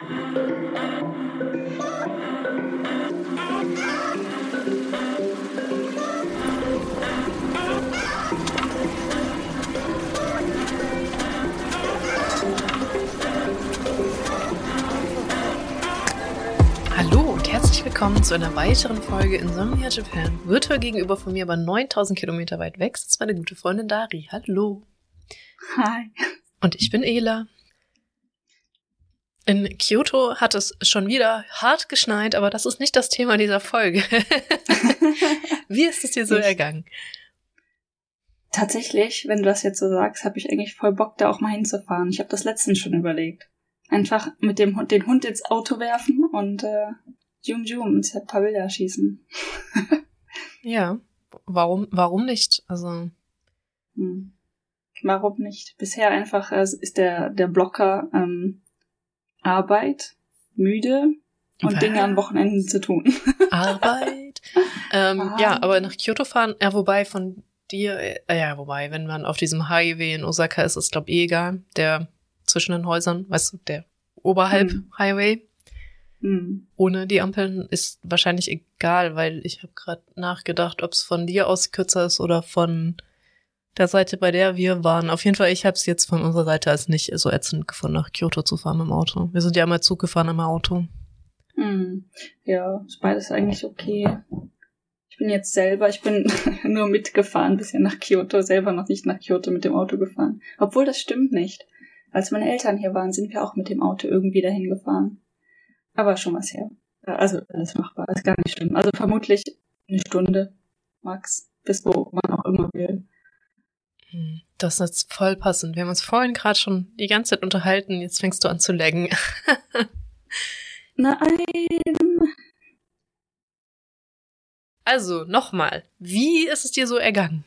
Hallo und herzlich willkommen zu einer weiteren Folge Insomnia Japan. Virtuell gegenüber von mir, aber 9000 Kilometer weit weg, sitzt meine gute Freundin Dari. Hallo. Hi. Und ich bin Ela. In Kyoto hat es schon wieder hart geschneit, aber das ist nicht das Thema dieser Folge. Wie ist es dir so Ich- ergangen? Tatsächlich, wenn du das jetzt so sagst, habe ich eigentlich voll Bock, da auch mal hinzufahren. Ich habe das letztens schon überlegt. Einfach mit dem Hund, den Hund ins Auto werfen und äh, Jum Jum ins paar Bilder schießen. Ja, warum, warum nicht? Also, Hm. Warum nicht? Bisher einfach äh, ist der, der Blocker ähm, Arbeit, müde und Was? Dinge an Wochenenden zu tun. Arbeit. ähm, Ah. ja, aber nach Kyoto fahren, ja, wobei von dir, äh, ja, wobei, wenn man auf diesem Highway in Osaka ist, ist, glaube eh egal. Der zwischen den Häusern, weißt du, der oberhalb Hm. Highway. Hm. ohne die Ampeln ist wahrscheinlich egal, weil ich habe gerade nachgedacht, ob es von dir aus kürzer ist oder von der Seite, bei der wir waren. Auf jeden Fall, ich habe es jetzt von unserer Seite als nicht so ätzend gefunden, nach Kyoto zu fahren dem Auto. Wir sind ja einmal Zug gefahren im Auto. Hm. Ja, ist beides eigentlich okay. Ich bin jetzt selber, ich bin nur mitgefahren, bisschen nach Kyoto, selber noch nicht nach Kyoto mit dem Auto gefahren. Obwohl das stimmt nicht. Als meine Eltern hier waren, sind wir auch mit dem Auto irgendwie dahin gefahren. Aber schon was her. Also alles machbar, ist gar nicht schlimm. Also vermutlich eine Stunde, max, bis wo man auch immer will. Hm, Das ist jetzt voll passend. Wir haben uns vorhin gerade schon die ganze Zeit unterhalten. Jetzt fängst du an zu laggen. Nein! Also, nochmal. Wie ist es dir so ergangen?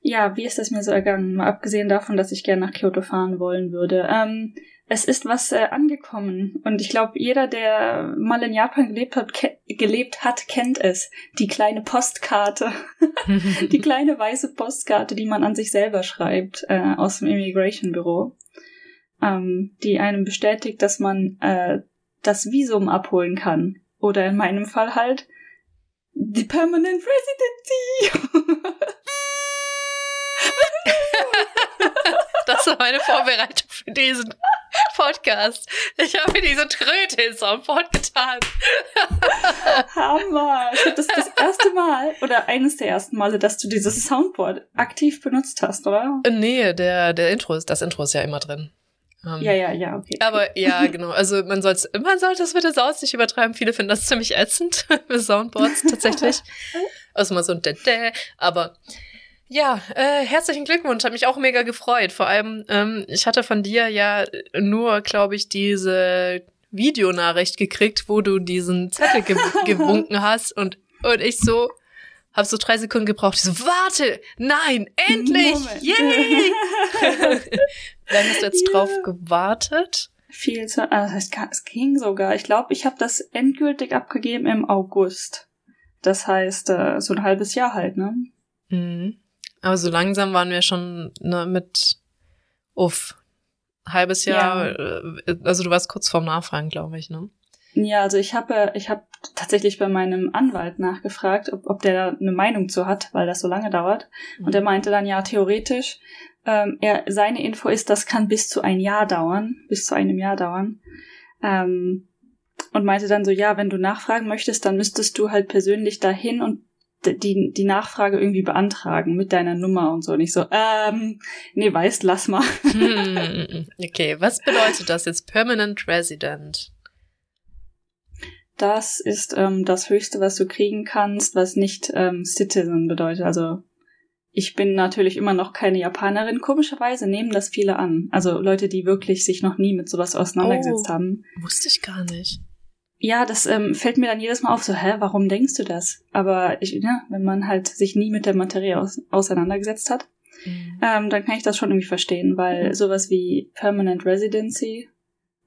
Ja, wie ist es mir so ergangen? Mal abgesehen davon, dass ich gerne nach Kyoto fahren wollen würde. Ähm, es ist was äh, angekommen. Und ich glaube, jeder, der mal in Japan gelebt hat, ke gelebt hat, kennt es. Die kleine Postkarte. die kleine weiße Postkarte, die man an sich selber schreibt, äh, aus dem Immigration Büro. Ähm, die einem bestätigt, dass man äh, das Visum abholen kann. Oder in meinem Fall halt die Permanent Residency. Das war meine Vorbereitung für diesen Podcast. Ich habe mir diese Tröte ins Soundboard getan. Hammer! Ich glaube, das ist das erste Mal oder eines der ersten Male, dass du dieses Soundboard aktiv benutzt hast, oder? Nee, der, der Intro ist, das Intro ist ja immer drin. Ähm, Ja, ja, ja, okay. Aber ja, genau. Also man soll man sollte es mit der Sounds nicht übertreiben. Viele finden das ziemlich ätzend mit Soundboards tatsächlich. Also mal so ein Dä Aber ja, äh, herzlichen Glückwunsch. Hat mich auch mega gefreut. Vor allem, ähm, ich hatte von dir ja nur, glaube ich, diese Videonachricht gekriegt, wo du diesen Zettel ge gewunken hast und und ich so hab so drei Sekunden gebraucht. Ich so, warte, nein, endlich, Moment. yay! Lange hast du jetzt Ja. drauf gewartet? Viel zu. Das heißt, es ging sogar. Ich glaube, ich habe das endgültig abgegeben im August. Das heißt, äh, so ein halbes Jahr halt, ne? Mhm. Aber so langsam waren wir schon ne, mit uff, halbes Jahr, äh, also du warst kurz vorm Nachfragen, glaube ich, ne? Ja, also ich habe ich habe tatsächlich bei meinem Anwalt nachgefragt, ob, ob der da eine Meinung zu hat, weil das so lange dauert. Und er meinte dann, ja, theoretisch, ähm, er, seine Info ist, das kann bis zu ein Jahr dauern, bis zu einem Jahr dauern. Ähm, und meinte dann so, ja, wenn du nachfragen möchtest, dann müsstest du halt persönlich dahin und die, die Nachfrage irgendwie beantragen mit deiner Nummer und so. Und ich so, ähm, nee, weißt, lass mal. Hm, okay, was bedeutet das jetzt? Permanent Resident. Das ist ähm, das Höchste, was du kriegen kannst, was nicht ähm, Citizen bedeutet. Also ich bin natürlich immer noch keine Japanerin. Komischerweise nehmen das viele an. Also Leute, die wirklich sich noch nie mit sowas auseinandergesetzt Oh. haben. Wusste ich gar nicht. Ja, das ähm, fällt mir dann jedes Mal auf, so, hä, warum denkst du das? Aber ich, ja, wenn man halt sich nie mit der Materie aus auseinandergesetzt hat, Mhm. ähm, dann kann ich das schon irgendwie verstehen, weil sowas wie Permanent Residency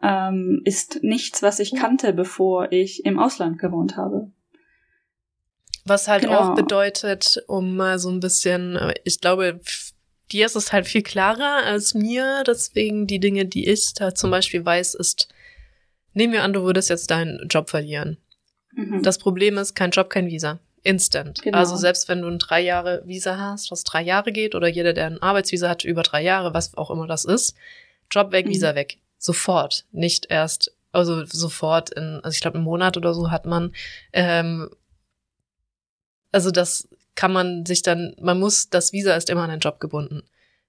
ähm, ist nichts, was ich kannte, bevor ich im Ausland gewohnt habe. Was halt Genau. auch bedeutet, um mal so ein bisschen, äh, ich glaube, dir ist es halt viel klarer als mir, deswegen die Dinge, die ich da zum Beispiel weiß, ist nehmen wir an, du würdest jetzt deinen Job verlieren. Mhm. Das Problem ist, kein Job, kein Visa. Instant. Genau. Also selbst wenn du ein drei Jahre Visa hast, was drei Jahre geht, oder jeder, der ein Arbeitsvisa hat, über drei Jahre, was auch immer das ist, Job weg, mhm. Visa weg. Sofort. Nicht erst, also sofort in, also ich glaube, einen Monat oder so hat man. Ähm, also das kann man sich dann, man muss, das Visa ist immer an den Job gebunden.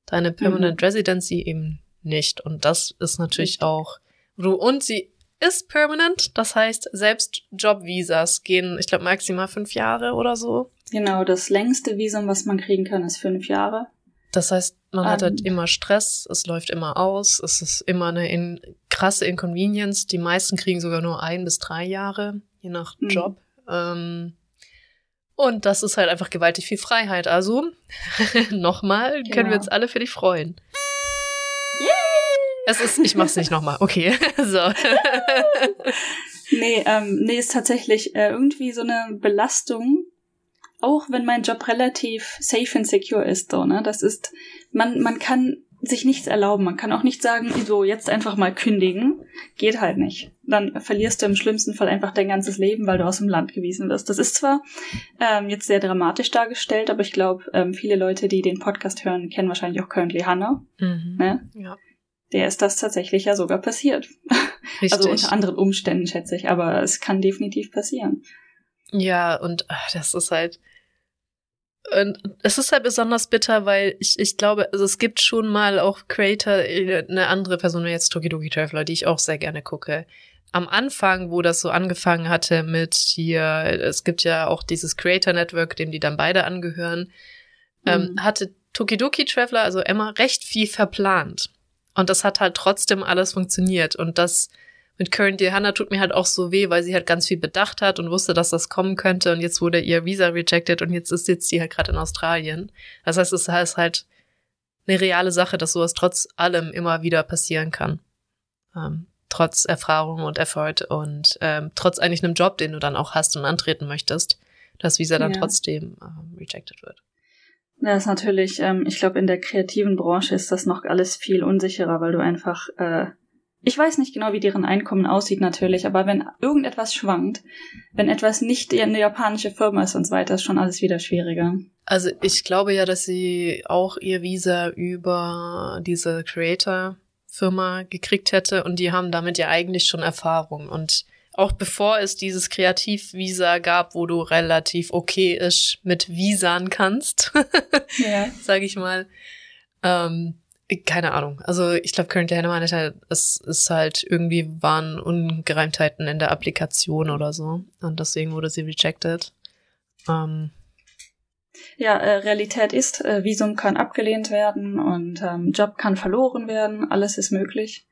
Deine Permanent mhm. Residency eben nicht. Und das ist natürlich Richtig. auch, und sie ist permanent, das heißt, selbst Jobvisas gehen, ich glaube, maximal fünf Jahre oder so. Genau, das längste Visum, was man kriegen kann, ist fünf Jahre. Das heißt, man um, hat halt ähm. immer Stress, es läuft immer aus, es ist immer eine in, krasse Inconvenience. Die meisten kriegen sogar nur ein bis drei Jahre, je nach mhm. Job. Ähm, und das ist halt einfach gewaltig viel Freiheit. Also, nochmal, genau. können wir uns alle für dich freuen. Es ist, ich mach's nicht nochmal. Okay, so. nee, ähm, nee, ist tatsächlich äh, irgendwie so eine Belastung, auch wenn mein Job relativ safe and secure ist, so, ne? Das ist, man, man kann sich nichts erlauben. Man kann auch nicht sagen, so, jetzt einfach mal kündigen. Geht halt nicht. Dann verlierst du im schlimmsten Fall einfach dein ganzes Leben, weil du aus dem Land gewiesen wirst. Das ist zwar ähm, jetzt sehr dramatisch dargestellt, aber ich glaube, ähm, viele Leute, die den Podcast hören, kennen wahrscheinlich auch Currently Hannah. Mhm. Ne? Ja der ist das tatsächlich ja sogar passiert. Richtig. Also unter anderen Umständen, schätze ich, aber es kann definitiv passieren. Ja, und ach, das ist halt. Und es ist halt besonders bitter, weil ich, ich glaube, also es gibt schon mal auch Creator, eine andere Person, jetzt Tokidoki Traveler, die ich auch sehr gerne gucke. Am Anfang, wo das so angefangen hatte mit hier, es gibt ja auch dieses Creator Network, dem die dann beide angehören, ähm, mhm. ähm, hatte Tokidoki Traveler, also Emma, recht viel verplant. Und das hat halt trotzdem alles funktioniert. Und das mit Current Hannah tut mir halt auch so weh, weil sie halt ganz viel bedacht hat und wusste, dass das kommen könnte. Und jetzt wurde ihr Visa rejected und jetzt sitzt sie halt gerade in Australien. Das heißt, es heißt halt eine reale Sache, dass sowas trotz allem immer wieder passieren kann. Ähm, trotz Erfahrung und Effort und ähm, trotz eigentlich einem Job, den du dann auch hast und antreten möchtest, dass Visa dann ja. trotzdem ähm, rejected wird. Das ist natürlich, ähm, ich glaube, in der kreativen Branche ist das noch alles viel unsicherer, weil du einfach, äh, ich weiß nicht genau, wie deren Einkommen aussieht natürlich, aber wenn irgendetwas schwankt, wenn etwas nicht eine japanische Firma ist und so weiter, ist schon alles wieder schwieriger. Also ich glaube ja, dass sie auch ihr Visa über diese Creator-Firma gekriegt hätte und die haben damit ja eigentlich schon Erfahrung und auch bevor es dieses Kreativvisa gab, wo du relativ okay ist mit Visan kannst, ja. sage ich mal. Ähm, keine Ahnung. Also ich glaube, Currently Hanneman ist halt, es ist halt irgendwie waren Ungereimtheiten in der Applikation oder so. Und deswegen wurde sie rejected. Ähm, ja, äh, Realität ist, äh, Visum kann abgelehnt werden und ähm, Job kann verloren werden, alles ist möglich.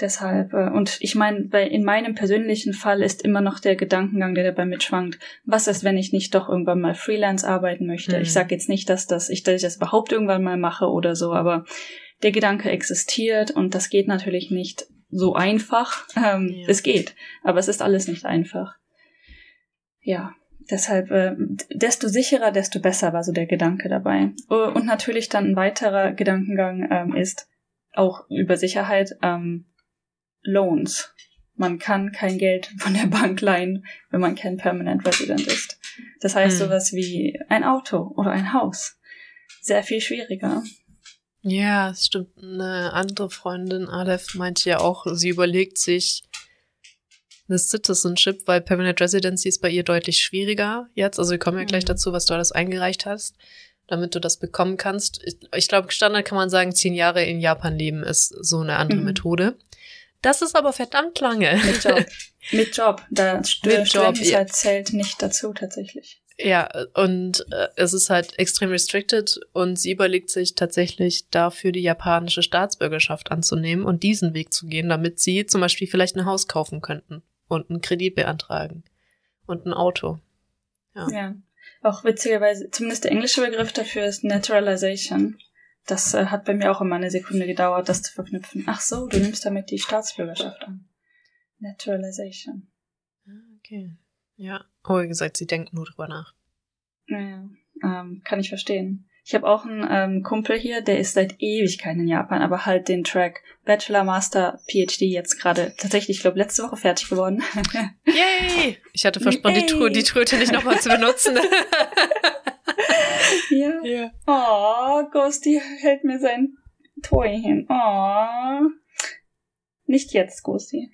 Deshalb, äh, und ich meine, in meinem persönlichen Fall ist immer noch der Gedankengang, der dabei mitschwankt, was ist, wenn ich nicht doch irgendwann mal Freelance arbeiten möchte? Mhm. Ich sage jetzt nicht, dass das, ich, dass ich das überhaupt irgendwann mal mache oder so, aber der Gedanke existiert und das geht natürlich nicht so einfach. Ähm, ja. Es geht, aber es ist alles nicht einfach. Ja, deshalb, äh, desto sicherer, desto besser war so der Gedanke dabei. Und natürlich dann ein weiterer Gedankengang ähm, ist auch über Sicherheit. Ähm, Loans. Man kann kein Geld von der Bank leihen, wenn man kein Permanent Resident ist. Das heißt hm. sowas wie ein Auto oder ein Haus. Sehr viel schwieriger. Ja, es stimmt. Eine andere Freundin, Aleph, meinte ja auch, sie überlegt sich eine Citizenship, weil Permanent Residency ist bei ihr deutlich schwieriger jetzt. Also wir kommen ja gleich mhm. dazu, was du alles eingereicht hast, damit du das bekommen kannst. Ich, ich glaube, Standard kann man sagen, zehn Jahre in Japan leben ist so eine andere mhm. Methode. Das ist aber verdammt lange. Mit Job. Mit Job. Da Mit Job, halt zählt nicht dazu tatsächlich. Ja, und äh, es ist halt extrem restricted und sie überlegt sich tatsächlich dafür die japanische Staatsbürgerschaft anzunehmen und diesen Weg zu gehen, damit sie zum Beispiel vielleicht ein Haus kaufen könnten und einen Kredit beantragen und ein Auto. Ja. ja. Auch witzigerweise, zumindest der englische Begriff dafür ist Naturalization. Das äh, hat bei mir auch immer eine Sekunde gedauert, das zu verknüpfen. Ach so, du nimmst damit die Staatsbürgerschaft an. Naturalization. Ah, okay. Ja. Oh, wie gesagt, sie denkt nur drüber nach. Naja, ähm, kann ich verstehen. Ich habe auch einen ähm, Kumpel hier, der ist seit Ewigkeiten in Japan, aber halt den Track Bachelor, Master, PhD jetzt gerade tatsächlich, ich glaube, letzte Woche fertig geworden. Yay! Ich hatte versprochen, die, Tr die Tröte nicht nochmal zu benutzen. ja. ja. Oh, Ghosty hält mir sein Toy hin. Oh. Nicht jetzt, Ghosty.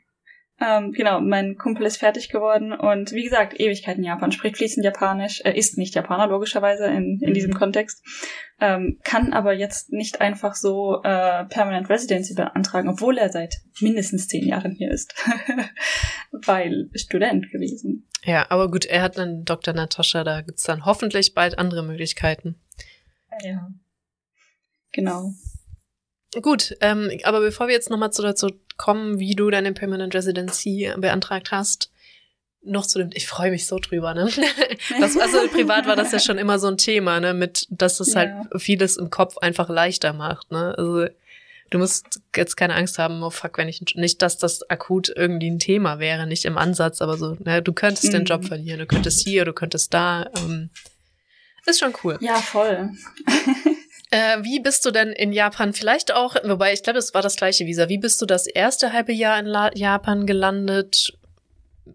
Ähm, genau, mein Kumpel ist fertig geworden und wie gesagt, Ewigkeit in Japan, spricht fließend Japanisch, er ist nicht Japaner logischerweise in, in mhm. diesem Kontext, ähm, kann aber jetzt nicht einfach so äh, Permanent Residency beantragen, obwohl er seit mindestens zehn Jahren hier ist, weil Student gewesen. Ja, aber gut, er hat einen Dr. Natascha, da gibt's dann hoffentlich bald andere Möglichkeiten. Ja, genau. Gut, ähm, aber bevor wir jetzt nochmal zu dazu kommen, wie du deine Permanent Residency beantragt hast, noch zu dem, ich freue mich so drüber, ne? Das, also privat war das ja schon immer so ein Thema, ne? Mit, dass es halt ja. halt vieles im Kopf einfach leichter macht, ne? Also du musst jetzt keine Angst haben, oh fuck, wenn ich nicht, dass das akut irgendwie ein Thema wäre, nicht im Ansatz, aber so, ne, du könntest mhm. den Job verlieren, du könntest hier, du könntest da. Ähm, ist schon cool. Ja, voll. Äh, wie bist du denn in Japan vielleicht auch, wobei ich glaube, es war das gleiche Visa. Wie bist du das erste halbe Jahr in La Japan gelandet?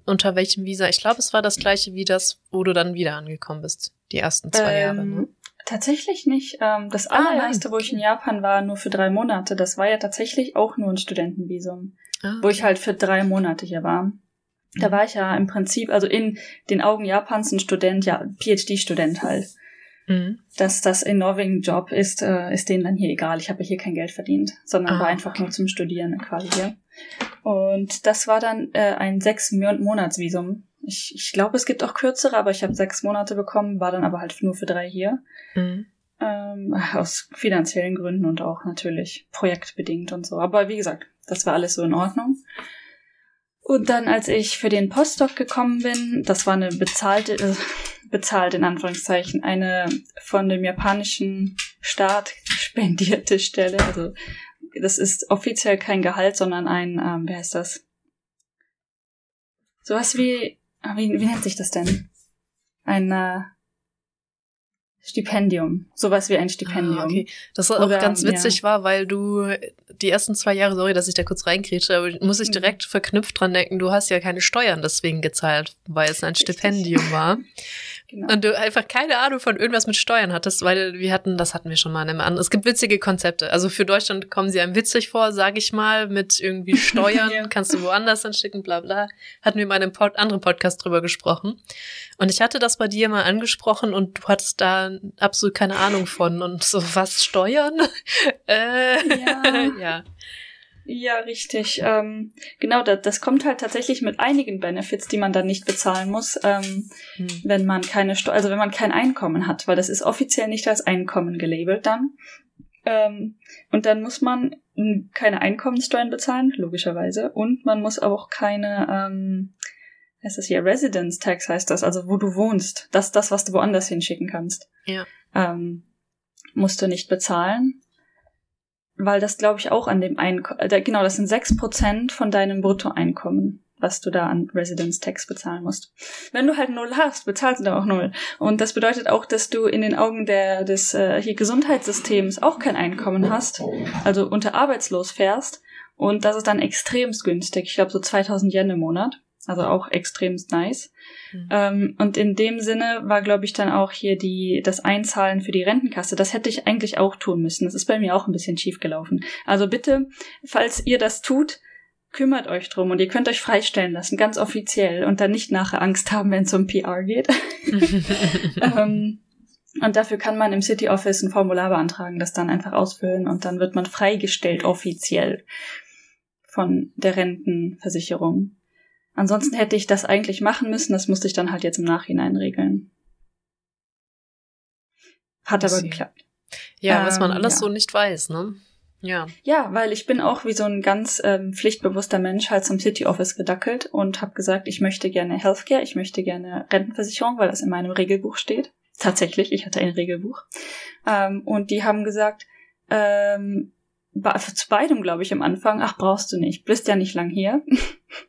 Unter welchem Visa? Ich glaube, es war das gleiche wie das, wo du dann wieder angekommen bist. Die ersten zwei ähm, Jahre. Ne? Tatsächlich nicht. Ähm, das ah, allererste, wo ich in Japan war, nur für drei Monate, das war ja tatsächlich auch nur ein Studentenvisum. Ah, okay. Wo ich halt für drei Monate hier war. Da mhm. war ich ja im Prinzip, also in den Augen Japans ein Student, ja, PhD-Student halt. Mhm. Dass das in Norwegen Job ist, äh, ist denen dann hier egal. Ich habe hier kein Geld verdient, sondern ah, war einfach nur zum Studieren quasi hier. Und das war dann äh, ein sechs Monatsvisum. Ich, ich glaube, es gibt auch kürzere, aber ich habe sechs Monate bekommen, war dann aber halt nur für drei hier. Mhm. Ähm, aus finanziellen Gründen und auch natürlich projektbedingt und so. Aber wie gesagt, das war alles so in Ordnung. Und dann, als ich für den Postdoc gekommen bin, das war eine bezahlte, äh, bezahlt in Anführungszeichen, eine von dem japanischen Staat spendierte Stelle. Also das ist offiziell kein Gehalt, sondern ein, ähm, wie heißt das? Sowas wie, ah, wie, wie nennt sich das denn? Ein äh, Stipendium. Sowas wie ein Stipendium. Ah, okay. Das auch Oder, ganz witzig ja. war, weil du die ersten zwei Jahre, sorry, dass ich da kurz reinkriege, aber muss ich mhm. direkt verknüpft dran denken, du hast ja keine Steuern deswegen gezahlt, weil es ein Stipendium war. Genau. Und du einfach keine Ahnung von irgendwas mit Steuern hattest, weil wir hatten, das hatten wir schon mal in einem anderen. Es gibt witzige Konzepte. Also für Deutschland kommen sie einem witzig vor, sage ich mal, mit irgendwie Steuern, ja. kannst du woanders hinschicken, bla bla. Hatten wir mal in einem Pod anderen Podcast drüber gesprochen. Und ich hatte das bei dir mal angesprochen und du hattest da absolut keine Ahnung von. Und so, was Steuern? äh, ja. ja. Ja, richtig. Ähm, genau, das, das kommt halt tatsächlich mit einigen Benefits, die man dann nicht bezahlen muss, ähm, hm. wenn man keine Steu also wenn man kein Einkommen hat, weil das ist offiziell nicht als Einkommen gelabelt dann. Ähm, und dann muss man keine Einkommenssteuern bezahlen, logischerweise, und man muss auch keine, ähm, heißt das hier, Residence Tax heißt das, also wo du wohnst. Das ist das, was du woanders hinschicken kannst. Ja. Ähm, musst du nicht bezahlen weil das glaube ich auch an dem Einkommen, äh, genau, das sind sechs Prozent von deinem Bruttoeinkommen, was du da an Residence Tax bezahlen musst. Wenn du halt null hast, bezahlst du da auch null. Und das bedeutet auch, dass du in den Augen der, des äh, hier Gesundheitssystems auch kein Einkommen hast, also unter arbeitslos fährst. Und das ist dann extremst günstig. Ich glaube so 2000 Yen im Monat. Also auch extremst nice. Mhm. Ähm, und in dem Sinne war, glaube ich, dann auch hier die, das Einzahlen für die Rentenkasse. Das hätte ich eigentlich auch tun müssen. Das ist bei mir auch ein bisschen schief gelaufen. Also bitte, falls ihr das tut, kümmert euch drum und ihr könnt euch freistellen lassen, ganz offiziell und dann nicht nachher Angst haben, wenn es um PR geht. ähm, und dafür kann man im City Office ein Formular beantragen, das dann einfach ausfüllen und dann wird man freigestellt offiziell von der Rentenversicherung. Ansonsten hätte ich das eigentlich machen müssen, das musste ich dann halt jetzt im Nachhinein regeln. Hat aber geklappt. Ja, ähm, was man ähm, alles ja. so nicht weiß, ne? Ja. Ja, weil ich bin auch wie so ein ganz ähm, pflichtbewusster Mensch halt zum City Office gedackelt und habe gesagt, ich möchte gerne Healthcare, ich möchte gerne Rentenversicherung, weil das in meinem Regelbuch steht. Tatsächlich, ich hatte ein Regelbuch. Ähm, und die haben gesagt, ähm, zu beidem glaube ich am Anfang, ach brauchst du nicht, bist ja nicht lang hier.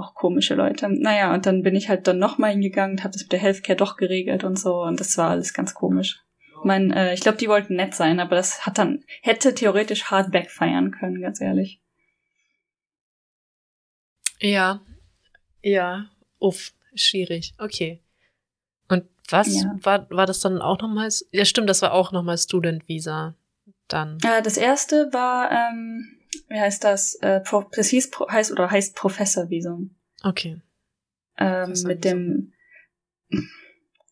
auch komische Leute. Naja, und dann bin ich halt dann nochmal hingegangen und habe das mit der Healthcare doch geregelt und so und das war alles ganz komisch. Mein, äh, ich glaube, die wollten nett sein, aber das hat dann, hätte theoretisch hart backfeiern können, ganz ehrlich. Ja. Ja. Uff, schwierig. Okay. Und was Ja. war, war das dann auch nochmals? Ja, stimmt, das war auch nochmal Student Visa. Dann. Äh, das erste war, ähm, wie heißt das? Äh, Pro, hieß, Pro, heißt oder heißt Professorvisum. Okay. Ähm, mit dem,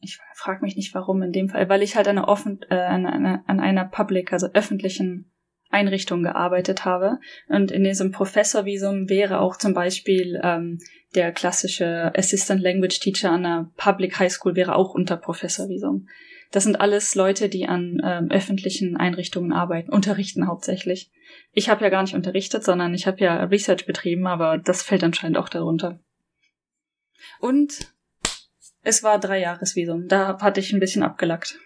ich frage mich nicht warum in dem Fall, weil ich halt an einer, offen, äh, an, einer, an einer Public, also öffentlichen Einrichtung gearbeitet habe. Und in diesem Professorvisum wäre auch zum Beispiel ähm, der klassische Assistant Language Teacher an einer Public High School wäre auch unter Professorvisum. Das sind alles Leute, die an ähm, öffentlichen Einrichtungen arbeiten, unterrichten hauptsächlich. Ich habe ja gar nicht unterrichtet, sondern ich habe ja Research betrieben, aber das fällt anscheinend auch darunter. Und es war drei Jahresvisum. Da hatte ich ein bisschen abgelackt.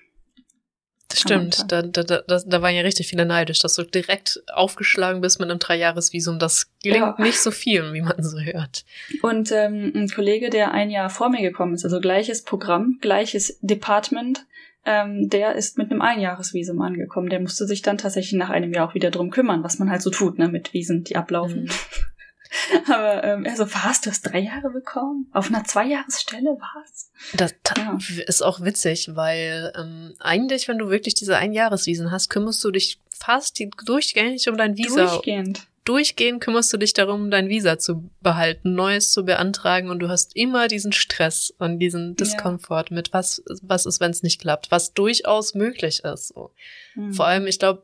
Das stimmt. Da, da, da, da, waren ja richtig viele neidisch, dass du direkt aufgeschlagen bist mit einem Dreijahresvisum. Das gelingt Ja. nicht so vielen, wie man so hört. Und ähm, ein Kollege, der ein Jahr vor mir gekommen ist, also gleiches Programm, gleiches Department, ähm, der ist mit einem Einjahresvisum angekommen. Der musste sich dann tatsächlich nach einem Jahr auch wieder drum kümmern, was man halt so tut, ne, mit Visen, die ablaufen. Mhm. Aber ähm, er so, was, du hast drei Jahre bekommen? Auf einer Zweijahresstelle, was? Das Ja. ist auch witzig, weil ähm, eigentlich, wenn du wirklich diese Einjahresvisen hast, kümmerst du dich fast die, durchgängig um dein Visa. Durchgehend. Durchgehend kümmerst du dich darum, dein Visa zu behalten, Neues zu beantragen und du hast immer diesen Stress und diesen Diskomfort mit, was, was ist, wenn es nicht klappt, was durchaus möglich ist. So. Hm. Vor allem, ich glaube,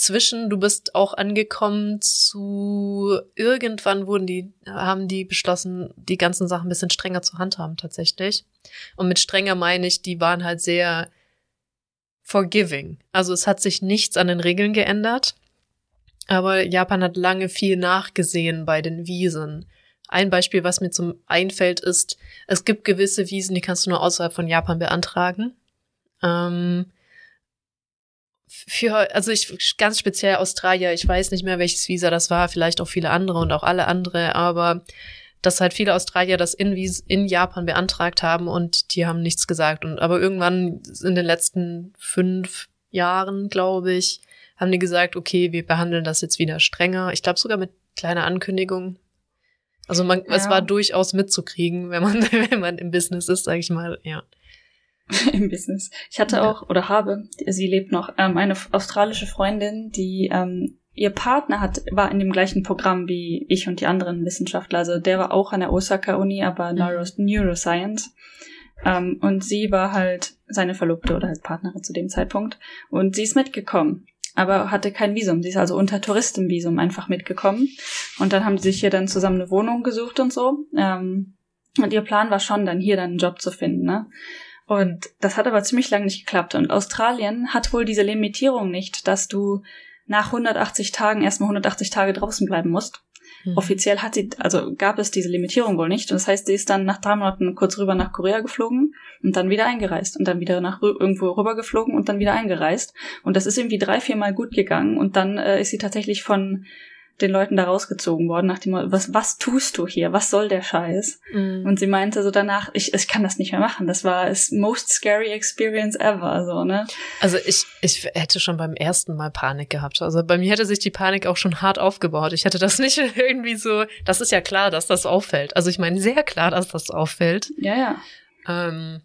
zwischen, du bist auch angekommen zu irgendwann wurden die, haben die beschlossen, die ganzen Sachen ein bisschen strenger zu handhaben tatsächlich. Und mit strenger meine ich, die waren halt sehr forgiving. Also es hat sich nichts an den Regeln geändert. Aber Japan hat lange viel nachgesehen bei den Visen. Ein Beispiel, was mir zum einfällt, ist, es gibt gewisse Visen, die kannst du nur außerhalb von Japan beantragen. Ähm, für, also ich, ganz speziell Australier, ich weiß nicht mehr, welches Visa das war, vielleicht auch viele andere und auch alle andere, aber dass halt viele Australier das in, in Japan beantragt haben und die haben nichts gesagt. Und aber irgendwann in den letzten fünf Jahren, glaube ich, haben die gesagt, okay, wir behandeln das jetzt wieder strenger. Ich glaube sogar mit kleiner Ankündigung. Also man, es Ja. war durchaus mitzukriegen, wenn man, wenn man im Business ist, sage ich mal, ja. im Business. Ich hatte Ja. auch oder habe, sie lebt noch, ähm, eine australische Freundin, die ähm, ihr Partner hat, war in dem gleichen Programm wie ich und die anderen Wissenschaftler. Also der war auch an der Osaka Uni, aber Mhm. Neuro Neuroscience. Ähm, und sie war halt seine Verlobte oder halt Partnerin zu dem Zeitpunkt. Und sie ist mitgekommen, aber hatte kein Visum. Sie ist also unter Touristenvisum einfach mitgekommen. Und dann haben sie sich hier dann zusammen eine Wohnung gesucht und so. Ähm, und ihr Plan war schon, dann hier dann einen Job zu finden, ne? Und das hat aber ziemlich lange nicht geklappt. Und Australien hat wohl diese Limitierung nicht, dass du nach 180 Tagen erstmal 180 Tage draußen bleiben musst. Hm. Offiziell hat sie, also gab es diese Limitierung wohl nicht. Und das heißt, sie ist dann nach drei Monaten kurz rüber nach Korea geflogen und dann wieder eingereist und dann wieder nach irgendwo rüber geflogen und dann wieder eingereist. Und das ist irgendwie drei, vier Mal gut gegangen. Und dann äh, ist sie tatsächlich von den Leuten da rausgezogen worden, nach dem was, was tust du hier? Was soll der Scheiß? Mhm. Und sie meinte so danach, ich, ich kann das nicht mehr machen. Das war das most scary experience ever, so, ne? Also ich, ich hätte schon beim ersten Mal Panik gehabt. Also bei mir hätte sich die Panik auch schon hart aufgebaut. Ich hätte das nicht irgendwie so, das ist ja klar, dass das auffällt. Also ich meine sehr klar, dass das auffällt. Ja, ja. Ähm,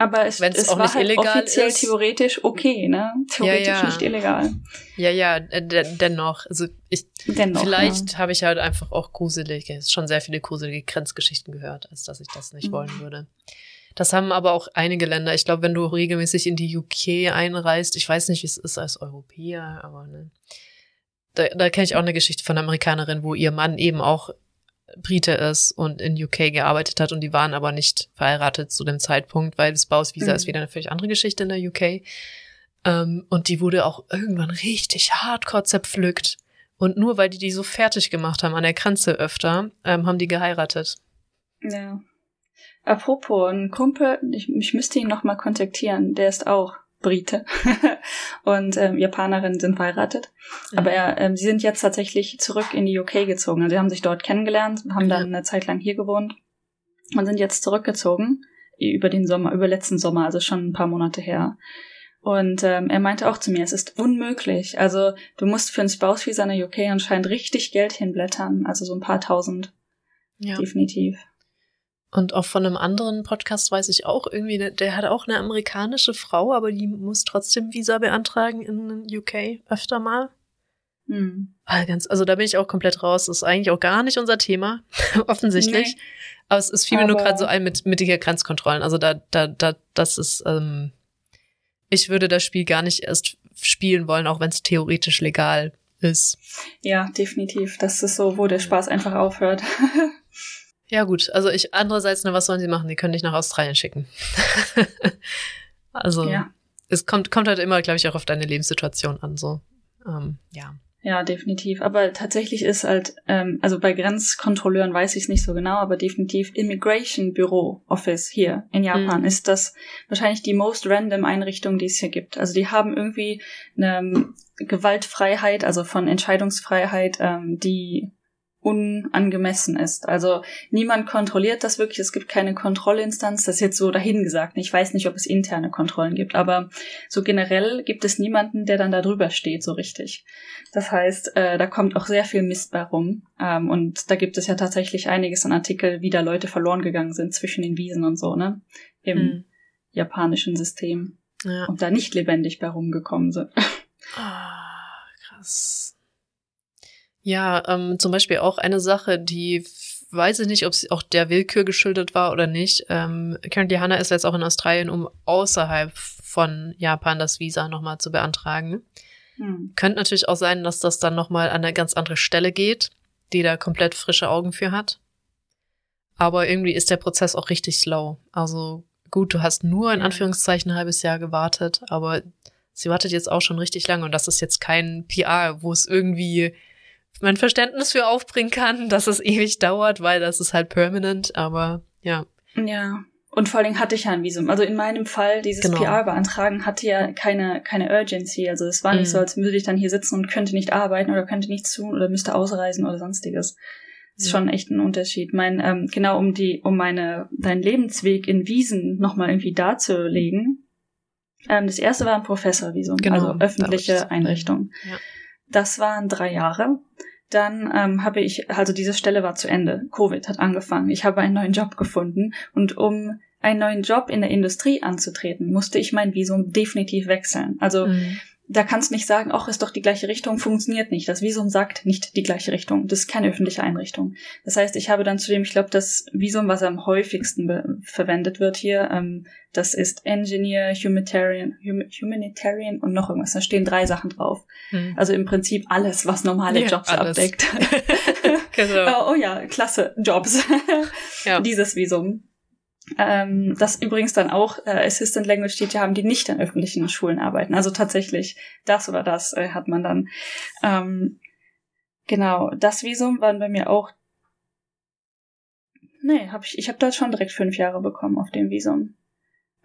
Aber es, Wenn's es auch war nicht halt illegal offiziell ist. theoretisch okay, ne? Theoretisch Ja, ja. nicht illegal. ja, ja, äh, de dennoch. Also ich, Dennoch. vielleicht habe ich halt einfach auch gruselige, schon sehr viele gruselige Grenzgeschichten gehört, als dass ich das nicht Mhm. wollen würde. Das haben aber auch einige Länder. Ich glaube, wenn du regelmäßig in die UK einreist, ich weiß nicht, wie es ist als Europäer, aber ne, da, da kenne ich auch eine Geschichte von einer Amerikanerin, wo ihr Mann eben auch Brite ist und in UK gearbeitet hat und die waren aber nicht verheiratet zu dem Zeitpunkt, weil das Bausvisa Mhm. ist wieder eine völlig andere Geschichte in der UK. Ähm, und die wurde auch irgendwann richtig hardcore zerpflückt. Und nur weil die die so fertig gemacht haben an der Grenze öfter, ähm, haben die geheiratet. Ja. Apropos, ein Kumpel, ich, ich müsste ihn noch mal kontaktieren, der ist auch Brite und ähm, Japanerin sind verheiratet. Aber er, ähm, sie sind jetzt tatsächlich zurück in die UK gezogen. Also sie haben sich dort kennengelernt, haben Ja. dann eine Zeit lang hier gewohnt und sind jetzt zurückgezogen über den Sommer, über letzten Sommer, also schon ein paar Monate her. Und ähm, er meinte auch zu mir, es ist unmöglich. Also du musst für ein Spouse-Visa in der UK anscheinend richtig Geld hinblättern, also so ein paar tausend. Ja. Definitiv. Und auch von einem anderen Podcast weiß ich auch irgendwie, der hat auch eine amerikanische Frau, aber die muss trotzdem Visa beantragen in UK öfter mal. Hm. Ah, ganz, also da bin ich auch komplett raus. Das ist eigentlich auch gar nicht unser Thema, offensichtlich. Nee. Aber es, es fiel mir nur gerade so ein mit, mit den Grenzkontrollen. Also da, da, da, das ist, ähm, ich würde das Spiel gar nicht erst spielen wollen, auch wenn es theoretisch legal ist. Ja, definitiv. Das ist so, wo der Spaß einfach aufhört. Ja, gut. Also ich, andererseits, ne, was sollen sie machen? Die können dich nach Australien schicken. also, ja. es kommt, kommt halt immer, glaube ich, auch auf deine Lebenssituation an, so. Ähm, ja. Ja, definitiv. Aber tatsächlich ist halt, ähm, also bei Grenzkontrolleuren weiß ich es nicht so genau, aber definitiv Immigration Bureau Office hier in Japan mhm. ist das wahrscheinlich die most random Einrichtung, die es hier gibt. Also die haben irgendwie eine Gewaltfreiheit, also von Entscheidungsfreiheit, ähm, die unangemessen ist. Also niemand kontrolliert das wirklich. Es gibt keine Kontrollinstanz. Das ist jetzt so dahingesagt. Ich weiß nicht, ob es interne Kontrollen gibt, aber so generell gibt es niemanden, der dann da drüber steht, so richtig. Das heißt, äh, da kommt auch sehr viel Mist bei rum. Ähm, und da gibt es ja tatsächlich einiges an Artikel, wie da Leute verloren gegangen sind zwischen den Wiesen und so, ne? Im hm. japanischen System. Ja. Und da nicht lebendig bei rumgekommen sind. Ah, krass. Ja, ähm, zum Beispiel auch eine Sache, die weiß ich nicht, ob sie auch der Willkür geschuldet war oder nicht. Ähm, Karen Hanna ist jetzt auch in Australien, um außerhalb von Japan das Visa nochmal zu beantragen. Hm. Könnte natürlich auch sein, dass das dann nochmal an eine ganz andere Stelle geht, die da komplett frische Augen für hat. Aber irgendwie ist der Prozess auch richtig slow. Also gut, du hast nur in Anführungszeichen ein halbes Jahr gewartet, aber sie wartet jetzt auch schon richtig lange und das ist jetzt kein PR, wo es irgendwie mein Verständnis für aufbringen kann, dass es ewig dauert, weil das ist halt permanent, aber ja. Ja. Und vor allem hatte ich ja ein Visum. Also in meinem Fall, dieses genau. PR beantragen, hatte ja keine, keine Urgency. Also es war nicht mhm. so, als würde ich dann hier sitzen und könnte nicht arbeiten oder könnte nichts tun oder müsste ausreisen oder sonstiges. Das ist ja. schon echt ein Unterschied. Mein, ähm, genau um die, um meine, deinen Lebensweg in Wiesen nochmal irgendwie darzulegen. Ähm, das erste war ein Professorvisum, genau, also öffentliche Einrichtung. Ja. Das waren drei Jahre. Dann ähm, habe ich, also diese Stelle war zu Ende. Covid hat angefangen. Ich habe einen neuen Job gefunden und um einen neuen Job in der Industrie anzutreten, musste ich mein Visum definitiv wechseln. Also mhm da kannst du nicht sagen, ach, ist doch die gleiche Richtung, funktioniert nicht. Das Visum sagt nicht die gleiche Richtung. Das ist keine öffentliche Einrichtung. Das heißt, ich habe dann zudem, ich glaube, das Visum, was am häufigsten verwendet wird hier, ähm, das ist Engineer, Humanitarian, hum Humanitarian und noch irgendwas. Da stehen drei Sachen drauf. Hm. Also im Prinzip alles, was normale Jobs alles. abdeckt. genau. oh, oh ja, klasse Jobs. ja. Dieses Visum. Ähm, das übrigens dann auch äh, Assistant Language Teacher haben, die nicht an öffentlichen Schulen arbeiten. Also tatsächlich das oder das äh, hat man dann. Ähm, genau, das Visum waren bei mir auch. Nee, hab ich, ich habe da schon direkt fünf Jahre bekommen auf dem Visum.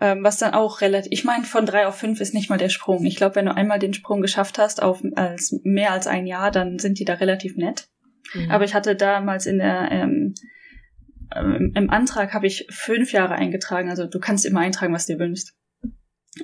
Ähm, was dann auch relativ, ich meine, von drei auf fünf ist nicht mal der Sprung. Ich glaube, wenn du einmal den Sprung geschafft hast auf als mehr als ein Jahr, dann sind die da relativ nett. Mhm. Aber ich hatte damals in der ähm, ähm, im Antrag habe ich fünf Jahre eingetragen, also du kannst immer eintragen, was du wünschst.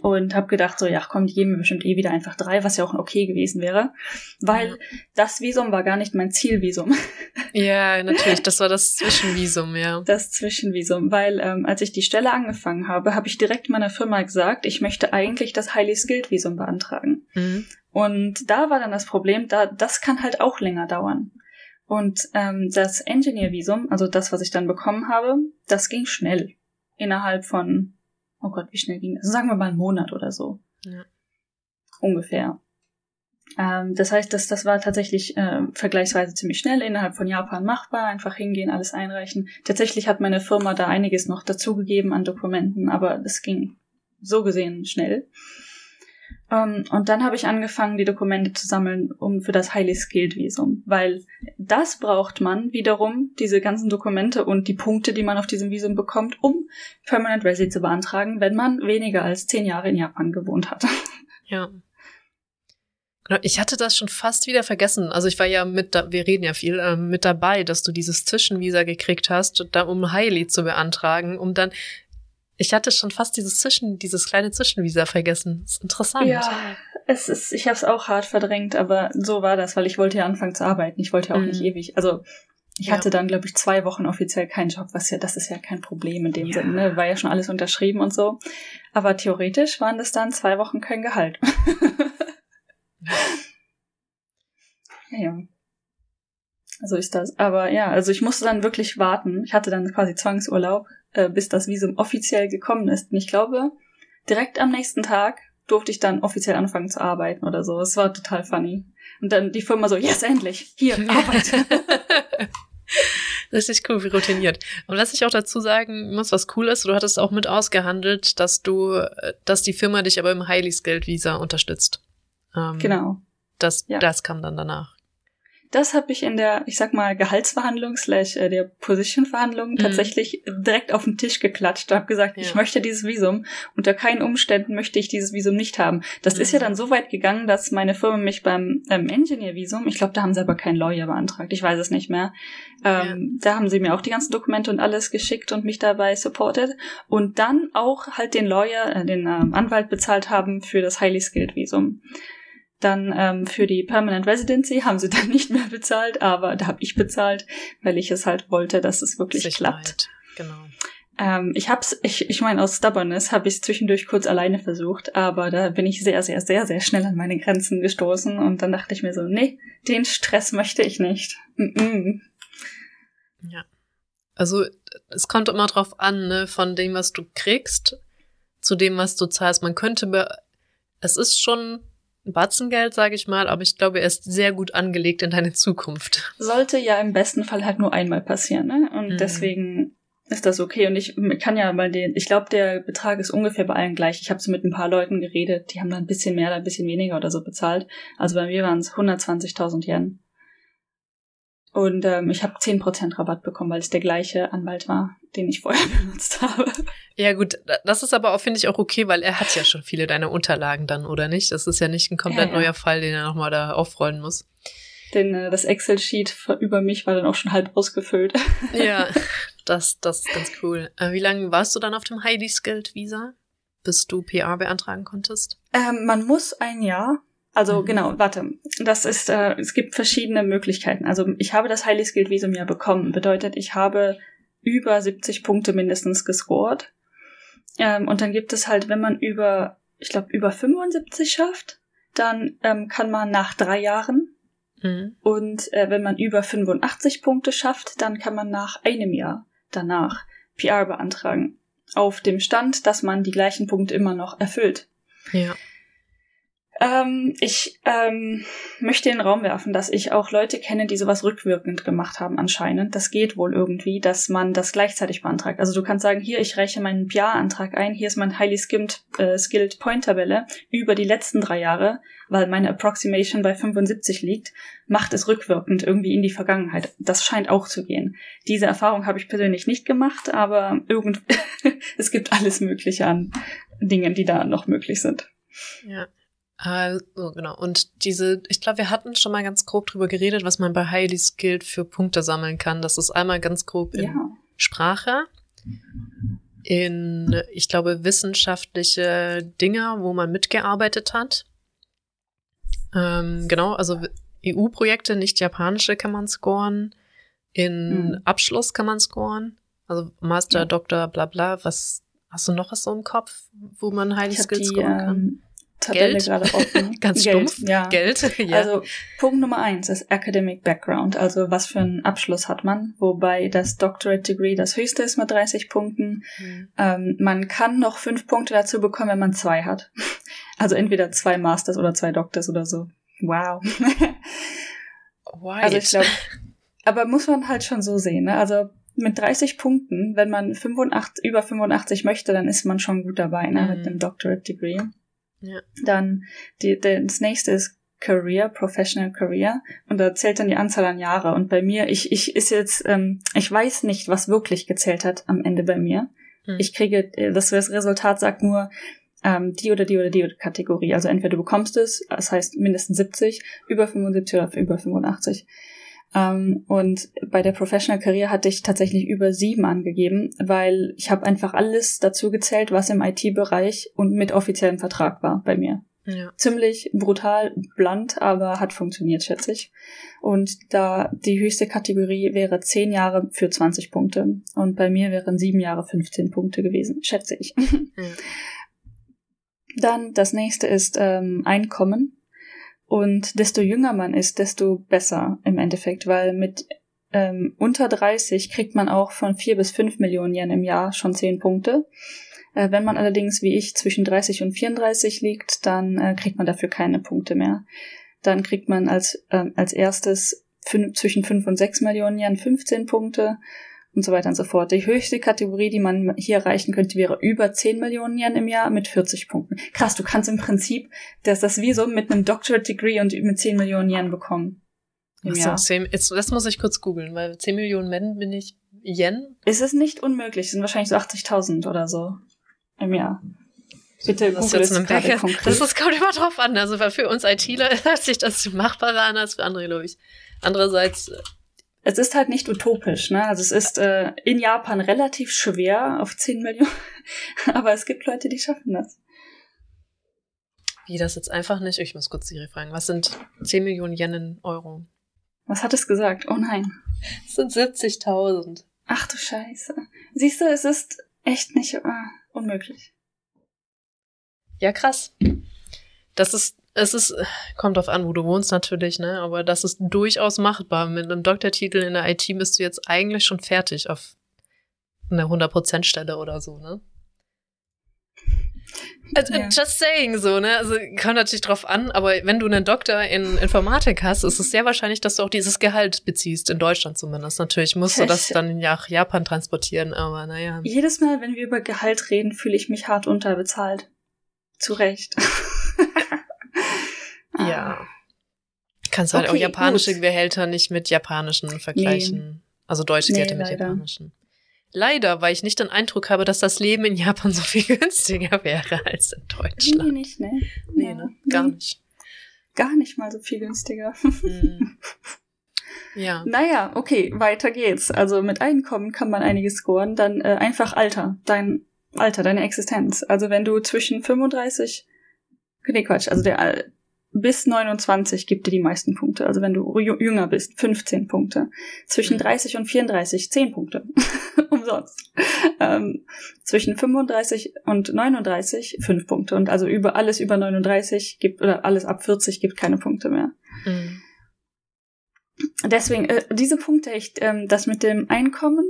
Und habe gedacht, so, ja, komm, die geben mir bestimmt eh wieder einfach drei, was ja auch okay gewesen wäre. Weil das Visum war gar nicht mein Zielvisum. Ja, natürlich, das war das Zwischenvisum, ja. Das Zwischenvisum, weil ähm, als ich die Stelle angefangen habe, habe ich direkt meiner Firma gesagt, ich möchte eigentlich das Highly Skilled Visum beantragen. Mhm. Und da war dann das Problem, da das kann halt auch länger dauern. Und ähm, das Engineer-Visum, also das, was ich dann bekommen habe, das ging schnell. Innerhalb von, oh Gott, wie schnell ging das? Sagen wir mal einen Monat oder so. Ja. Ungefähr. Ähm, das heißt, das, das war tatsächlich äh, vergleichsweise ziemlich schnell innerhalb von Japan machbar. Einfach hingehen, alles einreichen. Tatsächlich hat meine Firma da einiges noch dazugegeben an Dokumenten, aber das ging so gesehen schnell. Um, ähm, und dann habe ich angefangen, die Dokumente zu sammeln, um für das Highly Skilled Visum, weil das braucht man wiederum, diese ganzen Dokumente und die Punkte, die man auf diesem Visum bekommt, um Permanent Resi zu beantragen, wenn man weniger als zehn Jahre in Japan gewohnt hat. Ja. Genau, ich hatte das schon fast wieder vergessen. Also ich war ja mit, da wir reden ja viel, äh, mit dabei, dass du dieses Zwischenvisa gekriegt hast, da, um Highly zu beantragen, um dann Ich hatte schon fast dieses Zwischen, dieses kleine Zwischenvisa vergessen. Das ist interessant. Ja, es ist, ich habe es auch hart verdrängt, aber so war das, weil ich wollte ja anfangen zu arbeiten. Ich wollte ja auch mhm. nicht ewig. Also ich ja. hatte dann, glaube ich, zwei Wochen offiziell keinen Job, was ja, das ist ja kein Problem in dem ja. Sinne, ne? War ja schon alles unterschrieben und so. Aber theoretisch waren das dann zwei Wochen kein Gehalt. ja. ja. So ist das. Aber ja, also ich musste dann wirklich warten. Ich hatte dann quasi Zwangsurlaub, äh, bis das Visum offiziell gekommen ist. Und ich glaube, direkt am nächsten Tag durfte ich dann offiziell anfangen zu arbeiten oder so. Es war total funny. Und dann die Firma so, yes, endlich, hier, arbeite. Richtig cool, wie routiniert. Und was ich auch dazu sagen muss, was cool ist, du hattest auch mit ausgehandelt, dass du, dass die Firma dich aber im Highly Skilled Visa unterstützt. Ähm, genau. Das, ja. das kam dann danach. Das habe ich in der, ich sag mal, Gehaltsverhandlung slash äh, der Position-Verhandlung mhm. tatsächlich direkt auf den Tisch geklatscht. Habe gesagt, ja. ich möchte dieses Visum. Unter keinen Umständen möchte ich dieses Visum nicht haben. Das mhm. ist ja mhm. dann so weit gegangen, dass meine Firma mich beim ähm, Engineer-Visum, ich glaube, da haben sie aber keinen Lawyer beantragt, ich weiß es nicht mehr. Ähm, ja. Da haben sie mir auch die ganzen Dokumente und alles geschickt und mich dabei supported. Und dann auch halt den Lawyer, äh, den ähm, Anwalt bezahlt haben für das Highly Skilled Visum. Dann ähm, für die Permanent Residency haben sie dann nicht mehr bezahlt, aber da habe ich bezahlt, weil ich es halt wollte, dass es wirklich Sicherheit. klappt. Genau. Ähm, ich hab's, ich, ich meine, aus Stubbornness habe ich es zwischendurch kurz alleine versucht, aber da bin ich sehr, sehr, sehr, sehr schnell an meine Grenzen gestoßen und dann dachte ich mir so, nee, den Stress möchte ich nicht. Mm -mm. Ja. Also es kommt immer drauf an, ne, von dem, was du kriegst, zu dem, was du zahlst. Man könnte, es ist schon Batzengeld, sage ich mal, aber ich glaube, er ist sehr gut angelegt in deine Zukunft. Sollte ja im besten Fall halt nur einmal passieren, ne? Und mhm. deswegen ist das okay. Und ich kann ja mal den, ich glaube, der Betrag ist ungefähr bei allen gleich. Ich habe so mit ein paar Leuten geredet, die haben da ein bisschen mehr, ein bisschen weniger oder so bezahlt. Also bei mir waren es 120.000 Yen. Und ähm, ich habe 10% Rabatt bekommen, weil es der gleiche Anwalt war, den ich vorher benutzt habe. Ja gut, das ist aber auch, finde ich, auch okay, weil er hat ja schon viele deiner Unterlagen dann, oder nicht? Das ist ja nicht ein komplett ja, ja. neuer Fall, den er nochmal da aufrollen muss. Denn äh, das Excel-Sheet über mich war dann auch schon halb ausgefüllt. Ja, das, das ist ganz cool. Äh, wie lange warst du dann auf dem Highly Skilled Visa, bis du PR beantragen konntest? Ähm, man muss ein Jahr also mhm. genau, warte. Das ist, äh, es gibt verschiedene Möglichkeiten. Also ich habe das Highly Skilled Visum ja bekommen. Bedeutet, ich habe über 70 Punkte mindestens gescored. Ähm, und dann gibt es halt, wenn man über, ich glaube, über 75 schafft, dann ähm, kann man nach drei Jahren. Mhm. Und äh, wenn man über 85 Punkte schafft, dann kann man nach einem Jahr danach PR beantragen. Auf dem Stand, dass man die gleichen Punkte immer noch erfüllt. Ja. Ähm, ich ähm, möchte in den Raum werfen, dass ich auch Leute kenne, die sowas rückwirkend gemacht haben anscheinend. Das geht wohl irgendwie, dass man das gleichzeitig beantragt. Also du kannst sagen, hier, ich reiche meinen PIA-Antrag ein, hier ist mein Highly Skimmed, äh, Skilled Point-Tabelle über die letzten drei Jahre, weil meine Approximation bei 75 liegt, macht es rückwirkend irgendwie in die Vergangenheit. Das scheint auch zu gehen. Diese Erfahrung habe ich persönlich nicht gemacht, aber irgend es gibt alles Mögliche an Dingen, die da noch möglich sind. Ja. Also, genau. Und diese, ich glaube, wir hatten schon mal ganz grob drüber geredet, was man bei Highly Skilled für Punkte sammeln kann. Das ist einmal ganz grob in ja. Sprache, in, ich glaube, wissenschaftliche Dinge, wo man mitgearbeitet hat. Ähm, genau, also EU-Projekte, nicht japanische, kann man scoren. In mhm. Abschluss kann man scoren. Also Master, ja. Doktor, bla bla. Was hast du noch was so im Kopf, wo man Highly Skilled scoren kann? Ähm Tabelle Geld. gerade offen. Ganz Geld, stumpf. Ja. Geld. ja. Also Punkt Nummer eins ist Academic Background. Also was für einen Abschluss hat man? Wobei das Doctorate Degree das höchste ist mit 30 Punkten. Mhm. Ähm, man kann noch fünf Punkte dazu bekommen, wenn man zwei hat. Also entweder zwei Masters oder zwei Doctors oder so. Wow. also ich glaube, aber muss man halt schon so sehen. Ne? Also mit 30 Punkten, wenn man 85, über 85 möchte, dann ist man schon gut dabei ne? Mhm. mit dem Doctorate Degree. Ja. Dann die, das nächste ist Career, Professional Career und da zählt dann die Anzahl an Jahre. Und bei mir, ich, ich ist jetzt, ähm, ich weiß nicht, was wirklich gezählt hat am Ende bei mir. Hm. Ich kriege, äh, das, das Resultat sagt nur, ähm, die oder die oder die Kategorie. Also entweder du bekommst es, das heißt mindestens 70, über 75 oder über 85. Ähm, und bei der Professional Career hatte ich tatsächlich über sieben angegeben, weil ich habe einfach alles dazu gezählt, was im IT-Bereich und mit offiziellem Vertrag war bei mir. Ja. Ziemlich brutal, blunt, aber hat funktioniert, schätze ich. Und da die höchste Kategorie wäre zehn Jahre für 20 Punkte. Und bei mir wären sieben Jahre 15 Punkte gewesen, schätze ich. Ja. Dann das nächste ist ähm, Einkommen. Und desto jünger man ist, desto besser im Endeffekt, weil mit ähm, unter 30 kriegt man auch von vier bis fünf Millionen Yen im Jahr schon zehn Punkte. Äh, wenn man allerdings wie ich zwischen 30 und 34 liegt, dann äh, kriegt man dafür keine Punkte mehr. Dann kriegt man als, äh, als erstes fün zwischen 5 und 6 Millionen Yen 15 Punkte und so weiter und so fort. Die höchste Kategorie, die man hier erreichen könnte, wäre über 10 Millionen Yen im Jahr mit 40 Punkten. Krass, du kannst im Prinzip das, das wie so mit einem Doctorate Degree und mit 10 Millionen Yen bekommen. Im Jahr. So, 10, jetzt, das muss ich kurz googeln, weil 10 Millionen Yen bin ich Yen. Ist es nicht unmöglich, es sind wahrscheinlich so 80.000 oder so im Jahr. Bitte das ist jetzt eine Menge. Das, das kommt immer drauf an. Also für uns ITler hört sich das machbarer an als für andere, glaube ich. Andererseits. Es ist halt nicht utopisch, ne? Also es ist äh, in Japan relativ schwer auf 10 Millionen, aber es gibt Leute, die schaffen das. Wie das jetzt einfach nicht? Ich muss kurz Siri fragen. Was sind 10 Millionen Yen in Euro? Was hat es gesagt? Oh nein. Es sind 70.000. Ach du Scheiße. Siehst du, es ist echt nicht. Äh, unmöglich. Ja, krass. Das ist, es ist, kommt drauf an, wo du wohnst natürlich, ne? Aber das ist durchaus machbar. Mit einem Doktortitel in der IT bist du jetzt eigentlich schon fertig auf einer 100% Stelle oder so, ne? Also, ja. Just saying so, ne? Also kommt natürlich drauf an, aber wenn du einen Doktor in Informatik hast, ist es sehr wahrscheinlich, dass du auch dieses Gehalt beziehst, in Deutschland zumindest. Natürlich musst du das dann nach Japan transportieren, aber naja. Jedes Mal, wenn wir über Gehalt reden, fühle ich mich hart unterbezahlt. Zu Recht. ja. Ah. Kannst halt okay, auch japanische gut. Gehälter nicht mit japanischen vergleichen. Nee. Also deutsche Gehälter nee, mit japanischen. Leider, weil ich nicht den Eindruck habe, dass das Leben in Japan so viel günstiger wäre als in Deutschland. Nee, nicht, ne? Nee, ja. ne? Gar nee. nicht. Gar nicht mal so viel günstiger. Hm. Ja. Naja, okay, weiter geht's. Also mit Einkommen kann man einiges scoren. Dann äh, einfach Alter. Dein Alter, deine Existenz. Also wenn du zwischen 35 Nee, Quatsch. Also der bis 29 gibt dir die meisten Punkte. Also wenn du jünger bist, 15 Punkte. Zwischen 30 mhm. und 34 10 Punkte. Umsonst. Ähm, zwischen 35 und 39 5 Punkte. Und also über alles über 39 gibt, oder alles ab 40 gibt keine Punkte mehr. Mhm. Deswegen, äh, diese Punkte echt, ähm, das mit dem Einkommen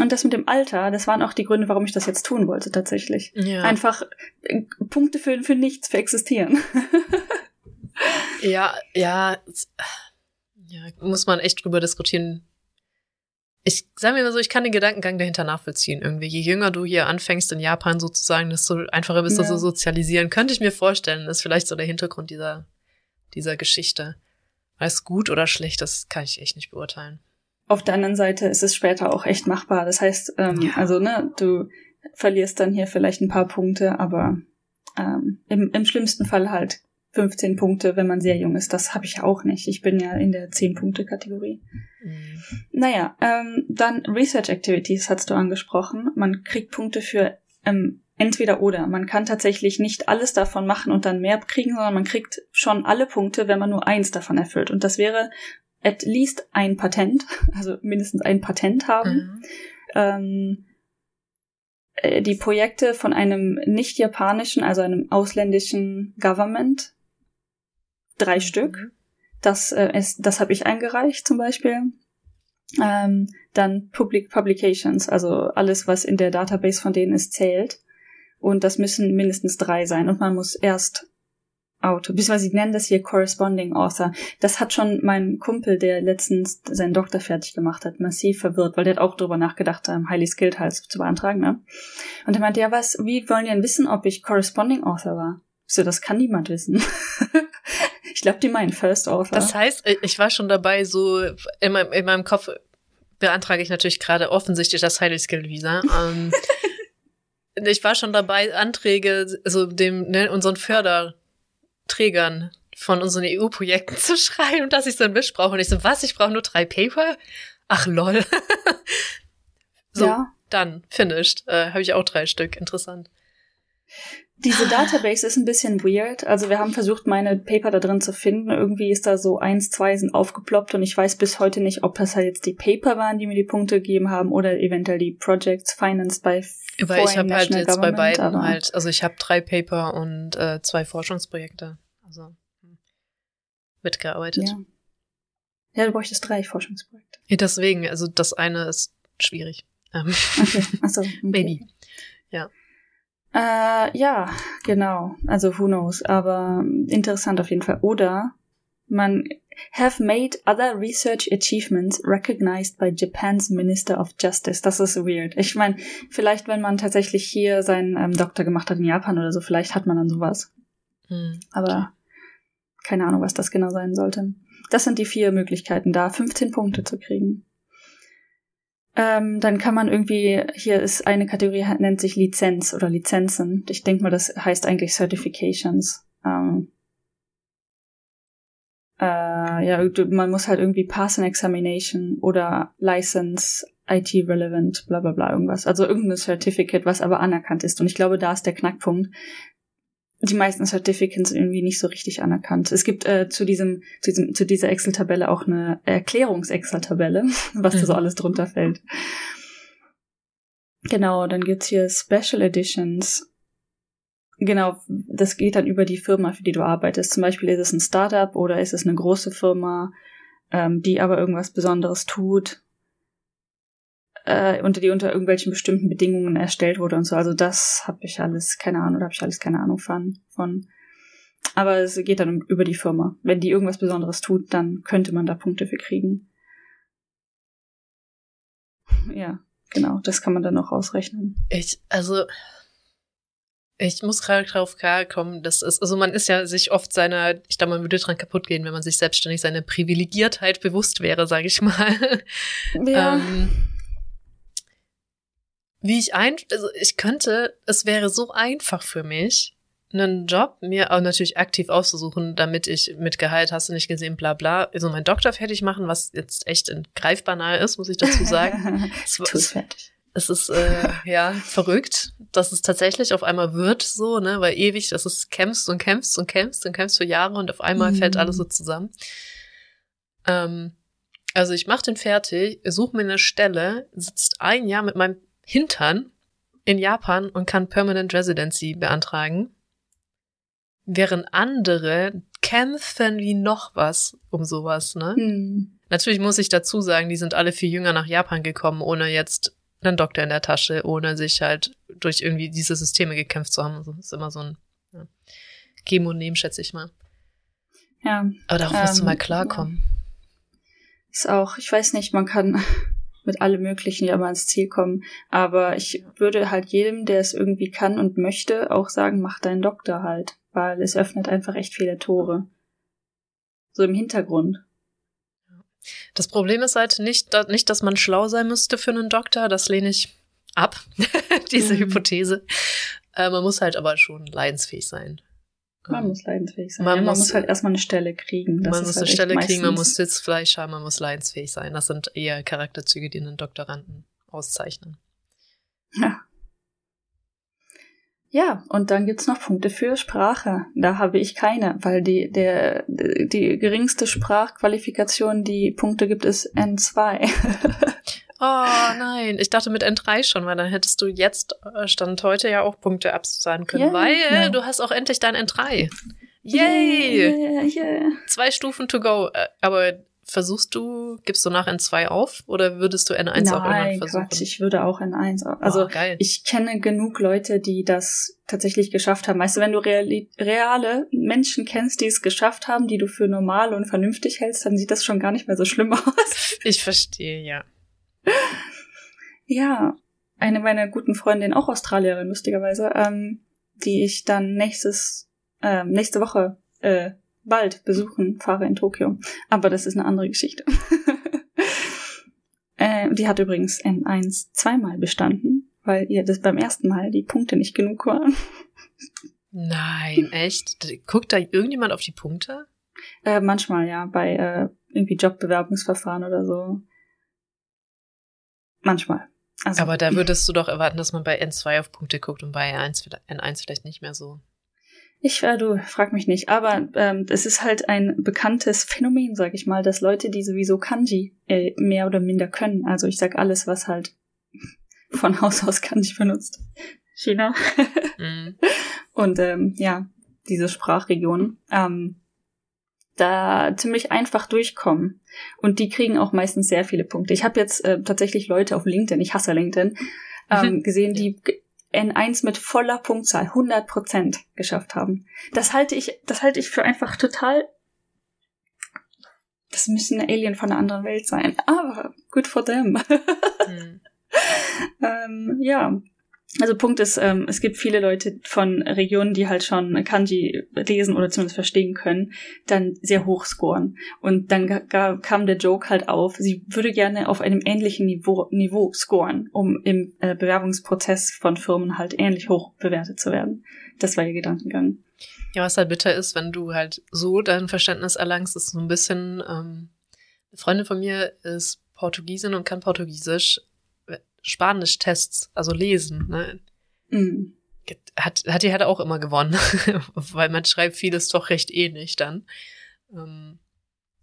und das mit dem Alter, das waren auch die Gründe, warum ich das jetzt tun wollte, tatsächlich. Ja. Einfach äh, Punkte für, für nichts, für existieren. Ja, ja, ja, muss man echt drüber diskutieren. Ich sage mir mal so, ich kann den Gedankengang dahinter nachvollziehen irgendwie. Je jünger du hier anfängst in Japan sozusagen, desto einfacher bist ja. du so sozialisieren. Könnte ich mir vorstellen, ist vielleicht so der Hintergrund dieser, dieser Geschichte. Alles gut oder schlecht, das kann ich echt nicht beurteilen. Auf der anderen Seite ist es später auch echt machbar. Das heißt, ähm, ja. also ne, du verlierst dann hier vielleicht ein paar Punkte, aber ähm, im, im schlimmsten Fall halt 15 Punkte, wenn man sehr jung ist. Das habe ich auch nicht. Ich bin ja in der 10-Punkte-Kategorie. Mhm. Naja, ähm, dann Research Activities hast du angesprochen. Man kriegt Punkte für ähm, entweder oder. Man kann tatsächlich nicht alles davon machen und dann mehr kriegen, sondern man kriegt schon alle Punkte, wenn man nur eins davon erfüllt. Und das wäre at least ein Patent, also mindestens ein Patent haben. Mhm. Ähm, äh, die Projekte von einem nicht japanischen, also einem ausländischen Government drei mhm. Stück. Das, äh, ist, das habe ich eingereicht zum Beispiel. Ähm, dann Public Publications, also alles, was in der Database von denen ist, zählt. Und das müssen mindestens drei sein. Und man muss erst Auto, beziehungsweise sie nennen das hier Corresponding Author. Das hat schon mein Kumpel, der letztens seinen Doktor fertig gemacht hat, massiv verwirrt, weil der hat auch drüber nachgedacht, um, Highly Skilled halt zu beantragen, ne? Und er meinte, ja was, wie wollen die denn wissen, ob ich Corresponding Author war? So, das kann niemand wissen. Ich glaube, die meinen First Author. Das heißt, ich war schon dabei, so in meinem, in meinem Kopf beantrage ich natürlich gerade offensichtlich das Highly Skill Visa. ähm, ich war schon dabei, Anträge, also dem, ne, unseren Förderträgern von unseren EU-Projekten zu schreiben und dass ich so ein Wisch brauche. Und ich so, was? Ich brauche nur drei Paper? Ach lol. so, ja. dann, finished. Äh, Habe ich auch drei Stück. Interessant. Diese Database ist ein bisschen weird. Also wir haben versucht, meine Paper da drin zu finden. Irgendwie ist da so eins, zwei sind aufgeploppt und ich weiß bis heute nicht, ob das halt jetzt die Paper waren, die mir die Punkte gegeben haben oder eventuell die Projects financed by Aber ich habe halt jetzt bei beiden halt, also ich habe drei Paper und äh, zwei Forschungsprojekte. Also hm, mitgearbeitet. Ja. ja, du bräuchtest drei Forschungsprojekte. Ja, deswegen, also das eine ist schwierig. Ähm, okay, achso. Okay. Maybe. Ja. Äh, ja, genau. Also who knows. Aber interessant auf jeden Fall. Oder man have made other research achievements recognized by Japan's Minister of Justice. Das ist weird. Ich meine, vielleicht, wenn man tatsächlich hier seinen ähm, Doktor gemacht hat in Japan oder so, vielleicht hat man dann sowas. Hm. Aber keine Ahnung, was das genau sein sollte. Das sind die vier Möglichkeiten, da 15 Punkte zu kriegen. Ähm, dann kann man irgendwie, hier ist eine Kategorie, nennt sich Lizenz oder Lizenzen. Ich denke mal, das heißt eigentlich Certifications. Ähm, äh, ja, man muss halt irgendwie pass an examination oder license, IT relevant, bla bla bla, irgendwas. Also irgendein Certificate, was aber anerkannt ist. Und ich glaube, da ist der Knackpunkt die meisten Certificates irgendwie nicht so richtig anerkannt. Es gibt äh, zu diesem, zu diesem, zu dieser Excel-Tabelle auch eine Erklärungs-Excel-Tabelle, was da so mhm. alles drunter fällt. Genau, dann gibt's hier Special Editions. Genau, das geht dann über die Firma, für die du arbeitest. Zum Beispiel ist es ein Startup oder ist es eine große Firma, ähm, die aber irgendwas Besonderes tut äh, unter die unter irgendwelchen bestimmten Bedingungen erstellt wurde und so. Also das habe ich alles keine Ahnung, da habe ich alles keine Ahnung von, von. Aber es geht dann über die Firma. Wenn die irgendwas Besonderes tut, dann könnte man da Punkte für kriegen. Ja, genau, das kann man dann noch ausrechnen. Ich, also, ich muss gerade drauf klarkommen, das ist, also man ist ja sich oft seiner, ich glaube, man würde dran kaputt gehen, wenn man sich selbstständig seine Privilegiertheit bewusst wäre, sage ich mal. Ja. ähm, wie ich ein, also ich könnte, es wäre so einfach für mich, einen Job mir auch natürlich aktiv auszusuchen, damit ich mit Gehalt hast du nicht gesehen, bla bla, also meinen Doktor fertig machen, was jetzt echt greifbar nahe ist, muss ich dazu sagen. es, es, es ist äh, ja verrückt, dass es tatsächlich auf einmal wird so, ne, weil ewig, dass es kämpfst und kämpfst und kämpfst und kämpfst für Jahre und auf einmal mhm. fällt alles so zusammen. Ähm, also ich mache den fertig, suche mir eine Stelle, sitzt ein Jahr mit meinem Hintern in Japan und kann Permanent Residency beantragen, während andere kämpfen wie noch was um sowas, ne? Hm. Natürlich muss ich dazu sagen, die sind alle viel jünger nach Japan gekommen, ohne jetzt einen Doktor in der Tasche, ohne sich halt durch irgendwie diese Systeme gekämpft zu haben. Das ist immer so ein ja, Geben und Nehmen, schätze ich mal. Ja. Aber darauf ähm, musst du mal klarkommen. Ist auch, ich weiß nicht, man kann mit allem Möglichen ja mal ans Ziel kommen. Aber ich würde halt jedem, der es irgendwie kann und möchte, auch sagen, mach deinen Doktor halt. Weil es öffnet einfach echt viele Tore. So im Hintergrund. Das Problem ist halt nicht, nicht, dass man schlau sein müsste für einen Doktor. Das lehne ich ab, diese mhm. Hypothese. Äh, man muss halt aber schon leidensfähig sein. Man muss leidensfähig sein. Man, ja, man muss, halt erstmal eine Stelle kriegen. Das man muss halt eine Stelle kriegen, man muss Sitzfleisch haben, man muss leidensfähig sein. Das sind eher Charakterzüge, die einen Doktoranden auszeichnen. Ja. Ja, und dann gibt's noch Punkte für Sprache. Da habe ich keine, weil die, der, die geringste Sprachqualifikation, die Punkte gibt, ist N2. Oh nein, ich dachte mit N3 schon, weil dann hättest du jetzt, äh, Stand heute, ja auch Punkte abzahlen können, yeah, weil yeah. du hast auch endlich dein N3. Yay! Yeah, yeah, Zwei Stufen to go. Äh, aber versuchst du, gibst du nach N2 auf oder würdest du N1 Nein, auch irgendwann versuchen? Quatsch, ich würde auch N1 auf. Also oh, ich kenne genug Leute, die das tatsächlich geschafft haben. Weißt du, wenn du reali reale Menschen kennst, die es geschafft haben, die du für normal und vernünftig hältst, dann sieht das schon gar nicht mehr so schlimm aus. Ich verstehe, ja. Ja, eine meiner guten Freundinnen, auch Australierin, lustigerweise, ähm, die ich dann nächstes, äh, nächste Woche äh, bald besuchen fahre in Tokio. Aber das ist eine andere Geschichte. äh, die hat übrigens N1 zweimal bestanden, weil ihr das beim ersten Mal die Punkte nicht genug waren. Nein, echt? Guckt da irgendjemand auf die Punkte? Äh, manchmal, ja, bei äh, irgendwie Jobbewerbungsverfahren oder so. Manchmal. Also, Aber da würdest du doch erwarten, dass man bei N2 auf Punkte guckt und bei N1, N1 vielleicht nicht mehr so. Ich, äh, du, frag mich nicht. Aber ähm, es ist halt ein bekanntes Phänomen, sag ich mal, dass Leute, die sowieso Kanji äh, mehr oder minder können, also ich sag alles, was halt von Haus aus Kanji benutzt. China. mhm. Und ähm, ja, diese Sprachregion, ähm, da ziemlich einfach durchkommen. Und die kriegen auch meistens sehr viele Punkte. Ich habe jetzt äh, tatsächlich Leute auf LinkedIn, ich hasse LinkedIn, ähm, mhm. gesehen, die N1 mit voller Punktzahl 100 Prozent geschafft haben. Das halte ich, das halte ich für einfach total. Das müssen Alien von einer anderen Welt sein. Aber good for them. Hm. ähm, ja, also Punkt ist, ähm, es gibt viele Leute von Regionen, die halt schon Kanji lesen oder zumindest verstehen können, dann sehr hoch scoren. Und dann kam der Joke halt auf, sie würde gerne auf einem ähnlichen Niveau, Niveau scoren, um im äh, Bewerbungsprozess von Firmen halt ähnlich hoch bewertet zu werden. Das war ihr Gedankengang. Ja, was halt bitter ist, wenn du halt so dein Verständnis erlangst, ist so ein bisschen, ähm, eine Freundin von mir ist Portugiesin und kann Portugiesisch Spanisch-Tests, also lesen, ne? Mhm. Hat, hat die halt auch immer gewonnen, weil man schreibt vieles doch recht ähnlich dann. Ähm,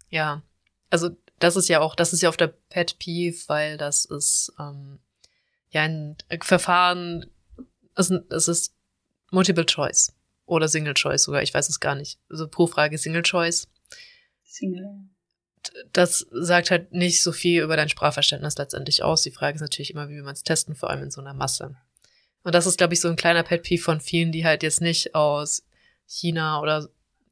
ja, also das ist ja auch, das ist ja auf der Pet Peeve, weil das ist ähm, ja ein Verfahren, es, es ist Multiple Choice oder Single Choice sogar, ich weiß es gar nicht. Also pro Frage Single Choice. Single das sagt halt nicht so viel über dein Sprachverständnis letztendlich aus. Die Frage ist natürlich immer, wie man es testen, vor allem in so einer Masse. Und das ist, glaube ich, so ein kleiner Pet Peeve von vielen, die halt jetzt nicht aus China oder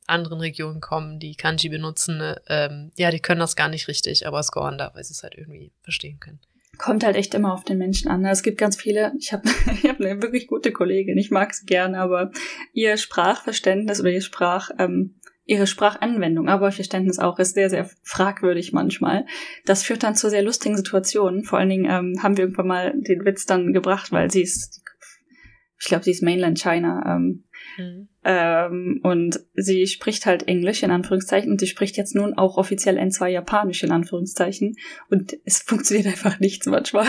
anderen Regionen kommen, die Kanji benutzen. Ähm, ja, die können das gar nicht richtig, aber scoren da, weil sie es halt irgendwie verstehen können. Kommt halt echt immer auf den Menschen an. Es gibt ganz viele, ich habe ich hab eine wirklich gute Kollegin, ich mag sie gerne, aber ihr Sprachverständnis oder ihr Sprach, ähm, ihre Sprachanwendung, aber ihr Verständnis auch, ist sehr, sehr fragwürdig manchmal. Das führt dann zu sehr lustigen Situationen. Vor allen Dingen ähm, haben wir irgendwann mal den Witz dann gebracht, weil sie ist, ich glaube, sie ist Mainland China. Ähm, mhm. ähm, und sie spricht halt Englisch in Anführungszeichen und sie spricht jetzt nun auch offiziell N2 Japanisch in Anführungszeichen. Und es funktioniert einfach nichts manchmal.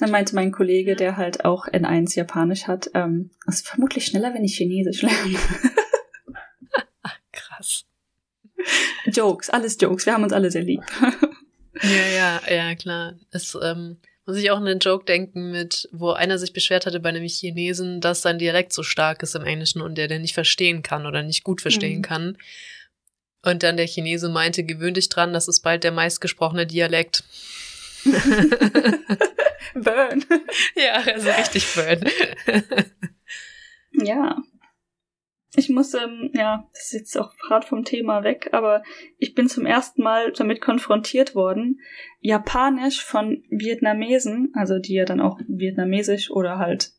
Dann meinte mein Kollege, der halt auch N1 Japanisch hat, ähm, es ist vermutlich schneller, wenn ich Chinesisch lerne. Krass. Jokes, alles Jokes. Wir haben uns alle sehr lieb. ja, ja, ja, klar. Es ähm, muss ich auch an den Joke denken mit, wo einer sich beschwert hatte bei einem Chinesen, dass sein Dialekt so stark ist im Englischen und der den nicht verstehen kann oder nicht gut verstehen mhm. kann. Und dann der Chinese meinte, gewöhn dich dran, das ist bald der meistgesprochene Dialekt. burn. Ja, also richtig burn. ja. Ich muss, ähm, ja, das ist jetzt auch gerade vom Thema weg, aber ich bin zum ersten Mal damit konfrontiert worden, Japanisch von Vietnamesen, also die ja dann auch Vietnamesisch oder halt,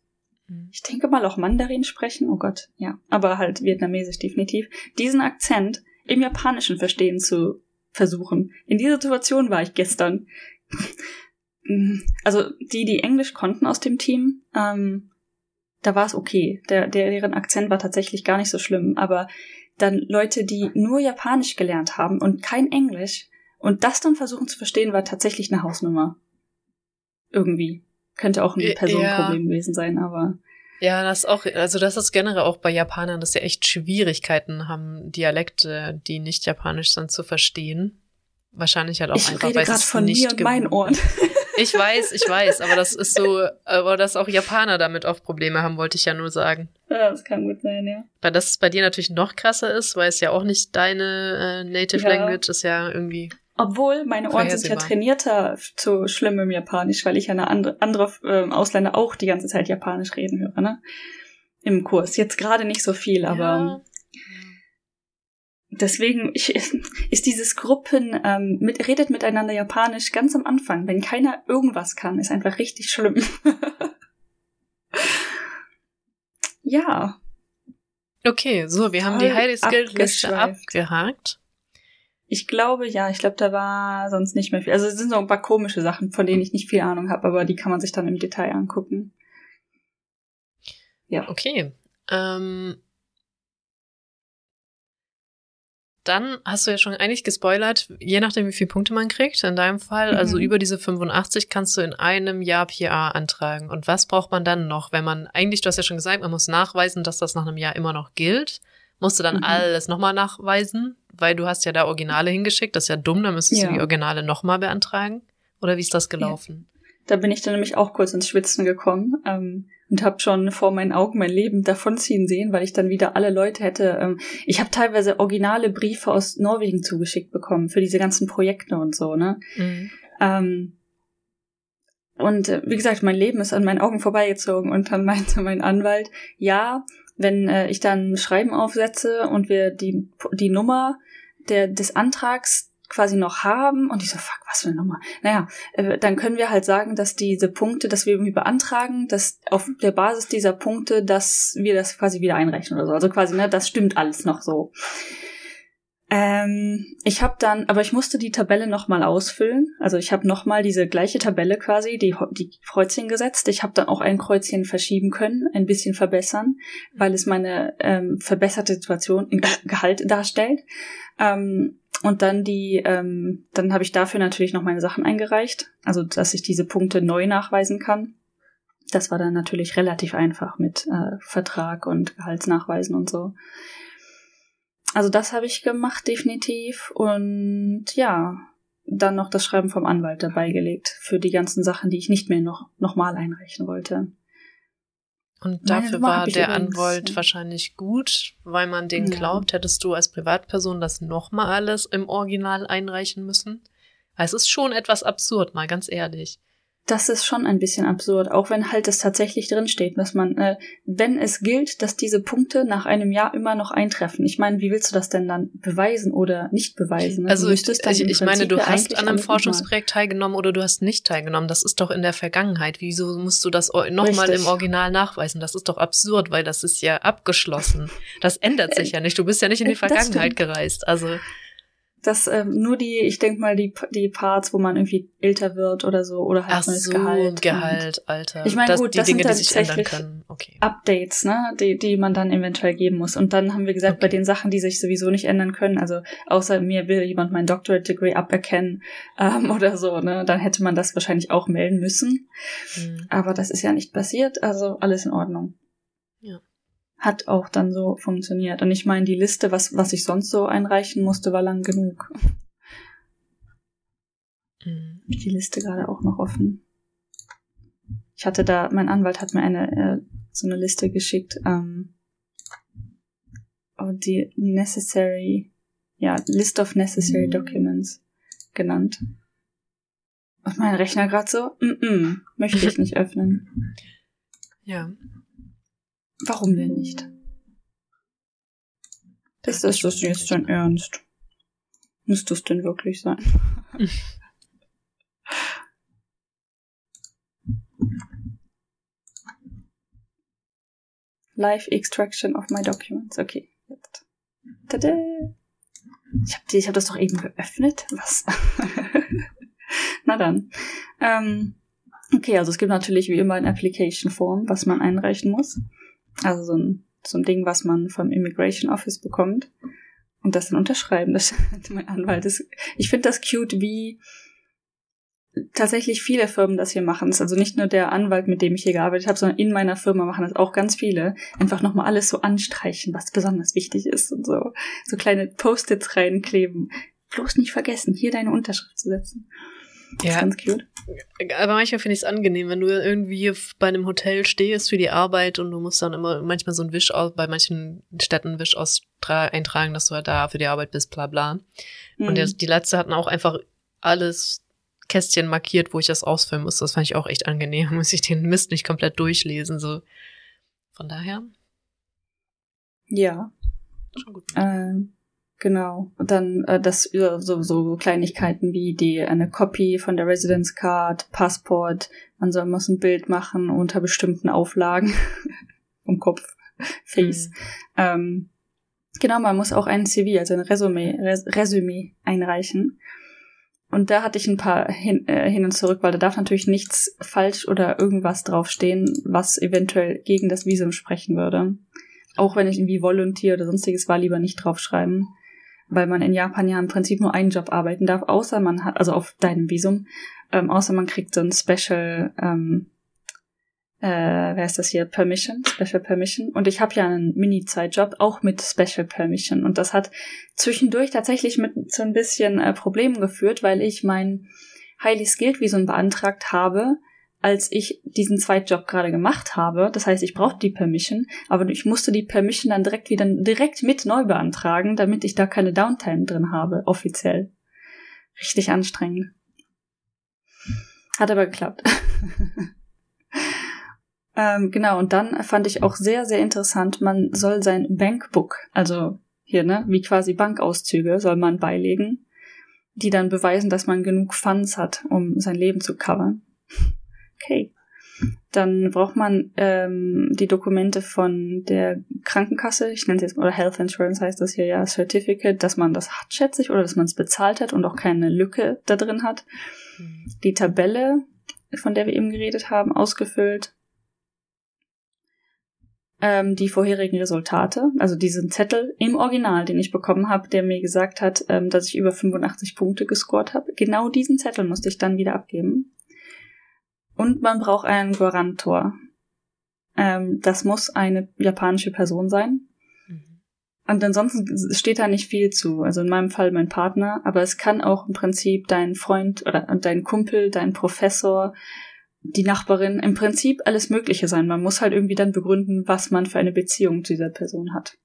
mhm. ich denke mal auch Mandarin sprechen, oh Gott, ja, aber halt Vietnamesisch definitiv, diesen Akzent im Japanischen verstehen zu versuchen. In dieser Situation war ich gestern. Mm, also die, die Englisch konnten aus dem Team, ähm, da war es okay. Der, der, deren Akzent war tatsächlich gar nicht so schlimm. Aber dann Leute, die nur Japanisch gelernt haben und kein Englisch und das dann versuchen zu verstehen, war tatsächlich eine Hausnummer. Irgendwie. Könnte auch ein Personenproblem ja. gewesen sein, aber. Ja, das auch, also das ist generell auch bei Japanern, dass sie echt Schwierigkeiten haben, Dialekte, die nicht japanisch sind, zu verstehen. Wahrscheinlich halt auch ich einfach, rede weil es von nicht mir und meinen Ohren. Ich weiß, ich weiß, aber das ist so, aber dass auch Japaner damit oft Probleme haben, wollte ich ja nur sagen. Ja, das kann gut sein, ja. Weil das bei dir natürlich noch krasser ist, weil es ja auch nicht deine äh, Native ja. Language ist ja irgendwie. Obwohl meine Ohren sind ja trainierter zu schlimm im Japanisch, weil ich ja eine andere, andere äh, Ausländer auch die ganze Zeit Japanisch reden höre, ne? Im Kurs. Jetzt gerade nicht so viel, aber ja deswegen ich, ist dieses Gruppen ähm, mit, redet miteinander Japanisch ganz am Anfang, wenn keiner irgendwas kann, ist einfach richtig schlimm. ja. Okay, so, wir haben die Heidi Skill Liste abgehakt. Ich glaube, ja, ich glaube, da war sonst nicht mehr viel. Also es sind so ein paar komische Sachen, von denen ich nicht viel Ahnung habe, aber die kann man sich dann im Detail angucken. Ja. Okay. Ähm, dann hast du ja schon eigentlich gespoilert, je nachdem, wie viele Punkte man kriegt. In deinem Fall, also Mhm. über diese 85 kannst du in einem Jahr PA antragen. Und was braucht man dann noch, wenn man, eigentlich, du hast ja schon gesagt, man muss nachweisen, dass das nach einem Jahr immer noch gilt. Musst du dann Mhm. alles nochmal nachweisen, weil du hast ja da Originale hingeschickt. Das ist ja dumm, dann müsstest Ja. du die Originale nochmal beantragen. Oder wie ist das gelaufen? Da bin ich dann nämlich auch kurz ins Schwitzen gekommen ähm, und habe schon vor meinen Augen mein Leben davonziehen sehen, weil ich dann wieder alle Leute hätte. Ähm, ich habe teilweise originale Briefe aus Norwegen zugeschickt bekommen für diese ganzen Projekte und so, ne? Mhm. Ähm, und äh, wie gesagt, mein Leben ist an meinen Augen vorbeigezogen und dann meinte mein Anwalt, ja, wenn äh, ich dann ein Schreiben aufsetze und wir die, die Nummer der, des Antrags quasi noch haben und ich so, fuck, was für eine Nummer? Naja, äh, dann können wir halt sagen, dass diese Punkte, dass wir irgendwie beantragen, dass auf der Basis dieser Punkte, dass wir das quasi wieder einrechnen oder so. Also quasi, ne, das stimmt alles noch so. Ähm, ich habe dann, aber ich musste die Tabelle nochmal ausfüllen. Also ich habe nochmal diese gleiche Tabelle quasi, die, die Kreuzchen gesetzt. Ich habe dann auch ein Kreuzchen verschieben können, ein bisschen verbessern, weil es meine ähm, verbesserte Situation im Gehalt darstellt. Ähm, und dann die, ähm, dann habe ich dafür natürlich noch meine Sachen eingereicht, also dass ich diese Punkte neu nachweisen kann. Das war dann natürlich relativ einfach mit äh, Vertrag und Gehaltsnachweisen und so. Also das habe ich gemacht, definitiv. Und ja, dann noch das Schreiben vom Anwalt dabei gelegt für die ganzen Sachen, die ich nicht mehr noch, noch mal einreichen wollte. Und dafür Nummer war der Anwalt wahrscheinlich gut, weil man den Ja. glaubt, hättest du als Privatperson das nochmal alles im Original einreichen müssen. Es ist schon etwas absurd, mal ganz ehrlich. Das ist schon ein bisschen absurd, auch wenn halt es tatsächlich drinsteht, dass man, äh, wenn es gilt, dass diese Punkte nach einem Jahr immer noch eintreffen. Ich meine, wie willst du das denn dann beweisen oder nicht beweisen? ne? Also ich, ich, ich meine, du hast an einem Forschungsprojekt teilgenommen oder du hast nicht teilgenommen. Das ist doch in der Vergangenheit. Wieso musst du das nochmal im Original nachweisen? Das ist doch absurd, weil das ist ja abgeschlossen. Das ändert sich ja nicht. Du bist ja nicht in die Äh, das Vergangenheit gereist. Also dass ähm, nur die, ich denke mal, die, die Parts, wo man irgendwie älter wird oder so, oder halt ach neues so, Gehalt. Gehalt, Alter. Ich meine, das, gut, die das Dinge, sind die sich ändern können. Okay. Updates, ne, die, die man dann eventuell geben muss. Und dann haben wir gesagt, Okay. bei den Sachen, die sich sowieso nicht ändern können, also außer mir will jemand mein Doctorate Degree aberkennen ähm, oder so, ne, dann hätte man das wahrscheinlich auch melden müssen. Hm. Aber das ist ja nicht passiert, also alles in Ordnung. Hat auch dann so funktioniert. Und ich meine, die Liste, was, was ich sonst so einreichen musste, war lang genug. Hm. Ich die Liste gerade auch noch offen. Ich hatte da, mein Anwalt hat mir eine, äh, so eine Liste geschickt, ähm, und die necessary, ja, list of necessary documents genannt. Und mein Rechner gerade so, mm, mm, möchte ich nicht öffnen. Ja. Warum denn nicht? Ist das das jetzt dein Ernst? Muss das denn wirklich sein? Live Extraction of my documents. Okay, jetzt. Tada! Ich habe ich hab das doch eben geöffnet. Was? Na dann. Ähm, okay, also es gibt natürlich wie immer ein Application Form, was man einreichen muss. Also so ein, so ein Ding, was man vom Immigration Office bekommt. Und das dann unterschreiben. Das mein Anwalt ist. Ich finde das cute, wie tatsächlich viele Firmen das hier machen. Also nicht nur der Anwalt, mit dem ich hier gearbeitet habe, sondern in meiner Firma machen das auch ganz viele. Einfach nochmal alles so anstreichen, was besonders wichtig ist und so. So kleine Post-its reinkleben. Bloß nicht vergessen, hier deine Unterschrift zu setzen. Das Ja, ganz cute. aber manchmal finde ich es angenehm, wenn du irgendwie bei einem Hotel stehst für die Arbeit und du musst dann immer manchmal so ein Wisch aus, bei manchen Städten Wisch aus eintragen, dass du halt da für die Arbeit bist, bla bla. Und Mhm. der, die letzte hatten auch einfach alles Kästchen markiert, wo ich das ausfüllen muss. Das fand ich auch echt angenehm. Muss ich den Mist nicht komplett durchlesen. So. Von daher, ja. schon gut. Ähm, genau. Und dann äh, das ja, so, so Kleinigkeiten wie die eine Copy von der Residence Card, Passport, man soll muss ein Bild machen unter bestimmten Auflagen vom Kopf, Face. Mhm. Ähm, genau, man muss auch ein CV, also ein Resümee, Res Resümee einreichen. und da hatte ich ein paar hin, äh, hin und zurück, weil da darf natürlich nichts falsch oder irgendwas draufstehen, was eventuell gegen das Visum sprechen würde. Auch wenn ich irgendwie Volunteer oder sonstiges war, lieber nicht draufschreiben. Weil man in Japan ja im Prinzip nur einen Job arbeiten darf, außer man hat, also auf deinem Visum, ähm, außer man kriegt so ein Special ähm, äh, wer ist das hier? Permission, Special Permission. Und ich habe ja einen Mini-Zeitjob, auch mit Special Permission. Und das hat zwischendurch tatsächlich mit so ein bisschen äh, Problemen geführt, weil ich mein Highly Skilled Visum beantragt habe, als ich diesen Zweitjob gerade gemacht habe. Das heißt, ich brauchte die Permission, aber ich musste die Permission dann direkt wieder direkt mit neu beantragen, damit ich da keine Downtime drin habe, offiziell. Richtig anstrengend. Hat aber geklappt. Ähm, genau, und dann fand ich auch sehr, sehr interessant, man soll sein Bankbook, also hier, ne, wie quasi Bankauszüge, soll man beilegen, die dann beweisen, dass man genug Funds hat, um sein Leben zu covern. Okay. Dann braucht man ähm, die Dokumente von der Krankenkasse, ich nenne es jetzt, oder Health Insurance heißt das hier ja, Certificate, dass man das hat, schätze ich, oder dass man es bezahlt hat und auch keine Lücke da drin hat. Mhm. Die Tabelle, von der wir eben geredet haben, ausgefüllt ähm, die vorherigen Resultate, also diesen Zettel im Original, den ich bekommen habe, der mir gesagt hat, ähm, dass ich über 85 Punkte gescored habe. Genau diesen Zettel musste ich dann wieder abgeben. Und man braucht einen Guarantor. Ähm, das muss eine japanische Person sein. Mhm. Und ansonsten steht da nicht viel zu. Also in meinem Fall mein Partner, aber es kann auch im Prinzip dein Freund oder dein Kumpel, dein Professor, die Nachbarin, im Prinzip alles Mögliche sein. Man muss halt irgendwie dann begründen, was man für eine Beziehung zu dieser Person hat.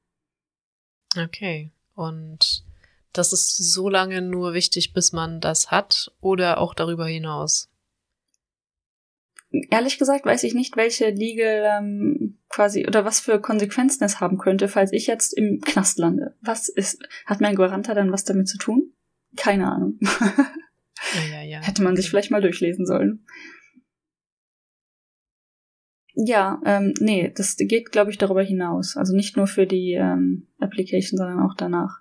Okay. Und das ist so lange nur wichtig, bis man das hat oder auch darüber hinaus? Ehrlich gesagt weiß ich nicht, welche Legal ähm, quasi oder was für Konsequenzen es haben könnte, falls ich jetzt im Knast lande. Was ist, hat mein Guaranta dann was damit zu tun? Keine Ahnung. Ja, ja, ja. Hätte man sich vielleicht mal durchlesen sollen. Ja, ähm, nee, das geht, glaube ich, darüber hinaus. Also nicht nur für die ähm, Application, sondern auch danach.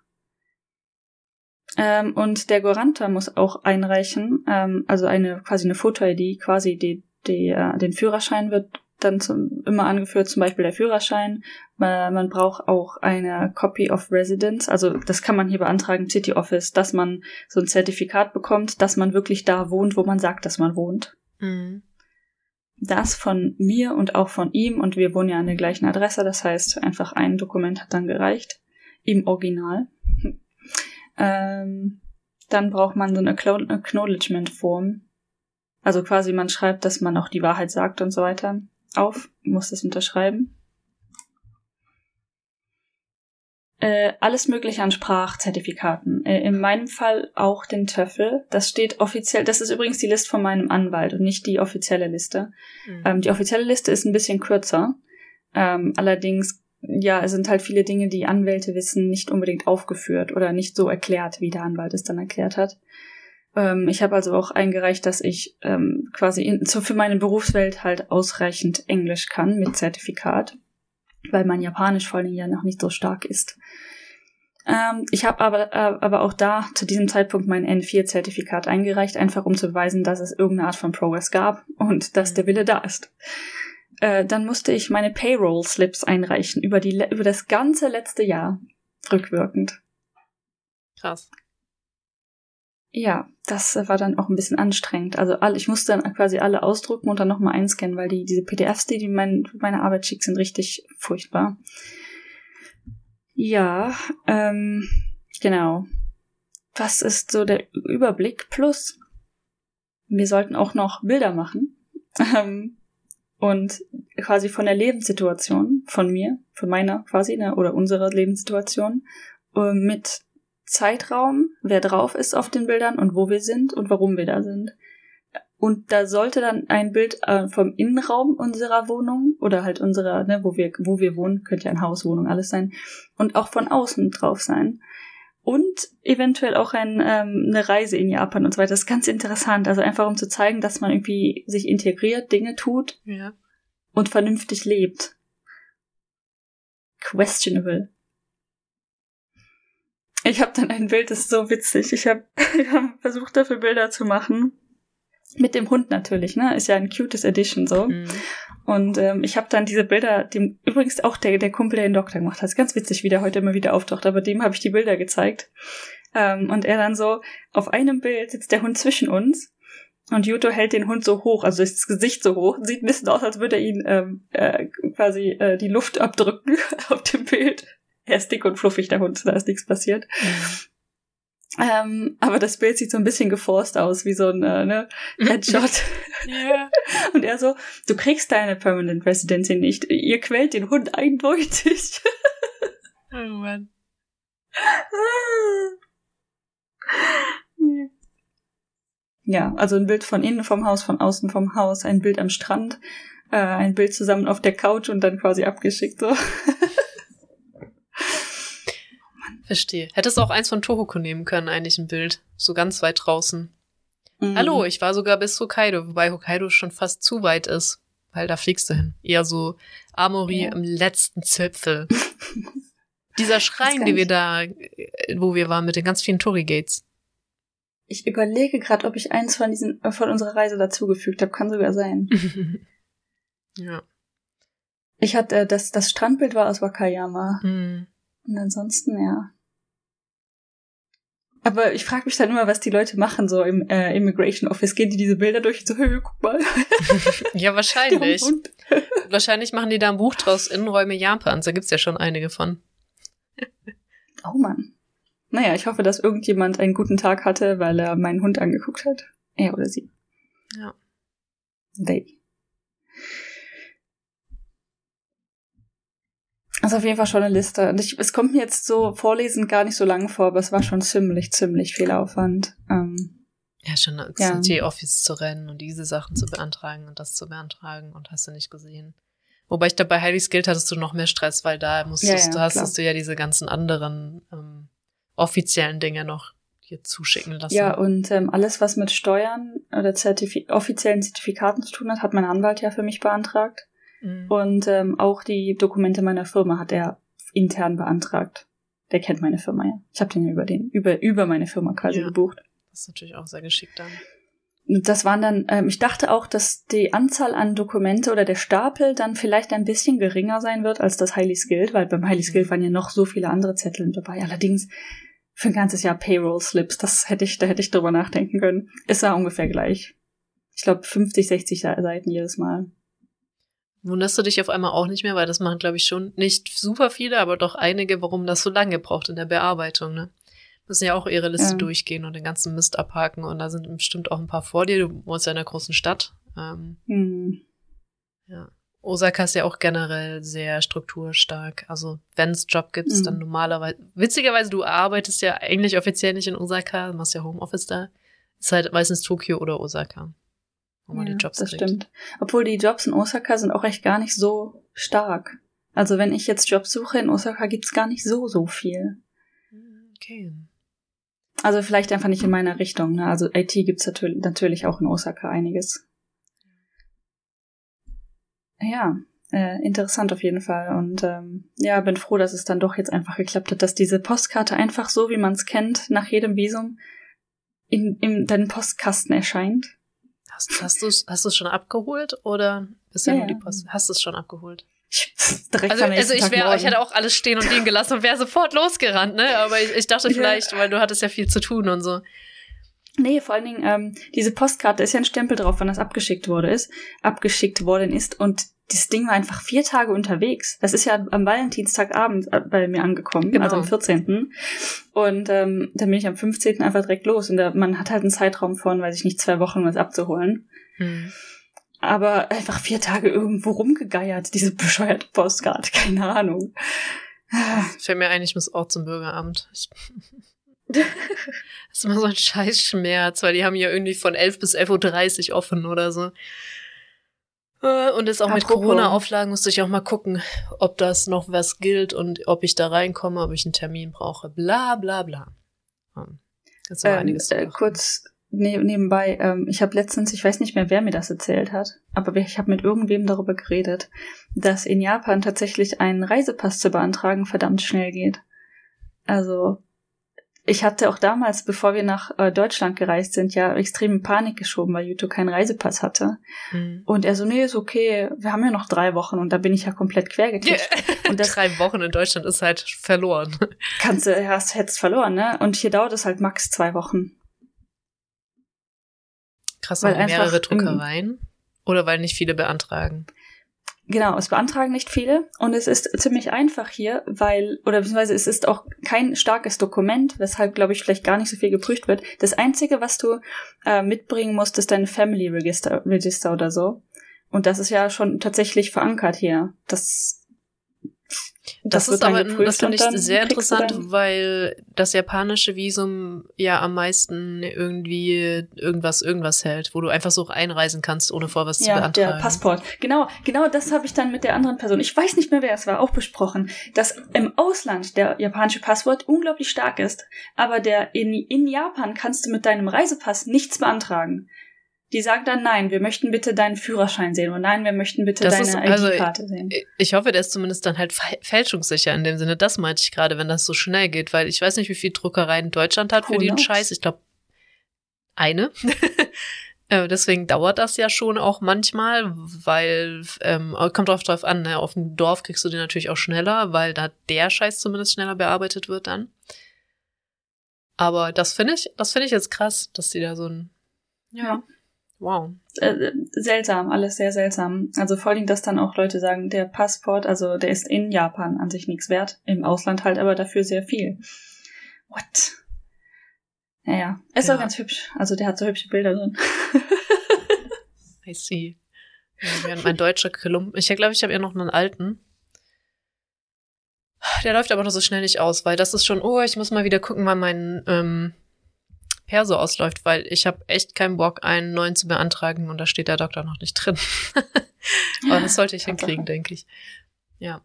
Ähm, und der Goranta muss auch einreichen, ähm, also eine quasi eine Foto-ID, quasi die, die, äh, den Führerschein wird dann zum, immer angeführt, zum Beispiel der Führerschein. Man, man braucht auch eine Copy of Residence, also das kann man hier beantragen, City Office, dass man so ein Zertifikat bekommt, dass man wirklich da wohnt, wo man sagt, dass man wohnt. Mhm das von mir und auch von ihm und wir wohnen ja an der gleichen Adresse, das heißt einfach ein Dokument hat dann gereicht im Original. ähm, dann braucht man so eine Acknowledgement Form, also quasi man schreibt, dass man auch die Wahrheit sagt und so weiter auf, muss das unterschreiben. Äh, alles mögliche an Sprachzertifikaten. Äh, in meinem Fall auch den TOEFL. Das steht offiziell, das ist übrigens die Liste von meinem Anwalt und nicht die offizielle Liste. Mhm. Ähm, die offizielle Liste ist ein bisschen kürzer. Ähm, allerdings, ja, es sind halt viele Dinge, die Anwälte wissen, nicht unbedingt aufgeführt oder nicht so erklärt, wie der Anwalt es dann erklärt hat. Ähm, ich habe also auch eingereicht, dass ich ähm, quasi in, so für meine Berufswelt halt ausreichend Englisch kann mit Zertifikat, weil mein Japanisch vor allen Dingen ja noch nicht so stark ist. Ähm, ich habe aber, äh, aber auch da zu diesem Zeitpunkt mein N4-Zertifikat eingereicht, einfach um zu beweisen, dass es irgendeine Art von Progress gab und dass der Wille da ist. Äh, dann musste ich meine Payroll-Slips einreichen über, die, über das ganze letzte Jahr, rückwirkend. Krass. Ja, das war dann auch ein bisschen anstrengend. Also alle, ich musste dann quasi alle ausdrucken und dann nochmal einscannen, weil die, diese PDFs, die, die mein, meine Arbeit schickt, sind richtig furchtbar. Ja, ähm, genau. Was ist so der Überblick? Plus, wir sollten auch noch Bilder machen. Ähm, und quasi von der Lebenssituation, von mir, von meiner quasi, ne, oder unserer Lebenssituation, äh, mit Zeitraum, wer drauf ist auf den Bildern und wo wir sind und warum wir da sind. Und da sollte dann ein Bild äh, vom Innenraum unserer Wohnung oder halt unserer, ne, wo wir, wo wir wohnen, könnte ja ein Haus, Wohnung, alles sein, und auch von außen drauf sein. Und eventuell auch ein, ähm, eine Reise in Japan und so weiter. Das ist ganz interessant. Also einfach um zu zeigen, dass man irgendwie sich integriert, Dinge tut ja. und vernünftig lebt. Questionable. Ich habe dann ein Bild, das ist so witzig. Ich habe hab versucht, dafür Bilder zu machen. Mit dem Hund natürlich, ne? Ist ja ein cutes Edition so. Mhm. Und ähm, ich habe dann diese Bilder, dem übrigens auch der, der Kumpel, der den Doktor gemacht hat, ist ganz witzig, wie der heute immer wieder auftaucht, aber dem habe ich die Bilder gezeigt. Ähm, und er dann so, auf einem Bild sitzt der Hund zwischen uns und Yuto hält den Hund so hoch, also das Gesicht so hoch, sieht ein bisschen aus, als würde er ihn ähm, äh, quasi äh, die Luft abdrücken auf dem Bild. Er ist dick und fluffig, der Hund, da ist nichts passiert. Ähm, aber das Bild sieht so ein bisschen geforst aus, wie so ein äh, ne, Headshot. yeah. Und er so, du kriegst deine Permanent Residency nicht. Ihr quält den Hund eindeutig. oh Mann. Ja, also ein Bild von innen vom Haus, von außen vom Haus, ein Bild am Strand, äh, ein Bild zusammen auf der Couch und dann quasi abgeschickt so. Verstehe. Hättest auch eins von Tohoku nehmen können, eigentlich ein Bild. So ganz weit draußen. Mhm. Hallo, ich war sogar bis Hokkaido, wobei Hokkaido schon fast zu weit ist. Weil da fliegst du hin. Eher so Amori ja. im letzten Zipfel. Dieser Schrein, den wir da, wo wir waren mit den ganz vielen Torii-Gates. Ich überlege gerade, ob ich eins von diesen äh, von unserer Reise dazugefügt habe. Kann sogar sein. ja. Ich hatte das das Strandbild war aus Wakayama. Mhm. Und ansonsten ja. Aber ich frage mich dann immer, was die Leute machen, so im äh, Immigration Office. Gehen die diese Bilder durch? So, hey, guck mal. ja, wahrscheinlich. wahrscheinlich machen die da ein Buch draus, Innenräume Japans. Da gibt's ja schon einige von. oh Mann. Naja, ich hoffe, dass irgendjemand einen guten Tag hatte, weil er meinen Hund angeguckt hat. Er oder sie. Ja. They. Das ist auf jeden Fall schon eine Liste. Und ich, es kommt mir jetzt so vorlesen gar nicht so lange vor, aber es war schon ziemlich, ziemlich viel Aufwand. Ähm, ja, schon ins ja. CT-Office zu rennen und diese Sachen zu beantragen und das zu beantragen und hast du nicht gesehen. Wobei ich dabei Highly Skilled hattest du noch mehr Stress, weil da musstest ja, ja, du, hast du ja diese ganzen anderen ähm, offiziellen Dinge noch hier zuschicken lassen. Ja, und ähm, alles, was mit Steuern oder Zertifi offiziellen Zertifikaten zu tun hat, hat mein Anwalt ja für mich beantragt. Mhm. Und ähm, auch die Dokumente meiner Firma hat er intern beantragt. Der kennt meine Firma ja. Ich habe den ja über den über über meine Firma quasi ja, gebucht. Das ist natürlich auch sehr geschickt dann. Das waren dann, ähm, ich dachte auch, dass die Anzahl an Dokumente oder der Stapel dann vielleicht ein bisschen geringer sein wird als das Highly Skilled, weil beim Highly Skilled mhm. waren ja noch so viele andere Zettel dabei. Allerdings für ein ganzes Jahr Payroll-Slips. Das hätte ich, da hätte ich drüber nachdenken können. Ist ja ungefähr gleich. Ich glaube 50, 60 Seiten jedes Mal. Wunderst du dich auf einmal auch nicht mehr, weil das machen, glaube ich, schon nicht super viele, aber doch einige, warum das so lange braucht in der Bearbeitung, ne? Müssen ja auch ihre Liste ja. durchgehen und den ganzen Mist abhaken und da sind bestimmt auch ein paar vor dir. Du wohnst ja in einer großen Stadt. Ähm, mhm. Ja. Osaka ist ja auch generell sehr strukturstark. Also wenn es Job gibt, mhm. dann normalerweise. Witzigerweise, du arbeitest ja eigentlich offiziell nicht in Osaka, machst ja Homeoffice da. Ist halt meistens Tokio oder Osaka. Man ja, die Jobs das kriegt. stimmt. Obwohl die Jobs in Osaka sind auch echt gar nicht so stark. Also wenn ich jetzt Jobs suche in Osaka, gibt's gar nicht so, so viel. Okay. Also vielleicht einfach nicht in meiner Richtung. Ne? Also IT gibt's natürlich, natürlich auch in Osaka einiges ja, äh, interessant auf jeden Fall. Und ähm, ja, bin froh, dass es dann doch jetzt einfach geklappt hat, dass diese Postkarte einfach so, wie man es kennt, nach jedem Visum in, in deinem Postkasten erscheint. Hast, hast du es hast du's schon abgeholt oder ist ja, ja nur die Post? Hast du es schon abgeholt? Direkt also, also ich wäre, ich hätte auch alles stehen und liegen gelassen und wäre sofort losgerannt, ne? Aber ich, ich dachte vielleicht, ja. weil du hattest ja viel zu tun und so. Nee, vor allen Dingen, ähm, diese Postkarte ist ja ein Stempel drauf, wann das abgeschickt wurde ist, abgeschickt worden ist und das Ding war einfach vier Tage unterwegs. Das ist ja am Valentinstagabend äh, bei mir angekommen, genau. also am 14. Und ähm, dann bin ich am 15. einfach direkt los. Und da, man hat halt einen Zeitraum von, weiß ich nicht, zwei Wochen, um es abzuholen. Hm. Aber einfach vier Tage irgendwo rumgegeiert, diese bescheuerte Postkarte, keine Ahnung. Fällt mir ein, ich muss auch zum Bürgeramt. Das ist immer so ein Scheißschmerz, weil die haben ja irgendwie von 11 bis 11.30 Uhr offen oder so. Äh, und jetzt auch Apropos. mit Corona-Auflagen musste ich auch mal gucken, ob das noch was gilt und ob ich da reinkomme, ob ich einen Termin brauche. Bla bla bla. Das war ähm, einiges. Äh, kurz ne nebenbei, ähm, ich habe letztens, ich weiß nicht mehr, wer mir das erzählt hat, aber ich habe mit irgendwem darüber geredet, dass in Japan tatsächlich einen Reisepass zu beantragen verdammt schnell geht. Also ich hatte auch damals, bevor wir nach äh, Deutschland gereist sind, ja extrem in Panik geschoben, weil Juto keinen Reisepass hatte. Mhm. Und er so, nee, ist okay, wir haben ja noch drei Wochen und da bin ich ja komplett quergekriegt. Yeah. Und das, drei Wochen in Deutschland ist halt verloren. Kannst du, hast, hättest verloren, ne? Und hier dauert es halt max zwei Wochen. Krass, weil mehrere Druckereien? Oder weil nicht viele beantragen? Genau, es beantragen nicht viele und es ist ziemlich einfach hier, weil, oder beziehungsweise es ist auch kein starkes Dokument, weshalb, glaube ich, vielleicht gar nicht so viel geprüft wird. Das Einzige, was du äh, mitbringen musst, ist dein Family Register, Register oder so. Und das ist ja schon tatsächlich verankert hier. Das das, das ist aber, das finde ich sehr interessant, weil das japanische Visum ja am meisten irgendwie irgendwas, irgendwas hält, wo du einfach so einreisen kannst, ohne vor was ja, zu beantragen. Ja, der Passport. Genau, genau das habe ich dann mit der anderen Person, ich weiß nicht mehr, wer es war, auch besprochen, dass im Ausland der japanische Passport unglaublich stark ist, aber der in, in Japan kannst du mit deinem Reisepass nichts beantragen. Die sagen dann, nein, wir möchten bitte deinen Führerschein sehen und nein, wir möchten bitte das deine also, ID-Karte sehen. Ich hoffe, der ist zumindest dann halt fälschungssicher in dem Sinne. Das meinte ich gerade, wenn das so schnell geht, weil ich weiß nicht, wie viel Druckereien Deutschland hat für den Scheiß. Ich glaube, eine. Äh, deswegen dauert das ja schon auch manchmal, weil ähm, kommt drauf drauf an, ne? auf dem Dorf kriegst du den natürlich auch schneller, weil da der Scheiß zumindest schneller bearbeitet wird dann. Aber das finde ich, das finde ich jetzt krass, dass die da so ein ja. Wow. Äh, seltsam, alles sehr seltsam. Also vor allem, dass dann auch Leute sagen, der Passport, also der ist in Japan an sich nichts wert, im Ausland halt aber dafür sehr viel. What? Naja, ist ja. auch ganz hübsch. Also der hat so hübsche Bilder drin. I see. Ja, mein deutscher Kolumb. Ich glaube, ich habe ja noch einen alten. Der läuft aber noch so schnell nicht aus, weil das ist schon, oh, ich muss mal wieder gucken, wann mein ähm, Perso ausläuft, weil ich habe echt keinen Bock, einen neuen zu beantragen und da steht der Doktor noch nicht drin. Aber das sollte ich hinkriegen, denke ich. Ja.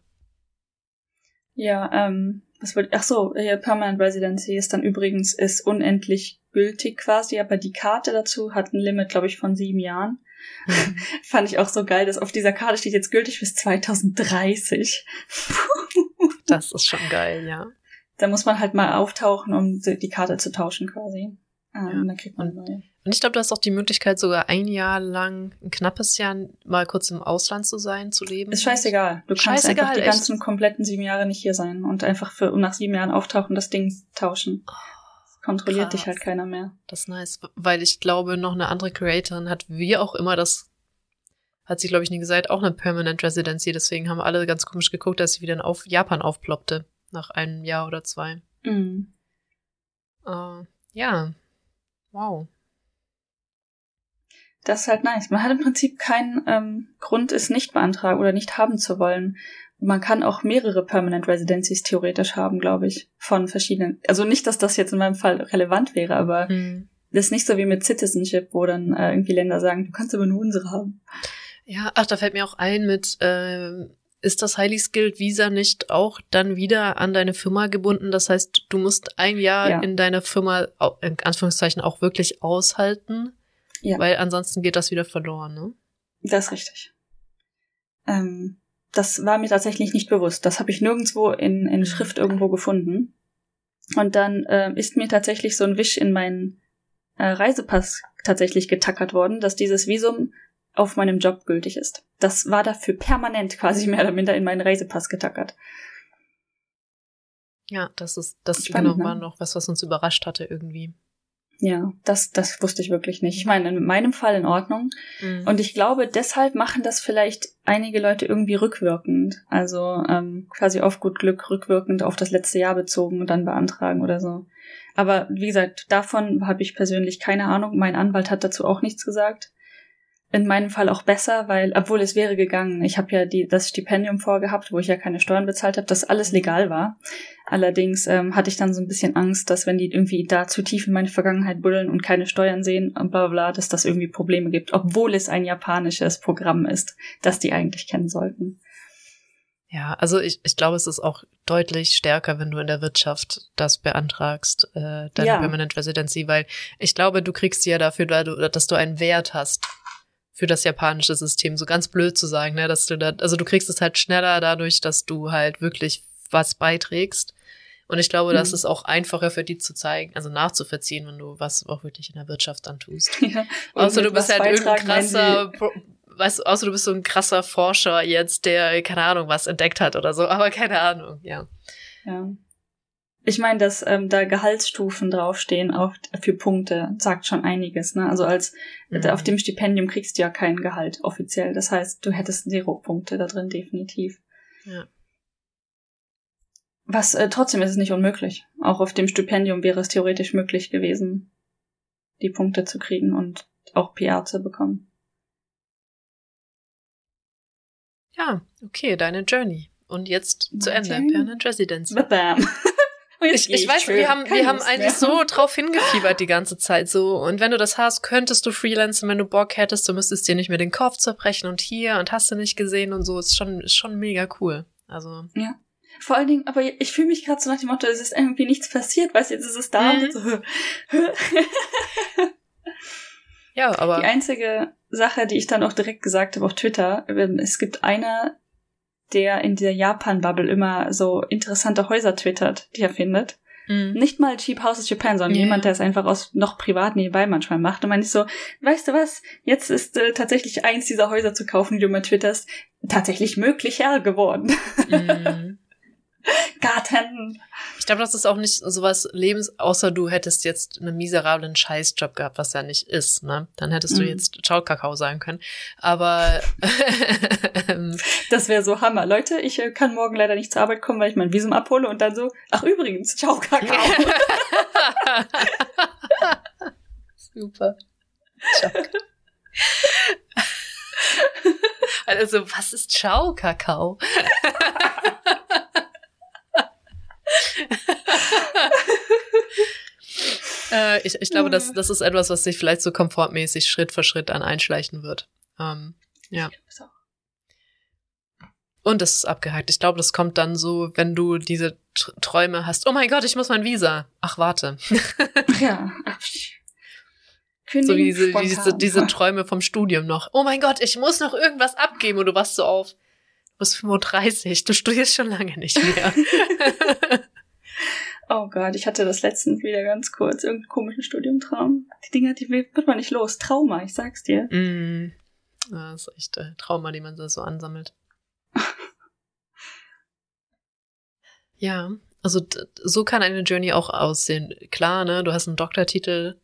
Ja, ähm, was wollte ach so, ja, Permanent Residency ist dann übrigens ist unendlich gültig quasi, aber die Karte dazu hat ein Limit, glaube ich, von sieben Jahren. Mhm. Fand ich auch so geil, dass auf dieser Karte steht jetzt gültig bis 2030. das ist schon geil, ja. Da muss man halt mal auftauchen, um die Karte zu tauschen quasi. Ah, ja. dann kriegt man neue. Und ich glaube, du hast auch die Möglichkeit, sogar ein Jahr lang, ein knappes Jahr, mal kurz im Ausland zu sein, zu leben. Ist scheißegal. Du kannst scheißegal, einfach die echt? ganzen kompletten sieben Jahre nicht hier sein und einfach für nach sieben Jahren auftauchen, das Ding tauschen. Oh, Kontrolliert krass. dich halt keiner mehr. Das ist nice, weil ich glaube, noch eine andere Creatorin hat, wie auch immer das, hat sie, glaube ich, nie gesagt, auch eine Permanent Residency. Deswegen haben alle ganz komisch geguckt, dass sie wieder auf Japan aufploppte. Nach einem Jahr oder zwei. Mhm. Uh, ja, Wow. Das ist halt nice. Man hat im Prinzip keinen ähm, Grund, es nicht beantragen oder nicht haben zu wollen. Man kann auch mehrere Permanent Residencies theoretisch haben, glaube ich, von verschiedenen. Also nicht, dass das jetzt in meinem Fall relevant wäre, aber hm. das ist nicht so wie mit Citizenship, wo dann äh, irgendwie Länder sagen, du kannst aber nur unsere haben. Ja, ach, da fällt mir auch ein mit äh, ist das Highly Skilled Visa nicht auch dann wieder an deine Firma gebunden? Das heißt, du musst ein Jahr ja. in deiner Firma, in Anführungszeichen, auch wirklich aushalten, ja. weil ansonsten geht das wieder verloren, ne? Das ist richtig. Ähm, das war mir tatsächlich nicht bewusst. Das habe ich nirgendwo in, in Schrift irgendwo gefunden. Und dann äh, ist mir tatsächlich so ein Wisch in meinen äh, Reisepass tatsächlich getackert worden, dass dieses Visum auf meinem Job gültig ist. Das war dafür permanent quasi mehr oder minder in meinen Reisepass getackert. Ja, das ist, das Spannend, genau war ne? noch was, was uns überrascht hatte irgendwie. Ja, das, das wusste ich wirklich nicht. Ich meine, in meinem Fall in Ordnung. Mhm. Und ich glaube, deshalb machen das vielleicht einige Leute irgendwie rückwirkend. Also ähm, quasi auf gut Glück rückwirkend auf das letzte Jahr bezogen und dann beantragen oder so. Aber wie gesagt, davon habe ich persönlich keine Ahnung. Mein Anwalt hat dazu auch nichts gesagt in meinem Fall auch besser, weil, obwohl es wäre gegangen, ich habe ja die, das Stipendium vorgehabt, wo ich ja keine Steuern bezahlt habe, dass alles legal war. Allerdings ähm, hatte ich dann so ein bisschen Angst, dass wenn die irgendwie da zu tief in meine Vergangenheit buddeln und keine Steuern sehen und bla bla, dass das irgendwie Probleme gibt, obwohl es ein japanisches Programm ist, das die eigentlich kennen sollten. Ja, also ich, ich glaube, es ist auch deutlich stärker, wenn du in der Wirtschaft das beantragst, äh, deine ja. Permanent Residency, weil ich glaube, du kriegst sie ja dafür, dass du einen Wert hast für das japanische System, so ganz blöd zu sagen, ne, dass du da, also du kriegst es halt schneller dadurch, dass du halt wirklich was beiträgst. Und ich glaube, das Mhm. ist auch einfacher für die zu zeigen, also nachzuvollziehen, wenn du was auch wirklich in der Wirtschaft dann tust. Ja. Außer du bist halt irgendein krasser, weißt du, außer du bist so ein krasser Forscher jetzt, der, keine Ahnung, was entdeckt hat oder so, aber keine Ahnung, ja. Ja. Ich meine, dass ähm, da Gehaltsstufen draufstehen auf, für Punkte, sagt schon einiges. Ne? Also als Mhm. auf dem Stipendium kriegst du ja kein Gehalt offiziell. Das heißt, du hättest zero Punkte da drin, definitiv. Ja. Was äh, trotzdem ist es nicht unmöglich. Auch auf dem Stipendium wäre es theoretisch möglich gewesen, die Punkte zu kriegen und auch PR zu bekommen. Ja, okay, deine Journey. Und jetzt zu Ende, Journey? Permanent Residency. Bam. Ich, ich weiß, schön. wir haben, Keine wir haben eigentlich so drauf hingefiebert die ganze Zeit so. Und wenn du das hast, könntest du freelancen, wenn du Bock hättest, du müsstest dir nicht mehr den Kopf zerbrechen und hier und hast du nicht gesehen und so. Ist schon, ist schon mega cool. Also, Vor allen Dingen, aber ich fühle mich gerade so nach dem Motto, es ist irgendwie nichts passiert, weißt du, jetzt ist es da Mhm. und so. ja, aber. Die einzige Sache, die ich dann auch direkt gesagt habe auf Twitter, es gibt einer, der in der Japan-Bubble immer so interessante Häuser twittert, die er findet. Mhm. Nicht mal Cheap Houses Japan, sondern Ja. jemand, der es einfach aus noch privat nebenbei manchmal macht. Und meine ich so, weißt du was, jetzt ist äh, tatsächlich eins dieser Häuser zu kaufen, die du mal twitterst, tatsächlich möglicher geworden. Mhm. Garten. Ich glaube, das ist auch nicht sowas Lebens, außer du hättest jetzt einen miserablen Scheißjob gehabt, was ja nicht ist, ne? Dann hättest du Mhm. jetzt Ciao Kakao sagen können. Aber Das wäre so Hammer. Leute, ich äh, kann morgen leider nicht zur Arbeit kommen, weil ich mein Visum abhole und dann so, ach übrigens, ciao Kakao. Super. Ciao. Also, was ist Ciao Kakao? äh, ich, ich glaube, das, das ist etwas, was sich vielleicht so komfortmäßig Schritt für Schritt an einschleichen wird. Ähm, ja. So. Und das ist abgehakt. Ich glaube, das kommt dann so, wenn du diese Tr Träume hast. Oh mein Gott, ich muss mein Visa. Ach, warte. Ja. So wie diese, Kündigen diese, spontan. diese Träume vom Studium noch. Oh mein Gott, ich muss noch irgendwas abgeben und du warst so auf. Du bist 35, du studierst schon lange nicht mehr. Oh Gott, ich hatte das letztens wieder ganz kurz, irgendeinen komischen Studiumtraum. Die Dinge, die wird man nicht los. Trauma, ich sag's dir. mm. Das ist echt äh, Trauma, die man so ansammelt. ja, also so kann eine Journey auch aussehen. Klar, ne, du hast einen Doktortitel.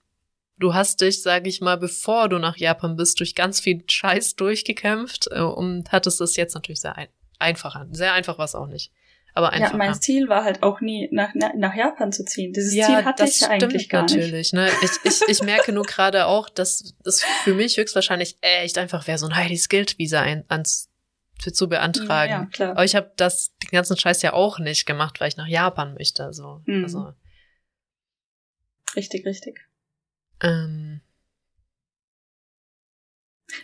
Du hast dich, sage ich mal, bevor du nach Japan bist, durch ganz viel Scheiß durchgekämpft äh, und hattest es jetzt natürlich sehr ein einfacher. Sehr einfach war es auch nicht. Aber einfacher. Ja, mein Ziel war halt auch nie, nach, nach, Japan zu ziehen. Dieses Ziel hatte ich ja eigentlich gar nicht. natürlich. Ne? Ich, ich, ich merke nur gerade auch, dass das für mich höchstwahrscheinlich echt einfach wäre, so ein Highly Skilled Visa ein, ans, für, zu beantragen. Ja, klar. Aber ich habe das den ganzen Scheiß ja auch nicht gemacht, weil ich nach Japan möchte. So. Mhm. Also, Richtig, richtig. ähm,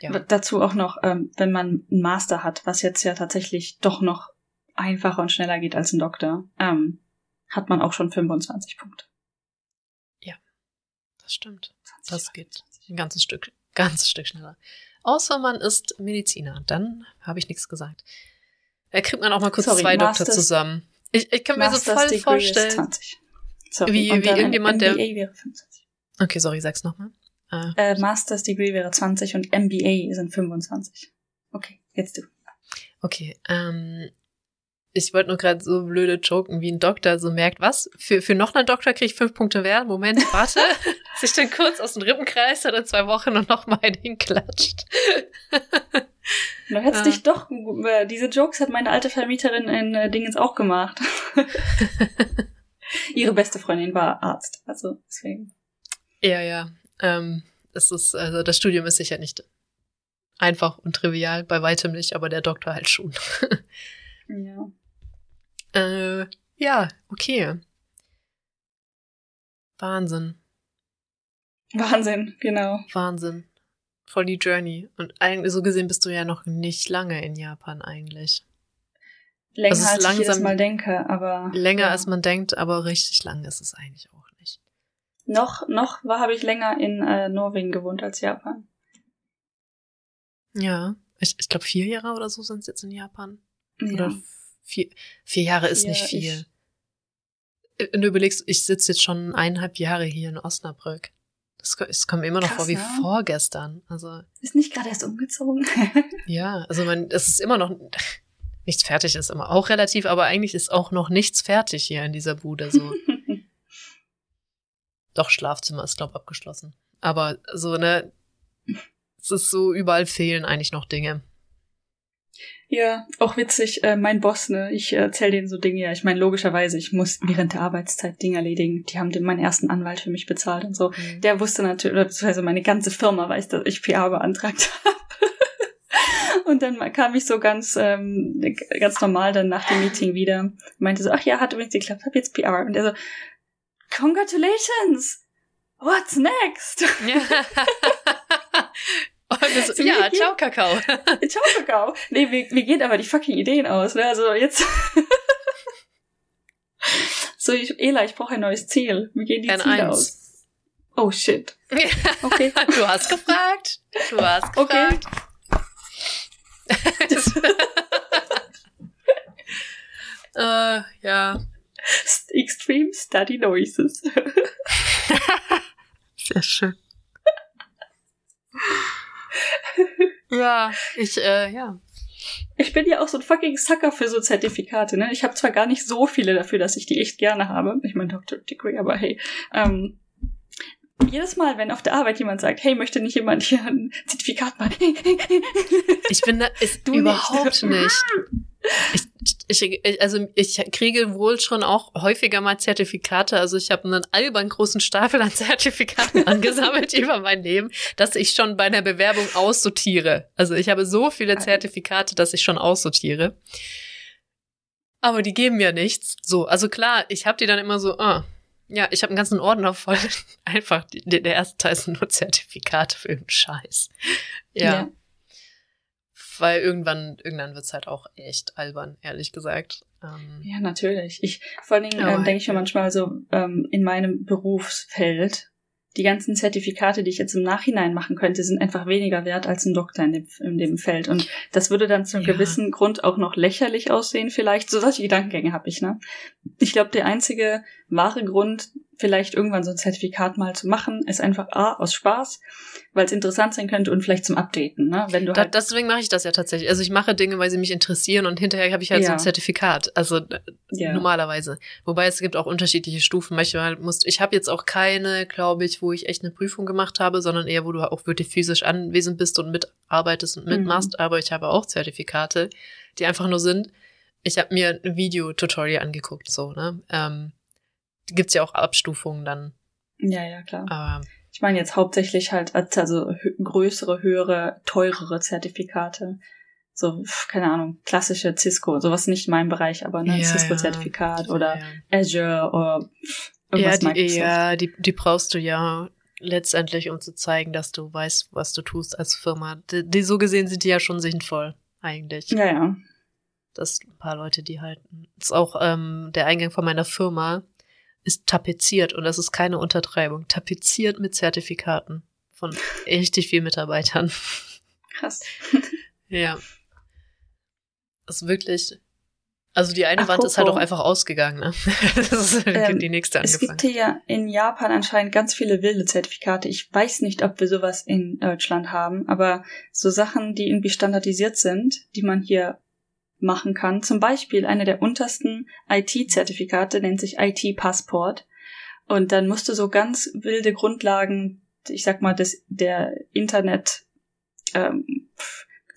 ja. Dazu auch noch, ähm, wenn man einen Master hat, was jetzt ja tatsächlich doch noch einfacher und schneller geht als ein Doktor, ähm, hat man auch schon 25 Punkte. das stimmt. 20, Das geht 25. ein ganzes Stück, ganzes Stück schneller. Außer man ist Mediziner, dann habe ich nichts gesagt. Da kriegt man auch mal kurz Sorry, zwei Doktor Masters- zusammen. Ich, ich kann mir so Masters voll Degree vorstellen. Ist 20. Sorry. Wie- wie irgendjemand, der- MBA wäre 25. Okay, sorry, sag's nochmal. Äh, Äh, Masters Degree wäre 20 und MBA sind 25. Okay, jetzt du. okay, ähm, ich wollte nur gerade so blöde joken, wie ein Doktor so merkt, was? Für, für noch einen Doktor krieg ich fünf Punkte mehr. Moment, warte. Sich dann kurz aus dem Rippenkreis oder zwei Wochen und noch mal einen hinklatscht. Du hättest Ah. dich doch, äh, diese Jokes hat meine alte Vermieterin in äh, Dingens auch gemacht. Ihre beste Freundin war Arzt, also deswegen. Ja, ja. Ähm, es ist, also das Studium ist sicher nicht einfach und trivial, bei weitem nicht, aber der Doktor halt schon. Ja. Äh, ja, okay. Wahnsinn. Wahnsinn, genau. Wahnsinn. Voll die Journey. Und eigentlich, so gesehen bist du ja noch nicht lange in Japan eigentlich. Länger Also als ich jedes langsam- Mal denke, aber. Länger ja. als man denkt, aber richtig lang ist es eigentlich auch nicht. Noch, noch war, habe ich länger in äh, Norwegen gewohnt als Japan. Ja. Ich, ich glaube, vier Jahre oder so sind es jetzt in Japan. Ja. Oder vier, vier Jahre ist Vier, nicht viel. ich- wenn du überlegst, ich sitze jetzt schon eineinhalb Jahre hier in Osnabrück. Es, es kommt mir immer noch Krass, vor wie ne? vorgestern. Also, Ist nicht gerade erst umgezogen. ja, also man, es ist immer noch, nichts fertig ist immer auch relativ, aber eigentlich ist auch noch nichts fertig hier in dieser Bude, so. Doch, Schlafzimmer ist, glaub, abgeschlossen. Aber so, ne, es ist so, überall fehlen eigentlich noch Dinge. Ja, auch witzig, äh, mein Boss, ne, ich erzähl denen so Dinge, ja, ich meine, logischerweise, ich muss während der Arbeitszeit Dinge erledigen. Die haben den, meinen ersten Anwalt für mich bezahlt und so. Mhm. Der wusste natürlich, oder beziehungsweise meine ganze Firma weiß, dass ich PR beantragt habe. Und dann kam ich so ganz, ähm, ganz normal dann nach dem Meeting wieder. Meinte so, ach ja, hat übrigens geklappt, hab jetzt PR. Und er so, congratulations! What's next? Ja. Und das, ja, ciao, Kakao. Ciao, Kakao. Nee, mir, mir gehen aber die fucking Ideen aus, ne? Also jetzt. so, ich, Ela, ich brauche ein neues Ziel. Mir gehen die Ein Ziele Eins. aus. Oh shit. Okay. Du hast gefragt. Du hast Okay. gefragt. äh, ja, Extreme Study Noises. sehr schön. Ja, ich, äh, ja. Ich bin ja auch so ein fucking Sucker für so Zertifikate, ne? Ich habe zwar gar nicht so viele dafür, dass ich die echt gerne habe. Ich meine Dr. Degree, aber hey. Ähm, jedes Mal, wenn auf der Arbeit jemand sagt, hey, möchte nicht jemand hier ein Zertifikat machen? Ich bin da ist Du überhaupt nicht. nicht. Ich, ich, also ich kriege wohl schon auch häufiger mal Zertifikate. Also ich habe einen albern großen Stapel an Zertifikaten angesammelt über mein Leben, dass ich schon bei einer Bewerbung aussortiere. Also ich habe so viele Zertifikate, dass ich schon aussortiere. Aber die geben mir nichts. So, also klar, ich habe die dann immer so, ah, ja, ich habe einen ganzen Ordner voll. Einfach, die, der erste Teil sind nur Zertifikate für den Scheiß. ja. Weil irgendwann, irgendwann wird's halt auch echt albern, ehrlich gesagt. Ähm, Ja, natürlich. Ich, vor allen Dingen Aber ähm, denke ich mir manchmal so, ähm, in meinem Berufsfeld, die ganzen Zertifikate, die ich jetzt im Nachhinein machen könnte, sind einfach weniger wert als ein Doktor in dem, in dem Feld. Und das würde dann zu einem Ja. gewissen Grund auch noch lächerlich aussehen, vielleicht. So solche Gedankengänge habe ich, ne? Ich glaube, der einzige wahre Grund, vielleicht irgendwann so ein Zertifikat mal zu machen, ist einfach A, aus Spaß, weil es interessant sein könnte und vielleicht zum Updaten, ne? Wenn du da, halt. deswegen mache ich das ja tatsächlich. Also ich mache Dinge, weil sie mich interessieren und hinterher habe ich halt so Ja. ein Zertifikat. Also äh, ja. normalerweise. Wobei es gibt auch unterschiedliche Stufen. Manchmal musst ich habe jetzt auch keine, glaube ich, wo ich echt eine Prüfung gemacht habe, sondern eher, wo du auch wirklich physisch anwesend bist und mitarbeitest und mitmachst. Aber ich habe auch Zertifikate, die einfach nur sind. Ich habe mir ein Video-Tutorial angeguckt, so ne. Ähm, gibt's ja auch Abstufungen dann. ja, ja, klar. Aber Ich meine jetzt hauptsächlich halt als- also hö- größere, höhere, teurere Zertifikate. So, keine Ahnung, klassische Cisco, sowas nicht mein Bereich, aber ne, Ja, Cisco-Zertifikat oder ja. Azure oder pf, Ja, irgendwas die, Microsoft. ja die, die brauchst du ja letztendlich, um zu zeigen, dass du weißt, was du tust als Firma. Die, die so gesehen sind die ja schon sinnvoll, eigentlich. ja, ja. Das ein paar Leute, die halten. Das ist auch ähm, der Eingang von meiner Firma ist tapeziert und das ist keine Untertreibung. Tapeziert mit Zertifikaten von richtig vielen Mitarbeitern. Krass. Ja. Das ist wirklich. Also die eine Ach, Wand ist halt auch einfach ausgegangen, ne? Das ist Ähm, die nächste Es angefangen. gibt hier ja in Japan anscheinend ganz viele wilde Zertifikate. Ich weiß nicht, ob wir sowas in Deutschland haben, aber so Sachen, die irgendwie standardisiert sind, die man hier machen kann. Zum Beispiel eine der untersten IT-Zertifikate nennt sich IT-Passport. Und dann musst du so ganz wilde Grundlagen, ich sag mal, des, der Internet, ähm,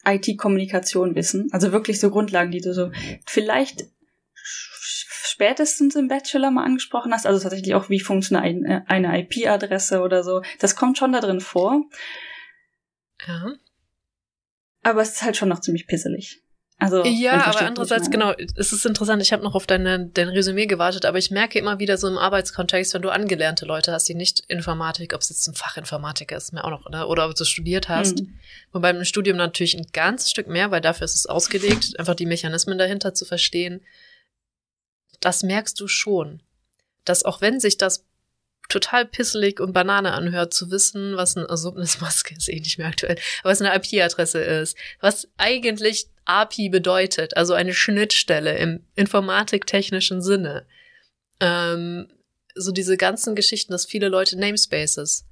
IT-Kommunikation wissen. Also wirklich so Grundlagen, die du so vielleicht spätestens im Bachelor mal angesprochen hast. Also tatsächlich auch, wie funktioniert ein, eine IP-Adresse oder so. Das kommt schon da drin vor. Ja. Aber es ist halt schon noch ziemlich pisselig. Also, Ja, aber andererseits, genau, es ist interessant, ich habe noch auf deine, dein Resümee gewartet, aber ich merke immer wieder so im Arbeitskontext, wenn du angelernte Leute hast, die nicht Informatik, ob es jetzt ein Fachinformatiker ist, mir auch noch, ne, oder ob du studiert hast. Hm. Wobei im Studium natürlich ein ganzes Stück mehr, weil dafür ist es ausgelegt, einfach die Mechanismen dahinter zu verstehen. Das merkst du schon, dass auch wenn sich das total pisselig und Banane anhört, zu wissen, was eine Subnismaske ist, eh nicht mehr aktuell, was eine IP-Adresse ist, was eigentlich API bedeutet, also eine Schnittstelle im informatiktechnischen Sinne. ähm, so diese ganzen Geschichten, dass viele Leute Namespaces.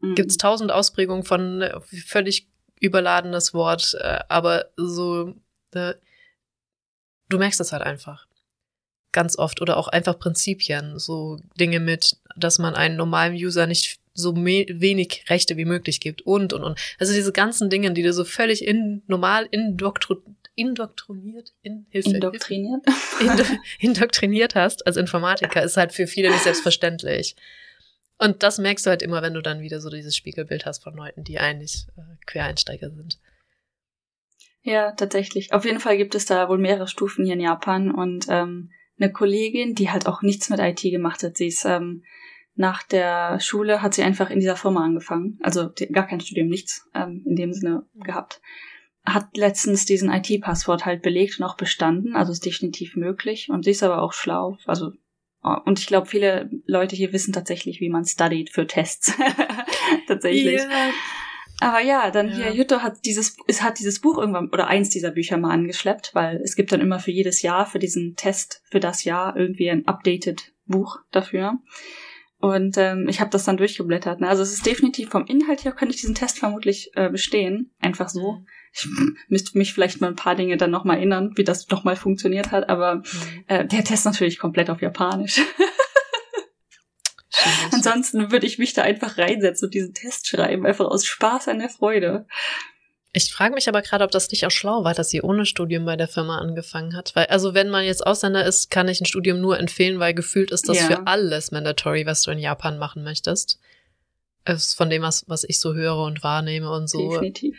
Mhm. Gibt es tausend Ausprägungen von äh, völlig überladenes Wort, äh, aber so, äh, du merkst das halt einfach. Ganz oft. Oder auch einfach Prinzipien. So Dinge mit, dass man einen normalen User nicht so wenig Rechte wie möglich gibt und, und, und. Also diese ganzen Dinge, die du so völlig in, normal indoktro, indoktriniert, in, Hilfe, indoktriniert. Hilfe, indoktriniert hast als Informatiker, ist halt für viele nicht selbstverständlich. Und das merkst du halt immer, wenn du dann wieder so dieses Spiegelbild hast von Leuten, die eigentlich äh, Quereinsteiger sind. Ja, tatsächlich. Auf jeden Fall gibt es da wohl mehrere Stufen hier in Japan und ähm, eine Kollegin, die halt auch nichts mit IT gemacht hat. Sie ist ähm, nach der Schule hat sie einfach in dieser Firma angefangen. Also gar kein Studium, nichts ähm, in dem Sinne gehabt. Hat letztens diesen IT-Passwort halt belegt und auch bestanden. Also ist definitiv möglich. Und sie ist aber auch schlau. Also und ich glaube, viele Leute hier wissen tatsächlich, wie man studied für Tests. tatsächlich. Yeah. Aber ja, dann ja. hier, Jutta hat dieses, es hat dieses Buch irgendwann, oder eins dieser Bücher mal angeschleppt, weil es gibt dann immer für jedes Jahr, für diesen Test, für das Jahr irgendwie ein updated Buch dafür. Und ähm, ich habe das dann durchgeblättert. Ne? Also es ist definitiv vom Inhalt her, könnte ich diesen Test vermutlich äh, bestehen. Einfach so. Mhm. Ich müsste mich vielleicht mal ein paar Dinge dann nochmal erinnern, wie das doch mal funktioniert hat. Aber mhm. äh, der Test natürlich komplett auf Japanisch. Ansonsten würde ich mich da einfach reinsetzen und diesen Test schreiben, einfach aus Spaß an der Freude. Ich frage mich aber gerade, ob das nicht auch schlau war, dass sie ohne Studium bei der Firma angefangen hat. Weil, also wenn man jetzt Ausländer ist, kann ich ein Studium nur empfehlen, weil gefühlt ist das ja. für alles mandatory, was du in Japan machen möchtest. Ist von dem, was, was ich so höre und wahrnehme und so. Definitiv.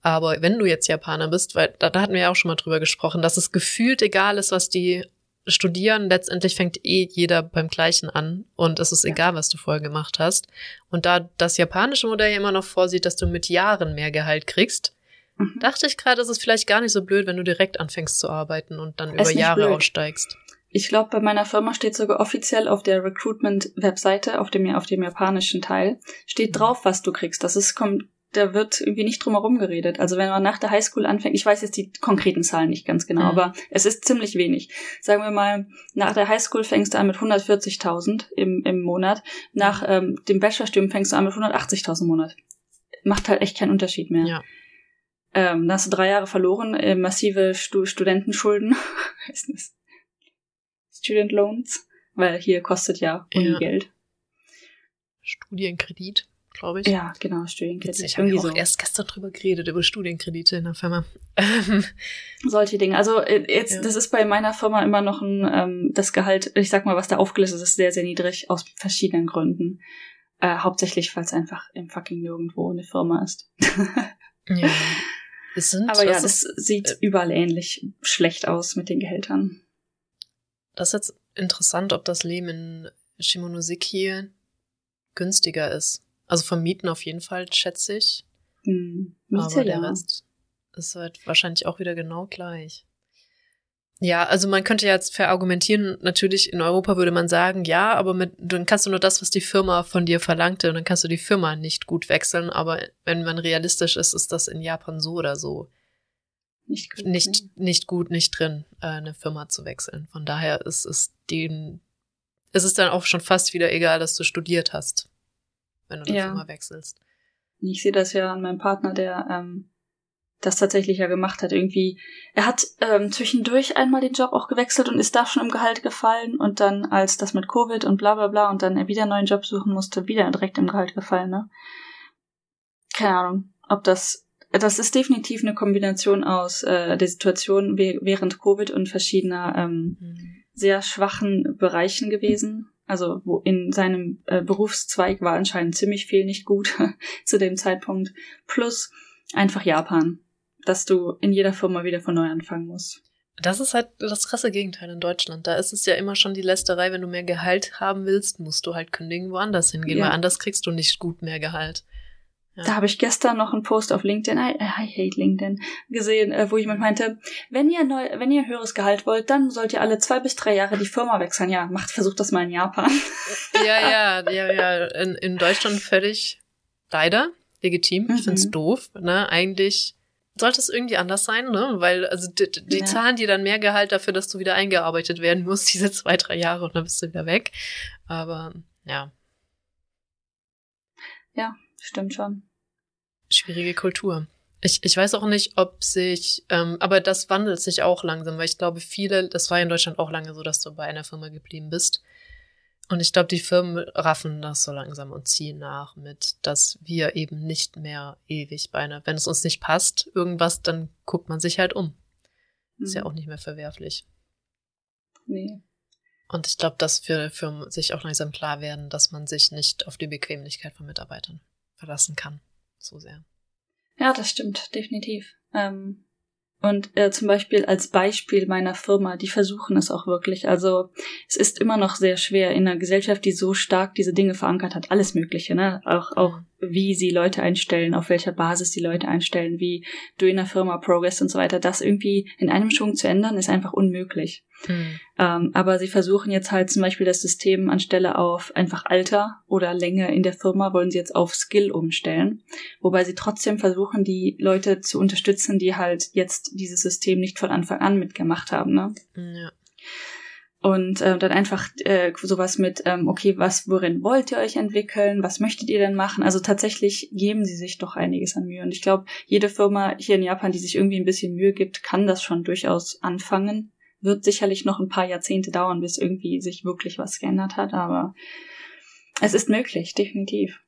Aber wenn du jetzt Japaner bist, weil da, da hatten wir ja auch schon mal drüber gesprochen, dass es gefühlt egal ist, was die studieren, letztendlich fängt eh jeder beim Gleichen an und es ist ja. egal, was du vorher gemacht hast. Und da das japanische Modell ja immer noch vorsieht, dass du mit Jahren mehr Gehalt kriegst, mhm. dachte ich gerade, es ist vielleicht gar nicht so blöd, wenn du direkt anfängst zu arbeiten und dann es über Jahre blöd. aussteigst. Ich glaube, bei meiner Firma steht sogar offiziell auf der Recruitment-Webseite, auf dem, auf dem japanischen Teil, steht mhm. drauf, was du kriegst. Das ist, kommt da wird irgendwie nicht drum herum geredet. Also wenn man nach der Highschool anfängt, ich weiß jetzt die konkreten Zahlen nicht ganz genau, mhm. aber es ist ziemlich wenig. Sagen wir mal, nach der Highschool fängst du an mit 140.000 im, im Monat, nach ähm, dem Bachelorstudium fängst du an mit 180.000 im Monat. Macht halt echt keinen Unterschied mehr. Ja. Ähm, dann hast du drei Jahre verloren, äh, massive Stu Studentenschulden. Student Loans, weil hier kostet ja Uni ja. Geld. Studienkredit glaube ich. Ja, genau, Studienkredite. Ich habe auch so. erst gestern drüber geredet, über Studienkredite in der Firma. Solche Dinge. Also äh, jetzt, ja. das ist bei meiner Firma immer noch ein, ähm, das Gehalt, ich sag mal, was da aufgelistet ist, ist sehr, sehr niedrig, aus verschiedenen Gründen. Äh, hauptsächlich, weil es einfach im fucking nirgendwo eine Firma ist. ja. Es sind, Aber ja, das ist, sieht äh, überall ähnlich schlecht aus mit den Gehältern. Das ist jetzt interessant, ob das Leben in Shimonoseki günstiger ist. Also vom Mieten auf jeden Fall, schätze ich. Hm, Miete, Aber der ja. Rest ist halt wahrscheinlich auch wieder genau gleich. Ja, also man könnte jetzt verargumentieren, natürlich in Europa würde man sagen, ja, aber mit, dann kannst du nur das, was die Firma von dir verlangte, und dann kannst du die Firma nicht gut wechseln, aber wenn man realistisch ist, ist das in Japan so oder so. Nicht gut, nicht, nee. nicht gut, nicht drin, äh, eine Firma zu wechseln. Von daher ist es den, ist es dann auch schon fast wieder egal, dass du studiert hast wenn du das ja. immer wechselst. Ich sehe das ja an meinem Partner, der ähm, das tatsächlich ja gemacht hat. Irgendwie, er hat ähm, zwischendurch einmal den Job auch gewechselt und ist da schon im Gehalt gefallen und dann, als das mit Covid und bla bla bla und dann er wieder einen neuen Job suchen musste, wieder direkt im Gehalt gefallen, ne? Keine Ahnung, ob das das ist definitiv eine Kombination aus äh, der Situation während Covid und verschiedener ähm, mhm. sehr schwachen Bereichen gewesen. Also wo in seinem äh, Berufszweig war anscheinend ziemlich viel nicht gut zu dem Zeitpunkt. Plus einfach Japan, dass du in jeder Firma wieder von neu anfangen musst. Das ist halt das krasse Gegenteil in Deutschland. Da ist es ja immer schon die Lästerei, wenn du mehr Gehalt haben willst, musst du halt kündigen, woanders hingehen, ja. weil anders kriegst du nicht gut mehr Gehalt. Ja. Da habe ich gestern noch einen Post auf LinkedIn, I, I hate LinkedIn, gesehen, äh, wo jemand meinte, wenn ihr neu, wenn ihr höheres Gehalt wollt, dann sollt ihr alle zwei bis drei Jahre die Firma wechseln. Ja, macht, versucht das mal in Japan. Ja, ja, ja, ja. In, in Deutschland völlig leider legitim. Ich mhm. find's doof. Ne? Eigentlich sollte es irgendwie anders sein, ne? Weil, also die, die ja. zahlen dir dann mehr Gehalt dafür, dass du wieder eingearbeitet werden musst, diese zwei, drei Jahre und dann bist du wieder weg. Aber ja. Ja, stimmt schon. Schwierige Kultur. Ich, ich weiß auch nicht, ob sich, ähm, aber das wandelt sich auch langsam, weil ich glaube, viele, das war in Deutschland auch lange so, dass du bei einer Firma geblieben bist. Und ich glaube, die Firmen raffen das so langsam und ziehen nach mit, dass wir eben nicht mehr ewig bei einer, wenn es uns nicht passt, irgendwas, dann guckt man sich halt um. Mhm. Ist ja mhm. auch nicht mehr verwerflich. Nee. Und ich glaube, dass für Firmen sich auch langsam klar werden, dass man sich nicht auf die Bequemlichkeit von Mitarbeitern verlassen kann. So sehr. Ja, das stimmt, definitiv. Ähm, und äh, zum Beispiel als Beispiel meiner Firma, die versuchen es auch wirklich. Also es ist immer noch sehr schwer in einer Gesellschaft, die so stark diese Dinge verankert hat, alles Mögliche, ne? Auch, auch wie sie Leute einstellen, auf welcher Basis die Leute einstellen, wie du in der Firma Progress und so weiter. Das irgendwie in einem Schwung zu ändern, ist einfach unmöglich. Hm. Ähm, aber sie versuchen jetzt halt zum Beispiel das System anstelle auf einfach Alter oder Länge in der Firma, wollen sie jetzt auf Skill umstellen. Wobei sie trotzdem versuchen, die Leute zu unterstützen, die halt jetzt dieses System nicht von Anfang an mitgemacht haben. Ne? Ja. Und äh, dann einfach äh, sowas mit, ähm, okay, was, worin wollt ihr euch entwickeln? Was möchtet ihr denn machen? Also tatsächlich geben sie sich doch einiges an Mühe. Und ich glaube, jede Firma hier in Japan, die sich irgendwie ein bisschen Mühe gibt, kann das schon durchaus anfangen wird sicherlich noch ein paar Jahrzehnte dauern, bis irgendwie sich wirklich was geändert hat, aber es ist möglich, definitiv.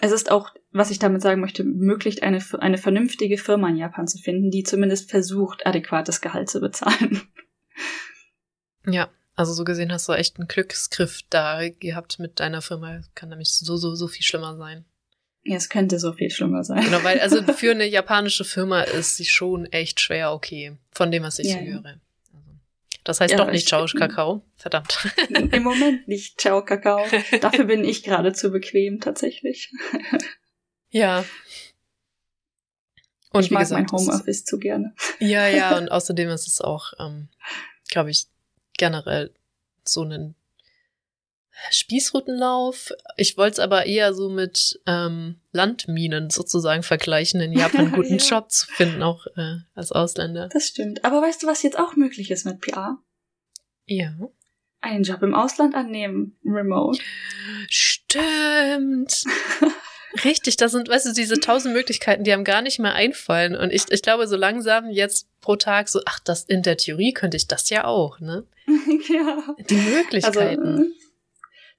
Es ist auch, was ich damit sagen möchte, möglich, eine, eine vernünftige Firma in Japan zu finden, die zumindest versucht, adäquates Gehalt zu bezahlen. Ja, also so gesehen hast du echt einen Glücksgriff da gehabt mit deiner Firma. Kann nämlich so, so, so viel schlimmer sein. Ja, es könnte so viel schlimmer sein. Genau, weil also für eine japanische Firma ist sie schon echt schwer okay, von dem, was ich ja, so höre. Das heißt ja, doch nicht Ciao Kakao. Verdammt. Im Moment nicht Ciao Kakao. Dafür bin ich gerade zu bequem, tatsächlich. Ja. Und ich mag gesagt, mein Homeoffice zu gerne. Ja, ja, und außerdem ist es auch, ähm, glaube ich, generell so ein Spießrutenlauf. Ich wollte es aber eher so mit ähm, Landminen sozusagen vergleichen, in Japan einen guten ja. Job zu finden, auch äh, als Ausländer. Das stimmt. Aber weißt du, was jetzt auch möglich ist mit PR? Ja. Einen Job im Ausland annehmen, remote. Stimmt. Richtig, das sind, weißt du, diese tausend Möglichkeiten, die einem gar nicht mehr einfallen. Und ich, ich glaube, so langsam jetzt pro Tag so, ach, das in der Theorie könnte ich das ja auch, ne? ja. Die Möglichkeiten. Also,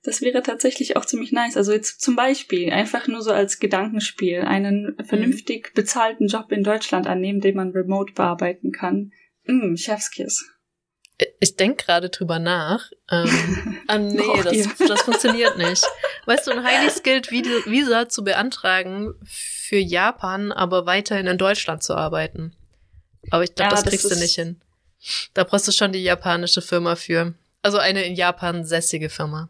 das wäre tatsächlich auch ziemlich nice. Also jetzt zum Beispiel einfach nur so als Gedankenspiel einen vernünftig mhm. bezahlten Job in Deutschland annehmen, den man remote bearbeiten kann. Mm, Chefskiss. Ich denke gerade drüber nach. Ähm, ah, nee, das, das funktioniert nicht. Weißt du, ein highly skilled Visa zu beantragen für Japan, aber weiterhin in Deutschland zu arbeiten. Aber ich glaube, ja, das kriegst das du nicht hin. Da brauchst du schon die japanische Firma für. Also eine in Japan sässige Firma.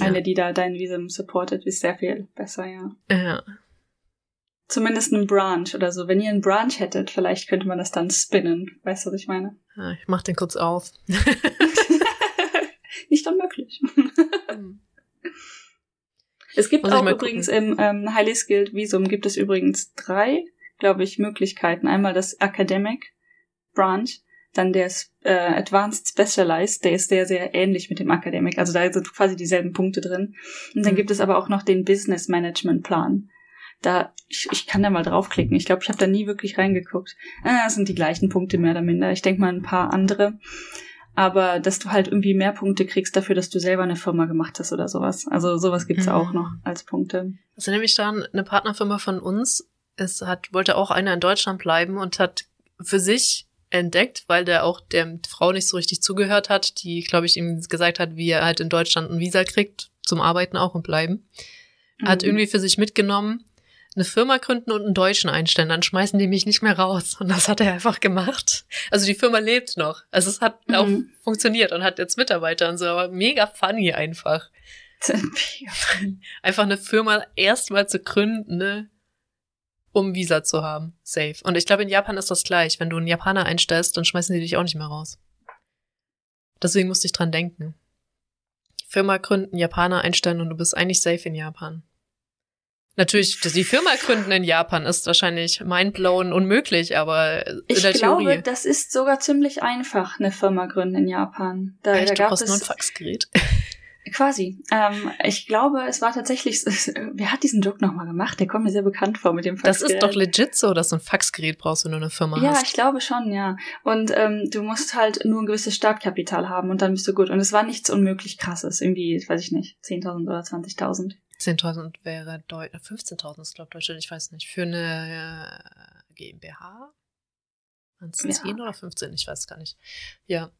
Eine, die da dein Visum supportet, ist sehr viel besser, ja. Ja. Zumindest ein Branch oder so. Wenn ihr einen Branch hättet, vielleicht könnte man das dann spinnen. Weißt du, was ich meine? Ja, ich mach den kurz auf. Nicht unmöglich. Es gibt auch übrigens im ähm, Highly Skilled Visum gibt es übrigens drei, glaube ich, Möglichkeiten. Einmal das Academic Branch, dann der äh, Advanced Specialized, der ist sehr, sehr ähnlich mit dem Academic. Also da sind quasi dieselben Punkte drin. Und dann mhm. gibt es aber auch noch den Business Management Plan. Da, ich, ich kann da mal draufklicken. Ich glaube, ich habe da nie wirklich reingeguckt. Ah, das sind die gleichen Punkte mehr oder minder. Ich denke mal ein paar andere. Aber dass du halt irgendwie mehr Punkte kriegst dafür, dass du selber eine Firma gemacht hast oder sowas. Also sowas gibt's mhm. auch noch als Punkte. Also nämlich dann eine Partnerfirma von uns, es hat, wollte auch einer in Deutschland bleiben und hat für sich entdeckt, weil der auch der Frau nicht so richtig zugehört hat, die, glaube ich, ihm gesagt hat, wie er halt in Deutschland ein Visa kriegt, zum Arbeiten auch und bleiben. Mhm. Hat irgendwie für sich mitgenommen, eine Firma gründen und einen Deutschen einstellen, dann schmeißen die mich nicht mehr raus. Und das hat er einfach gemacht. Also die Firma lebt noch. Also es hat mhm. auch funktioniert und hat jetzt Mitarbeiter und so, aber mega funny einfach. einfach eine Firma erstmal zu gründen, ne? Um Visa zu haben. Safe. Und ich glaube, in Japan ist das gleich. Wenn du einen Japaner einstellst, dann schmeißen die dich auch nicht mehr raus. Deswegen musste ich dran denken. Firma gründen, Japaner einstellen und du bist eigentlich safe in Japan. Natürlich, die Firma gründen in Japan ist wahrscheinlich mindblown unmöglich, aber in Ich der glaube, Theorie. das ist sogar ziemlich einfach, eine Firma gründen in Japan. Da, Echt, da du gab brauchst nur ein es Faxgerät. Quasi. Ähm, ich glaube, es war tatsächlich. Wer hat diesen Joke nochmal gemacht? Der kommt mir sehr bekannt vor mit dem Das Faxgerät. ist doch legit so, dass du ein Faxgerät brauchst, wenn du eine Firma Ja, hast. ich glaube schon, ja. Und ähm, du musst halt nur ein gewisses Startkapital haben und dann bist du gut. Und es war nichts unmöglich krasses. Irgendwie, weiß ich nicht, 10.000 oder 20.000. 10.000 wäre Deu 15.000 ist, glaube ich, Deutschland, ich weiß nicht. Für eine äh, GmbH? Waren es Ja. 10 oder 15? Ich weiß gar nicht. Ja.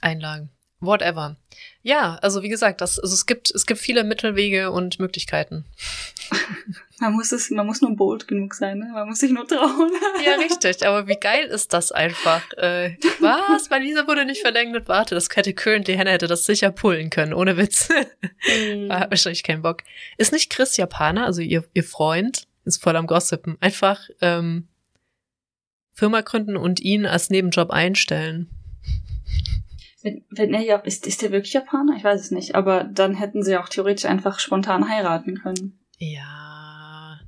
Einlagen. Whatever. Ja, also wie gesagt, das, also es gibt, es gibt viele Mittelwege und Möglichkeiten. Man muss es, man muss nur bold genug sein, ne? Man muss sich nur trauen. Ja, richtig. Aber wie geil ist das einfach? Äh, was? Mein Visa wurde nicht verlängert. Warte, das hätte Currently Hannah hätte das sicher pullen können, ohne Witz. Mhm. Ah, Hat wahrscheinlich keinen Bock. Ist nicht Chris Japaner, also ihr, ihr Freund, ist voll am Gossipen. Einfach ähm, Firma gründen und ihn als Nebenjob einstellen. Wenn, wenn er ja, ist, ist der wirklich Japaner? Ich weiß es nicht. Aber dann hätten sie auch theoretisch einfach spontan heiraten können. Ja.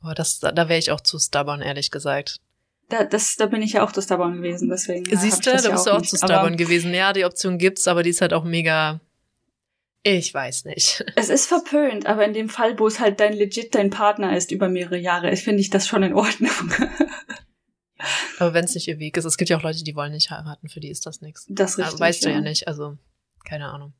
Aber das, da, da wäre ich auch zu stubborn, ehrlich gesagt. Da, das, da bin ich ja auch zu stubborn gewesen, deswegen. Siehst du, da bist du auch nicht. zu Aber stubborn gewesen. Ja, die Option gibt's, aber die ist halt auch mega. Ich weiß nicht. Es ist verpönt, aber in dem Fall, wo es halt dein legit dein Partner ist über mehrere Jahre, finde ich das schon in Ordnung. Aber wenn es nicht ihr Weg ist, es gibt ja auch Leute, die wollen nicht heiraten, für die ist das nichts. Das ist Aber richtig. weißt du ja nicht, also keine Ahnung.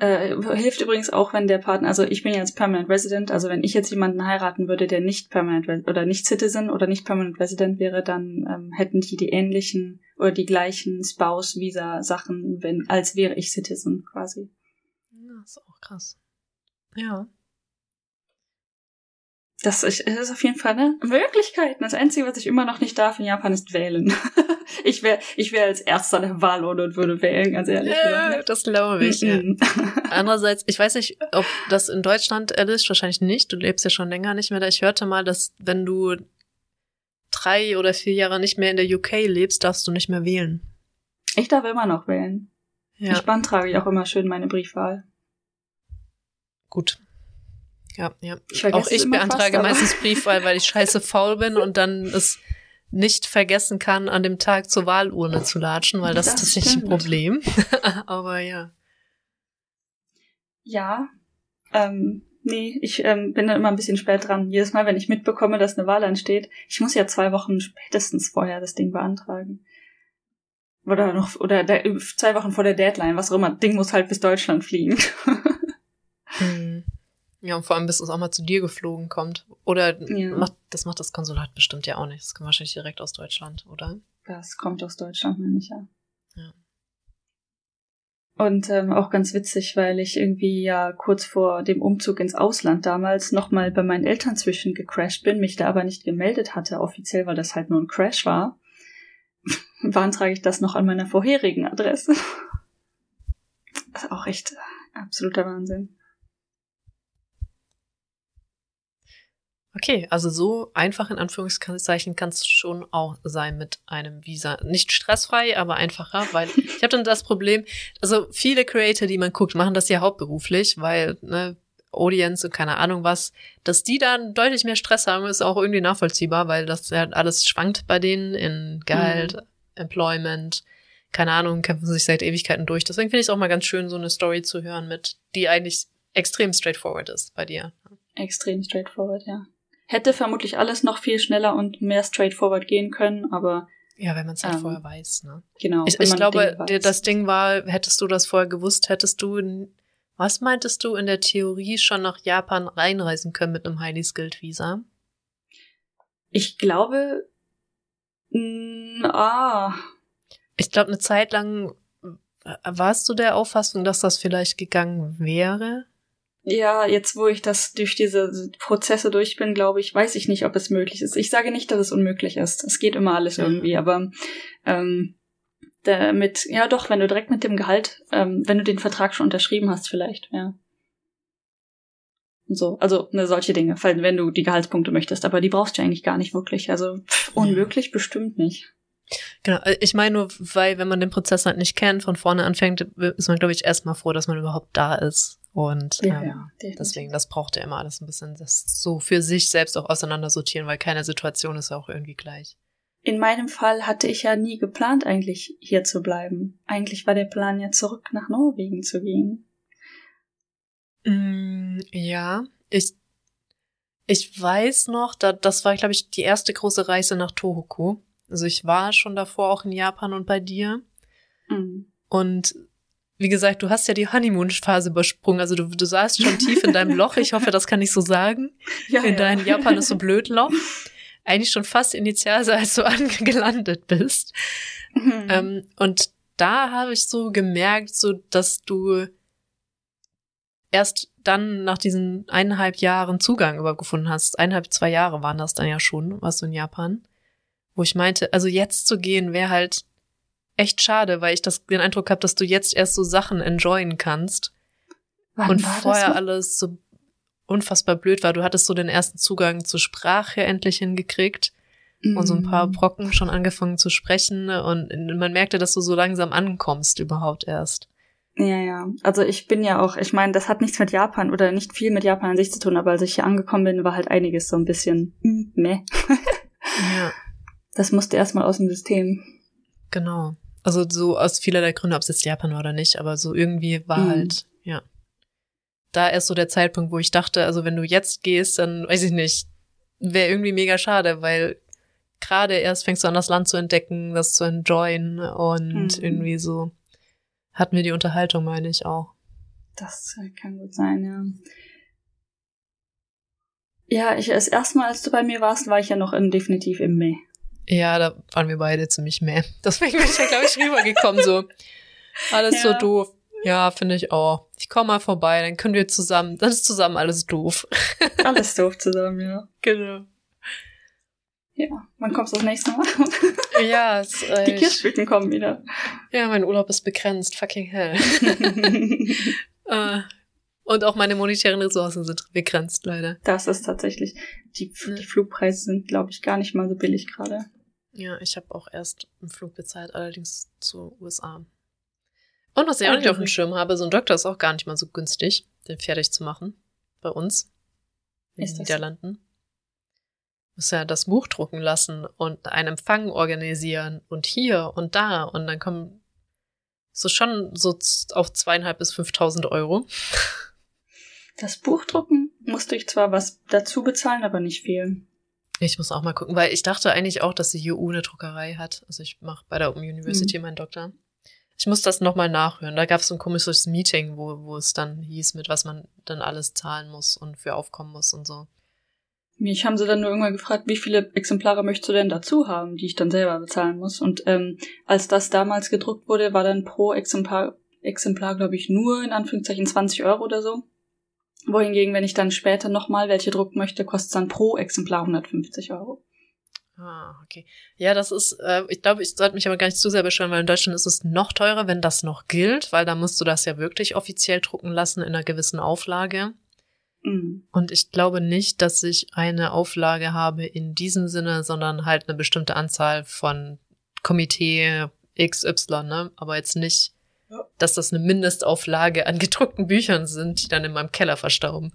Äh, hilft übrigens auch, wenn der Partner, also ich bin jetzt Permanent Resident, also wenn ich jetzt jemanden heiraten würde, der nicht Permanent oder nicht Citizen oder nicht Permanent Resident wäre, dann ähm, hätten die die ähnlichen oder die gleichen Spouse-Visa-Sachen, wenn als wäre ich Citizen quasi. Ja, ist auch krass. Ja. Das ist, ist auf jeden Fall eine Möglichkeiten. Das Einzige, was ich immer noch nicht darf in Japan, ist wählen. ich wäre ich wär als erster der Wahlurne und würde wählen, ganz ehrlich. Ja, das glaube ich. Ja. Andererseits, ich weiß nicht, ob das in Deutschland ist, wahrscheinlich nicht. Du lebst ja schon länger nicht mehr da. Ich hörte mal, dass wenn du drei oder vier Jahre nicht mehr in der UK lebst, darfst du nicht mehr wählen. Ich darf immer noch wählen. Ja, Ich beantrage auch immer schön meine Briefwahl. gut. Ja, ja. Ich Auch ich beantrage fast, meistens Briefwahl, weil ich scheiße faul bin und dann es nicht vergessen kann, an dem Tag zur Wahlurne zu latschen, weil das, Das ist tatsächlich ein stimmt. Problem. Aber ja. Ja. Ähm, nee, ich ähm, bin dann immer ein bisschen spät dran. Jedes Mal, wenn ich mitbekomme, dass eine Wahl ansteht, ich muss ja zwei Wochen spätestens vorher das Ding beantragen. Oder noch, oder der, zwei Wochen vor der Deadline, was auch immer. Ding muss halt bis Deutschland fliegen. Hm. Ja, und vor allem, bis es auch mal zu dir geflogen kommt. Oder Ja. macht, das macht das Konsulat bestimmt ja auch nicht. Das kommt wahrscheinlich direkt aus Deutschland, oder? Das kommt aus Deutschland, meine ich ja. Ja. Und ähm, auch ganz witzig, weil ich irgendwie ja kurz vor dem Umzug ins Ausland damals nochmal bei meinen Eltern zwischen gecrashed bin, mich da aber nicht gemeldet hatte offiziell, weil das halt nur ein Crash war. Beantrage ich das noch an meiner vorherigen Adresse. Das ist auch echt absoluter Wahnsinn. Okay, also so einfach in Anführungszeichen kann es schon auch sein mit einem Visa. Nicht stressfrei, aber einfacher, weil ich habe dann das Problem, also viele Creator, die man guckt, machen das ja hauptberuflich, weil ne, Audience und keine Ahnung was, dass die dann deutlich mehr Stress haben, ist auch irgendwie nachvollziehbar, weil das ja alles schwankt bei denen in Gehalt, Employment, keine Ahnung, kämpfen sich seit Ewigkeiten durch. Deswegen finde ich es auch mal ganz schön, so eine Story zu hören mit, die eigentlich extrem straightforward ist bei dir. Extrem straightforward, ja. Hätte vermutlich alles noch viel schneller und mehr straightforward gehen können, aber Ja, wenn man es halt Ähm, vorher weiß, ne? genau. Ich, ich glaube, weiß. das Ding war, hättest du das vorher gewusst, hättest du, was meintest du in der Theorie schon nach Japan reinreisen können mit einem Highly Skilled Visa? Ich glaube, mh, ah, Ich glaube, eine Zeit lang äh, warst du der Auffassung, dass das vielleicht gegangen wäre? Ja, jetzt wo ich das durch diese Prozesse durch bin, glaube ich, weiß ich nicht, ob es möglich ist. Ich sage nicht, dass es unmöglich ist. Es geht immer alles Mhm. irgendwie, aber ähm, damit, ja doch, wenn du direkt mit dem Gehalt, ähm, wenn du den Vertrag schon unterschrieben hast, vielleicht, ja. Und so, also ne, solche Dinge, falls- wenn du die Gehaltspunkte möchtest, aber die brauchst du eigentlich gar nicht wirklich. Also pff, unmöglich bestimmt nicht. Genau, äh, ich meine nur, weil wenn man den Prozess halt nicht kennt, von vorne anfängt, ist man, glaube ich, erstmal froh, dass man überhaupt da ist. Und Ja, ähm, ja, deswegen, das braucht er immer alles ein bisschen, das so für sich selbst auch auseinandersortieren, weil keine Situation ist ja auch irgendwie gleich. In meinem Fall hatte ich ja nie geplant, eigentlich hier zu bleiben. Eigentlich war der Plan ja zurück nach Norwegen zu gehen. Mm, ja, ich, ich weiß noch, da, das war, glaube ich, die erste große Reise nach Tohoku. Also ich war schon davor auch in Japan und bei dir. Mhm. Und wie gesagt, du hast ja die Honeymoon-Phase übersprungen. Also du, du saßt schon tief in deinem Loch. Ich hoffe, das kann ich so sagen. Ja, In deinem Japan ist so blöd Loch. Eigentlich schon fast initial, als du angelandet bist. Mhm. Ähm, und da habe ich so gemerkt, so dass du erst dann nach diesen eineinhalb Jahren Zugang überhaupt gefunden hast. Eineinhalb, zwei Jahre waren das dann ja schon, warst du in Japan. Wo ich meinte, also jetzt zu gehen wäre halt echt schade, weil ich das, den Eindruck habe, dass du jetzt erst so Sachen enjoyen kannst Wann und vorher alles so unfassbar blöd war. Du hattest so den ersten Zugang zur Sprache endlich hingekriegt und so ein paar Mhm. Brocken schon angefangen zu sprechen und man merkte, dass du so langsam ankommst überhaupt erst. Ja, ja. Also ich bin ja auch, ich meine, das hat nichts mit Japan oder nicht viel mit Japan an sich zu tun, aber als ich hier angekommen bin, war halt einiges so ein bisschen, mm, meh. Ja, Das musste erstmal aus dem System. genau. Also so aus vielerlei Gründen, ob es jetzt Japan war oder nicht, aber so irgendwie war Mhm. halt, ja. Da erst so der Zeitpunkt, wo ich dachte, also wenn du jetzt gehst, dann weiß ich nicht, wäre irgendwie mega schade, weil gerade erst fängst du an, das Land zu entdecken, das zu enjoyen und Mhm. irgendwie so hatten wir die Unterhaltung, meine ich auch. Das kann gut sein, ja. Ja, ich, das erste Mal, als du bei mir warst, war ich ja noch in, definitiv im Mai. Ja, da waren wir beide ziemlich mehr. Deswegen bin ich ja, glaube ich, rübergekommen, so. Alles so Ja. doof. Ja, finde ich auch. Ich komme mal vorbei, dann können wir zusammen, dann ist zusammen alles doof. Alles doof zusammen, ja. Genau. Ja, wann kommst du das nächste Mal? Ja, es, äh, Die Kirschblüten kommen wieder. ja, mein Urlaub ist begrenzt, fucking hell. äh, und auch meine monetären Ressourcen sind begrenzt, leider. das ist tatsächlich, die, die Flugpreise sind, glaube ich, gar nicht mal so billig gerade. Ja, ich habe auch erst einen Flug bezahlt, allerdings zu USA. Und was ich auch Ah, nicht auf dem. Schirm habe, so ein Doktor ist auch gar nicht mal so günstig, den fertig zu machen. Bei uns. In den Niederlanden. Muss ja das Buch drucken lassen und einen Empfang organisieren und hier und da und dann kommen so schon so auf zweieinhalb bis 5.000 Euro. Das Buchdrucken musste ich zwar was dazu bezahlen, aber nicht viel. Ich muss auch mal gucken, weil ich dachte eigentlich auch, dass die EU eine Druckerei hat. Also ich mache bei der University Mhm. meinen Doktor. Ich muss das nochmal nachhören. Da gab es so ein komisches Meeting, wo, wo es dann hieß, mit was man dann alles zahlen muss und für aufkommen muss und so. Mich haben sie dann nur irgendwann gefragt, wie viele Exemplare möchtest du denn dazu haben, die ich dann selber bezahlen muss. Und ähm, als das damals gedruckt wurde, war dann pro Exemplar, Exemplar glaube ich, nur in Anführungszeichen 20 Euro oder so. Wohingegen, wenn ich dann später nochmal welche drucken möchte, kostet es dann pro Exemplar 150 Euro. Ah, okay. Ja, das ist, äh, ich glaube, ich sollte mich aber gar nicht zu sehr beschweren, weil in Deutschland ist es noch teurer, wenn das noch gilt, weil da musst du das ja wirklich offiziell drucken lassen in einer gewissen Auflage. Mhm. Und ich glaube nicht, dass ich eine Auflage habe in diesem Sinne, sondern halt eine bestimmte Anzahl von Komitee XY, ne? Aber jetzt nicht. Dass das eine Mindestauflage an gedruckten Büchern sind, die dann in meinem Keller verstauben.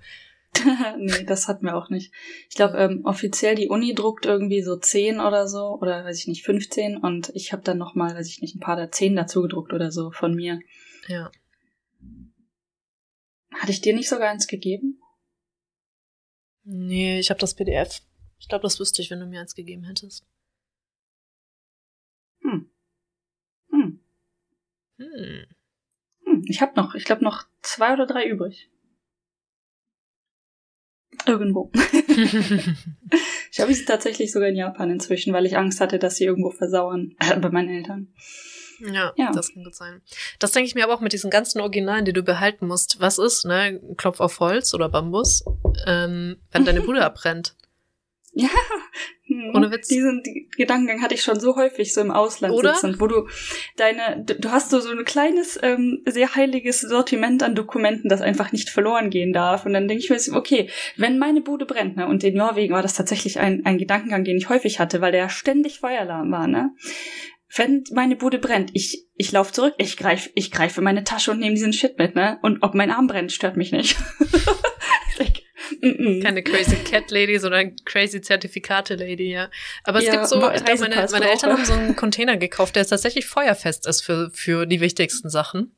nee, das hatten wir auch nicht. Ich glaube, ähm, offiziell die Uni druckt irgendwie so 10 oder so, oder weiß ich nicht, 15 und ich habe dann nochmal, weiß ich nicht, ein paar der 10 dazu gedruckt oder so von mir. Ja. Hatte ich dir nicht sogar eins gegeben? Nee, ich habe das PDF. Ich glaube, das wüsste ich, wenn du mir eins gegeben hättest. Hm. Hm. Hm. Hm. Ich habe noch, ich glaube noch zwei oder drei übrig. Irgendwo. Ich habe sie tatsächlich sogar in Japan inzwischen, weil ich Angst hatte, dass sie irgendwo versauern. Äh, bei meinen Eltern. Ja, Ja. das kann gut sein. Das denke ich mir aber auch mit diesen ganzen Originalen, die du behalten musst. Was ist, ne? Klopf auf Holz oder Bambus, ähm, wenn deine Bude abbrennt. Ja. Hm. Ohne Witz. Diesen die Gedankengang hatte ich schon so häufig so im Ausland Oder? sitzend, wo du deine, du, du hast so, so ein kleines, ähm, sehr heiliges Sortiment an Dokumenten, das einfach nicht verloren gehen darf. Und dann denke ich mir, so, okay, wenn meine Bude brennt, ne, und in Norwegen war das tatsächlich ein, ein Gedankengang, den ich häufig hatte, weil der ständig Feueralarm war, ne? wenn meine Bude brennt, ich, ich laufe zurück, ich greife ich greife meine Tasche und nehme diesen Shit mit, ne? Und ob mein Arm brennt, stört mich nicht. mm -mm. Keine crazy Cat Lady, sondern crazy Zertifikate Lady, ja. Aber es ja, gibt so, ich glaube, meine, meine Eltern haben so einen Container gekauft, der tatsächlich feuerfest ist für, für die wichtigsten Sachen.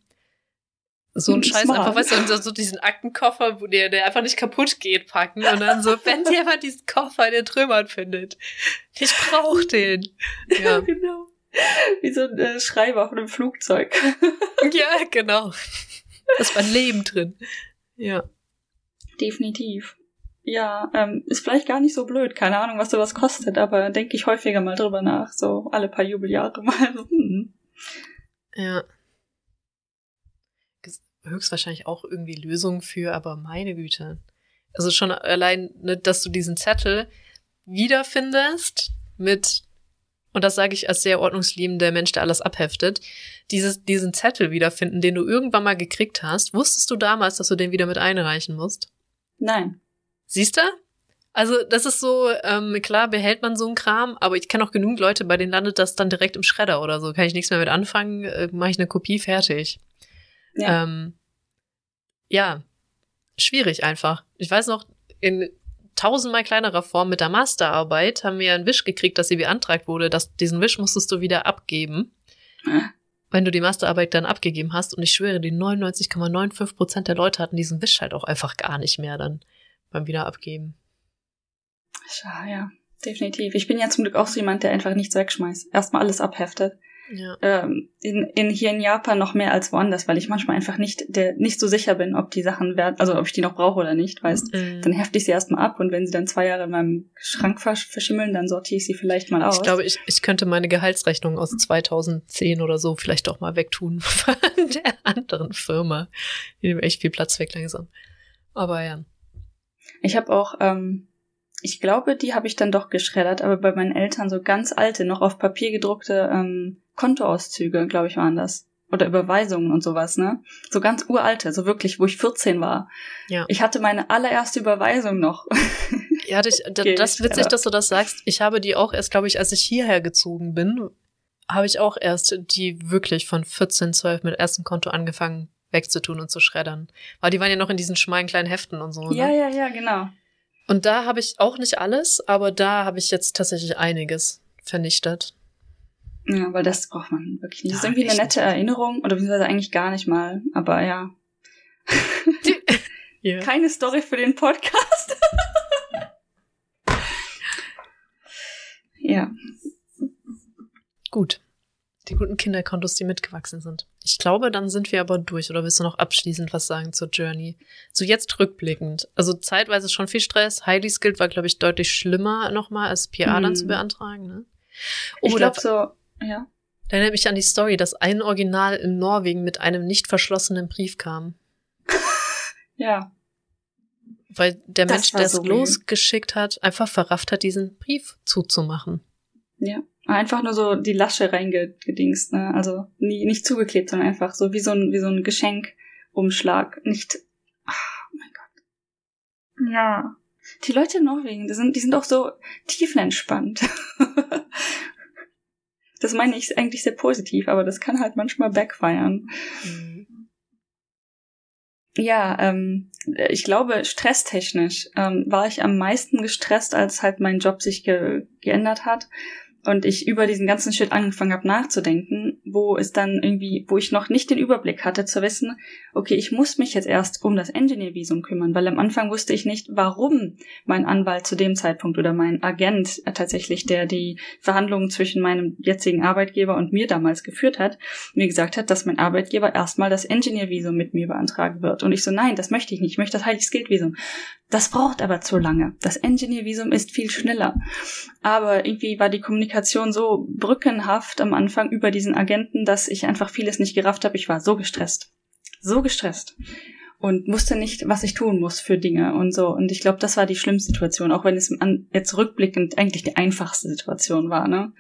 So ein Scheiß Smart. einfach, weißt du, so diesen Aktenkoffer, wo der, der einfach nicht kaputt geht, packen und dann so, wenn jemand diesen Koffer in den Trümmern findet, ich brauch den. Ja, genau. Wie so ein äh, Schreiber auf einem Flugzeug. ja, genau. Das war ein Leben drin. Ja. Definitiv. Ja, ähm, ist vielleicht gar nicht so blöd. Keine Ahnung, was sowas kostet, aber denke ich häufiger mal drüber nach. So alle paar Jubeljahre mal. Hm. Ja. Höchstwahrscheinlich auch irgendwie Lösungen für, aber meine Güte. Also schon allein, ne, dass du diesen Zettel wiederfindest mit und das sage ich als sehr ordnungsliebender Mensch, der alles abheftet, dieses, diesen Zettel wiederfinden, den du irgendwann mal gekriegt hast. Wusstest du damals, dass du den wieder mit einreichen musst? Nein. Siehst du? Also das ist so, ähm, klar behält man so einen Kram, aber ich kenne auch genug Leute, bei denen landet das dann direkt im Schredder oder so. Kann ich nichts mehr mit anfangen, äh, mache ich eine Kopie fertig. Ja. Ähm, ja, schwierig einfach. Ich weiß noch, in tausendmal kleinerer Form mit der Masterarbeit haben wir einen Wisch gekriegt, dass sie beantragt wurde. Dass, diesen Wisch musstest du wieder abgeben, äh? wenn du die Masterarbeit dann abgegeben hast. Und ich schwöre, die 99,95 Prozent der Leute hatten diesen Wisch halt auch einfach gar nicht mehr dann beim Wiederabgeben. Ja, ja, definitiv. Ich bin ja zum Glück auch so jemand, der einfach nichts wegschmeißt. Erstmal alles abheftet. Ja. Ähm, in, in, hier in Japan noch mehr als woanders, weil ich manchmal einfach nicht, der, nicht so sicher bin, ob die Sachen werden, also ob ich die noch brauche oder nicht, weißt. Mhm. Dann hefte ich sie erstmal ab und wenn sie dann zwei Jahre in meinem Schrank verschimmeln, dann sortiere ich sie vielleicht mal aus. Ich glaube, ich, ich könnte meine Gehaltsrechnung aus 2010 oder so vielleicht doch mal wegtun von der anderen Firma. Die nehmen echt viel Platz weg langsam. Aber ja. Ich habe auch, ähm, ich glaube, die habe ich dann doch geschreddert, aber bei meinen Eltern so ganz alte, noch auf Papier gedruckte ähm, Kontoauszüge, glaube ich, waren das. Oder Überweisungen und sowas, ne? So ganz uralte, so wirklich, wo ich 14 war. Ja. Ich hatte meine allererste Überweisung noch. Ja, das, das ist witzig, dass du das sagst. Ich habe die auch erst, glaube ich, als ich hierher gezogen bin, habe ich auch erst die wirklich von 14, 12 mit ersten Konto angefangen wegzutun und zu schreddern. Weil die waren ja noch in diesen schmalen kleinen Heften und so. Ne? Ja, ja, ja, genau. Und da habe ich auch nicht alles, aber da habe ich jetzt tatsächlich einiges vernichtet. Ja, weil das braucht man wirklich nicht. Das ist irgendwie eine nette Erinnerung, oder beziehungsweise eigentlich gar nicht mal, aber ja. yeah. Keine Story für den Podcast. ja. Gut. Die guten Kinderkontos, die mitgewachsen sind. Ich glaube, dann sind wir aber durch. Oder willst du noch abschließend was sagen zur Journey? So jetzt rückblickend. Also zeitweise schon viel Stress. Highly Skilled war, glaube ich, deutlich schlimmer nochmal, als PA hm. dann zu beantragen. Ne? ich glaube so, ja. Da erinnert mich an die Story, dass ein Original in Norwegen mit einem nicht verschlossenen Brief kam. ja. Weil der das Mensch, der es so losgeschickt hat, einfach verrafft hat, diesen Brief zuzumachen. Ja. Einfach nur so die Lasche reingedingst, ne? Also nie, nicht zugeklebt, sondern einfach so wie so ein, wie so ein Geschenkumschlag. Nicht. Oh mein Gott. Ja. Die Leute in Norwegen, die sind, die sind auch so tiefenentspannt. Das meine ich eigentlich sehr positiv, aber das kann halt manchmal backfiren. Mhm. Ja, ähm, ich glaube, stresstechnisch ähm, war ich am meisten gestresst, als halt mein Job sich ge geändert hat und ich über diesen ganzen Shit angefangen habe nachzudenken, wo es dann irgendwie, wo ich noch nicht den Überblick hatte zu wissen, okay, ich muss mich jetzt erst um das Engineer-Visum kümmern, weil am Anfang wusste ich nicht, warum mein Anwalt zu dem Zeitpunkt oder mein Agent tatsächlich, der die Verhandlungen zwischen meinem jetzigen Arbeitgeber und mir damals geführt hat, mir gesagt hat, dass mein Arbeitgeber erstmal das Engineer-Visum mit mir beantragen wird. Und ich so, nein, das möchte ich nicht, ich möchte das Highly Skilled Visum. Das braucht aber zu lange. Das Engineer-Visum ist viel schneller. Aber irgendwie war die Kommunikation so brückenhaft am Anfang über diesen Agenten, dass ich einfach vieles nicht gerafft habe. Ich war so gestresst. So gestresst. Und wusste nicht, was ich tun muss für Dinge und so. Und ich glaube, das war die schlimmste Situation, auch wenn es jetzt rückblickend eigentlich die einfachste Situation war, ne?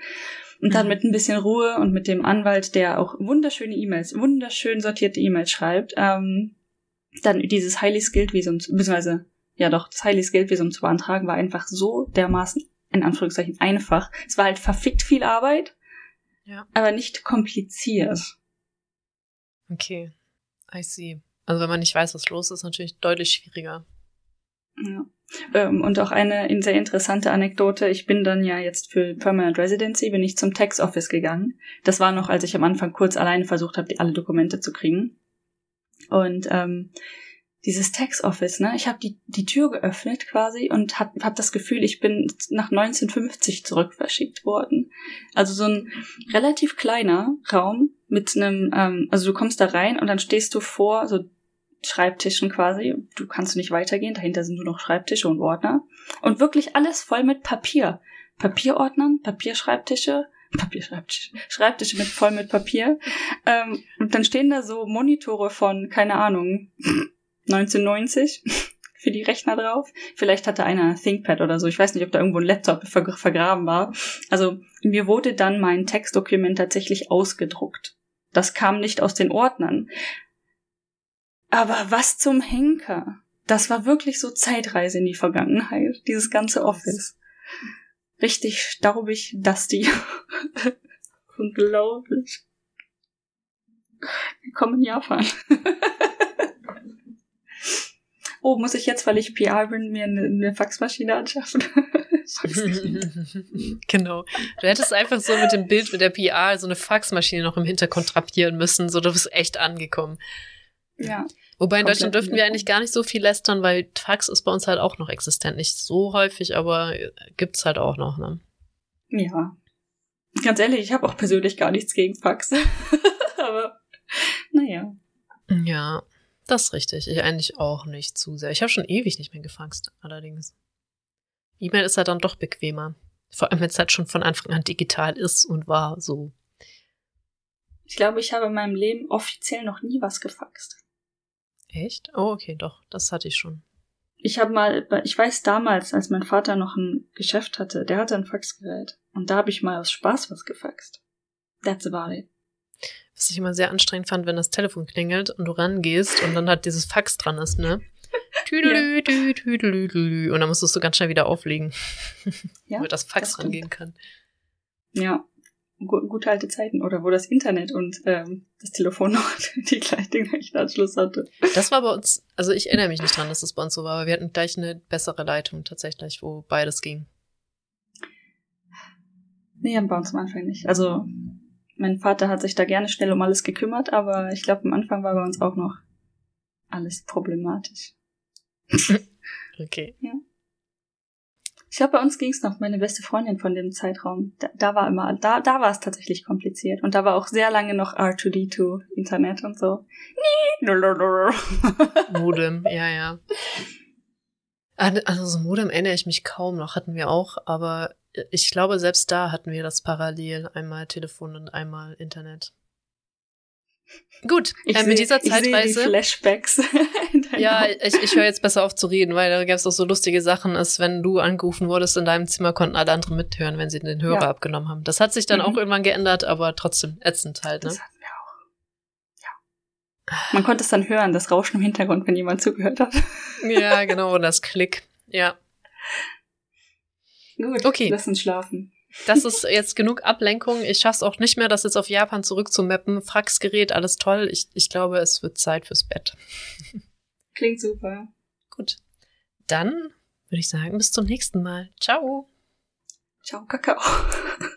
Und dann mhm. mit ein bisschen Ruhe und mit dem Anwalt, der auch wunderschöne E-Mails, wunderschön sortierte E-Mails schreibt, ähm, dann dieses Highly Skilled Visum, beziehungsweise ja doch, das Highly Skilled Visum zu beantragen, war einfach so dermaßen, in Anführungszeichen, einfach. Es war halt verfickt viel Arbeit. Ja. Aber nicht kompliziert. Okay. I see. Also wenn man nicht weiß, was los ist, natürlich deutlich schwieriger. Ja. Ähm, und auch eine sehr interessante Anekdote. Ich bin dann ja jetzt für Permanent Residency, bin ich zum Tax Office gegangen. Das war noch, als ich am Anfang kurz alleine versucht habe, alle Dokumente zu kriegen. Und ähm, dieses Tax Office, ne, ich habe die, die Tür geöffnet quasi und habe hab das Gefühl, ich bin nach 1950 zurückverschickt worden. Also so ein relativ kleiner Raum mit einem, ähm, also du kommst da rein und dann stehst du vor so Schreibtischen quasi. Du kannst nicht weitergehen, dahinter sind nur noch Schreibtische und Ordner. Und wirklich alles voll mit Papier. Papierordnern, Papierschreibtische, Papierschreibtische, Schreibtische mit voll mit Papier. Ähm, und dann stehen da so Monitore von, keine Ahnung, 1990 für die Rechner drauf. Vielleicht hatte einer ein ThinkPad oder so. Ich weiß nicht, ob da irgendwo ein Laptop vergraben war. Also mir wurde dann mein Textdokument tatsächlich ausgedruckt. Das kam nicht aus den Ordnern. Aber was zum Henker? Das war wirklich so Zeitreise in die Vergangenheit, dieses ganze Office. Richtig staubig, dusty. Unglaublich. Willkommen in Japan. oh, muss ich jetzt, weil ich PR bin, mir eine, eine Faxmaschine anschaffen? genau. Du hättest einfach so mit dem Bild mit der PR so eine Faxmaschine noch im Hintergrund drapieren müssen, so du bist echt angekommen. Ja. Wobei in Deutschland dürften wir eigentlich gar nicht so viel lästern, weil Fax ist bei uns halt auch noch existent. Nicht so häufig, aber gibt's halt auch noch, ne? Ja. Ganz ehrlich, ich habe auch persönlich gar nichts gegen Fax. aber naja. Ja, das ist richtig. Ich eigentlich auch nicht zu sehr. Ich habe schon ewig nicht mehr gefaxt, allerdings. E-Mail ist halt dann doch bequemer. Vor allem, wenn es halt schon von Anfang an digital ist und war so. Ich glaube, ich habe in meinem Leben offiziell noch nie was gefaxt. Echt? Oh, okay, doch, das hatte ich schon. Ich habe mal, ich weiß damals, als mein Vater noch ein Geschäft hatte, der hatte ein Faxgerät. Und da habe ich mal aus Spaß was gefaxt. That's about it. Was ich immer sehr anstrengend fand, wenn das Telefon klingelt und du rangehst und dann halt dieses Fax dran ist, ne? Tüdelü, tü, tüdelü, tüdelü. Und dann musstest du ganz schnell wieder auflegen. Ja, damit das Fax das rangehen kann. Ja, Gu- gute alte Zeiten. Oder wo das Internet und ähm, das Telefon noch die den gleichen Anschluss hatte. Das war bei uns, also ich erinnere mich nicht dran, dass das bei uns so war, aber wir hatten gleich eine bessere Leitung tatsächlich, wo beides ging. Nee, bei uns am Anfang nicht. Also, mein Vater hat sich da gerne schnell um alles gekümmert, aber ich glaube, am Anfang war bei uns auch noch alles problematisch. Okay. Ich glaube, bei uns ging es noch meine beste Freundin von dem Zeitraum. Da, da war immer, da, da war es tatsächlich kompliziert. Und da war auch sehr lange noch R2D2 Internet und so. Modem, ja, ja. Also so Modem erinnere ich mich kaum noch, hatten wir auch, aber ich glaube, selbst da hatten wir das parallel, einmal Telefon und einmal Internet. Gut, Ich äh, mit dieser ich seh die Zeitreise. Flashbacks. in deinem Ja, ich, ich höre jetzt besser auf zu reden, weil da gab es auch so lustige Sachen, als wenn du angerufen wurdest in deinem Zimmer, konnten alle anderen mithören, wenn sie den Hörer Ja. abgenommen haben. Das hat sich dann Mhm. auch irgendwann geändert, aber trotzdem ätzend halt, ne? Das hatten wir auch. Ja. Man konnte es dann hören, das Rauschen im Hintergrund, wenn jemand zugehört hat. Ja, genau, und das Klick. Ja. Gut, Okay. lass uns schlafen. Das ist jetzt genug Ablenkung. Ich schaff's auch nicht mehr, das jetzt auf Japan zurückzumappen. Faxgerät, alles toll. Ich, ich glaube, es wird Zeit fürs Bett. Klingt super. Gut. Dann würde ich sagen, bis zum nächsten Mal. Ciao. Ciao, Kakao.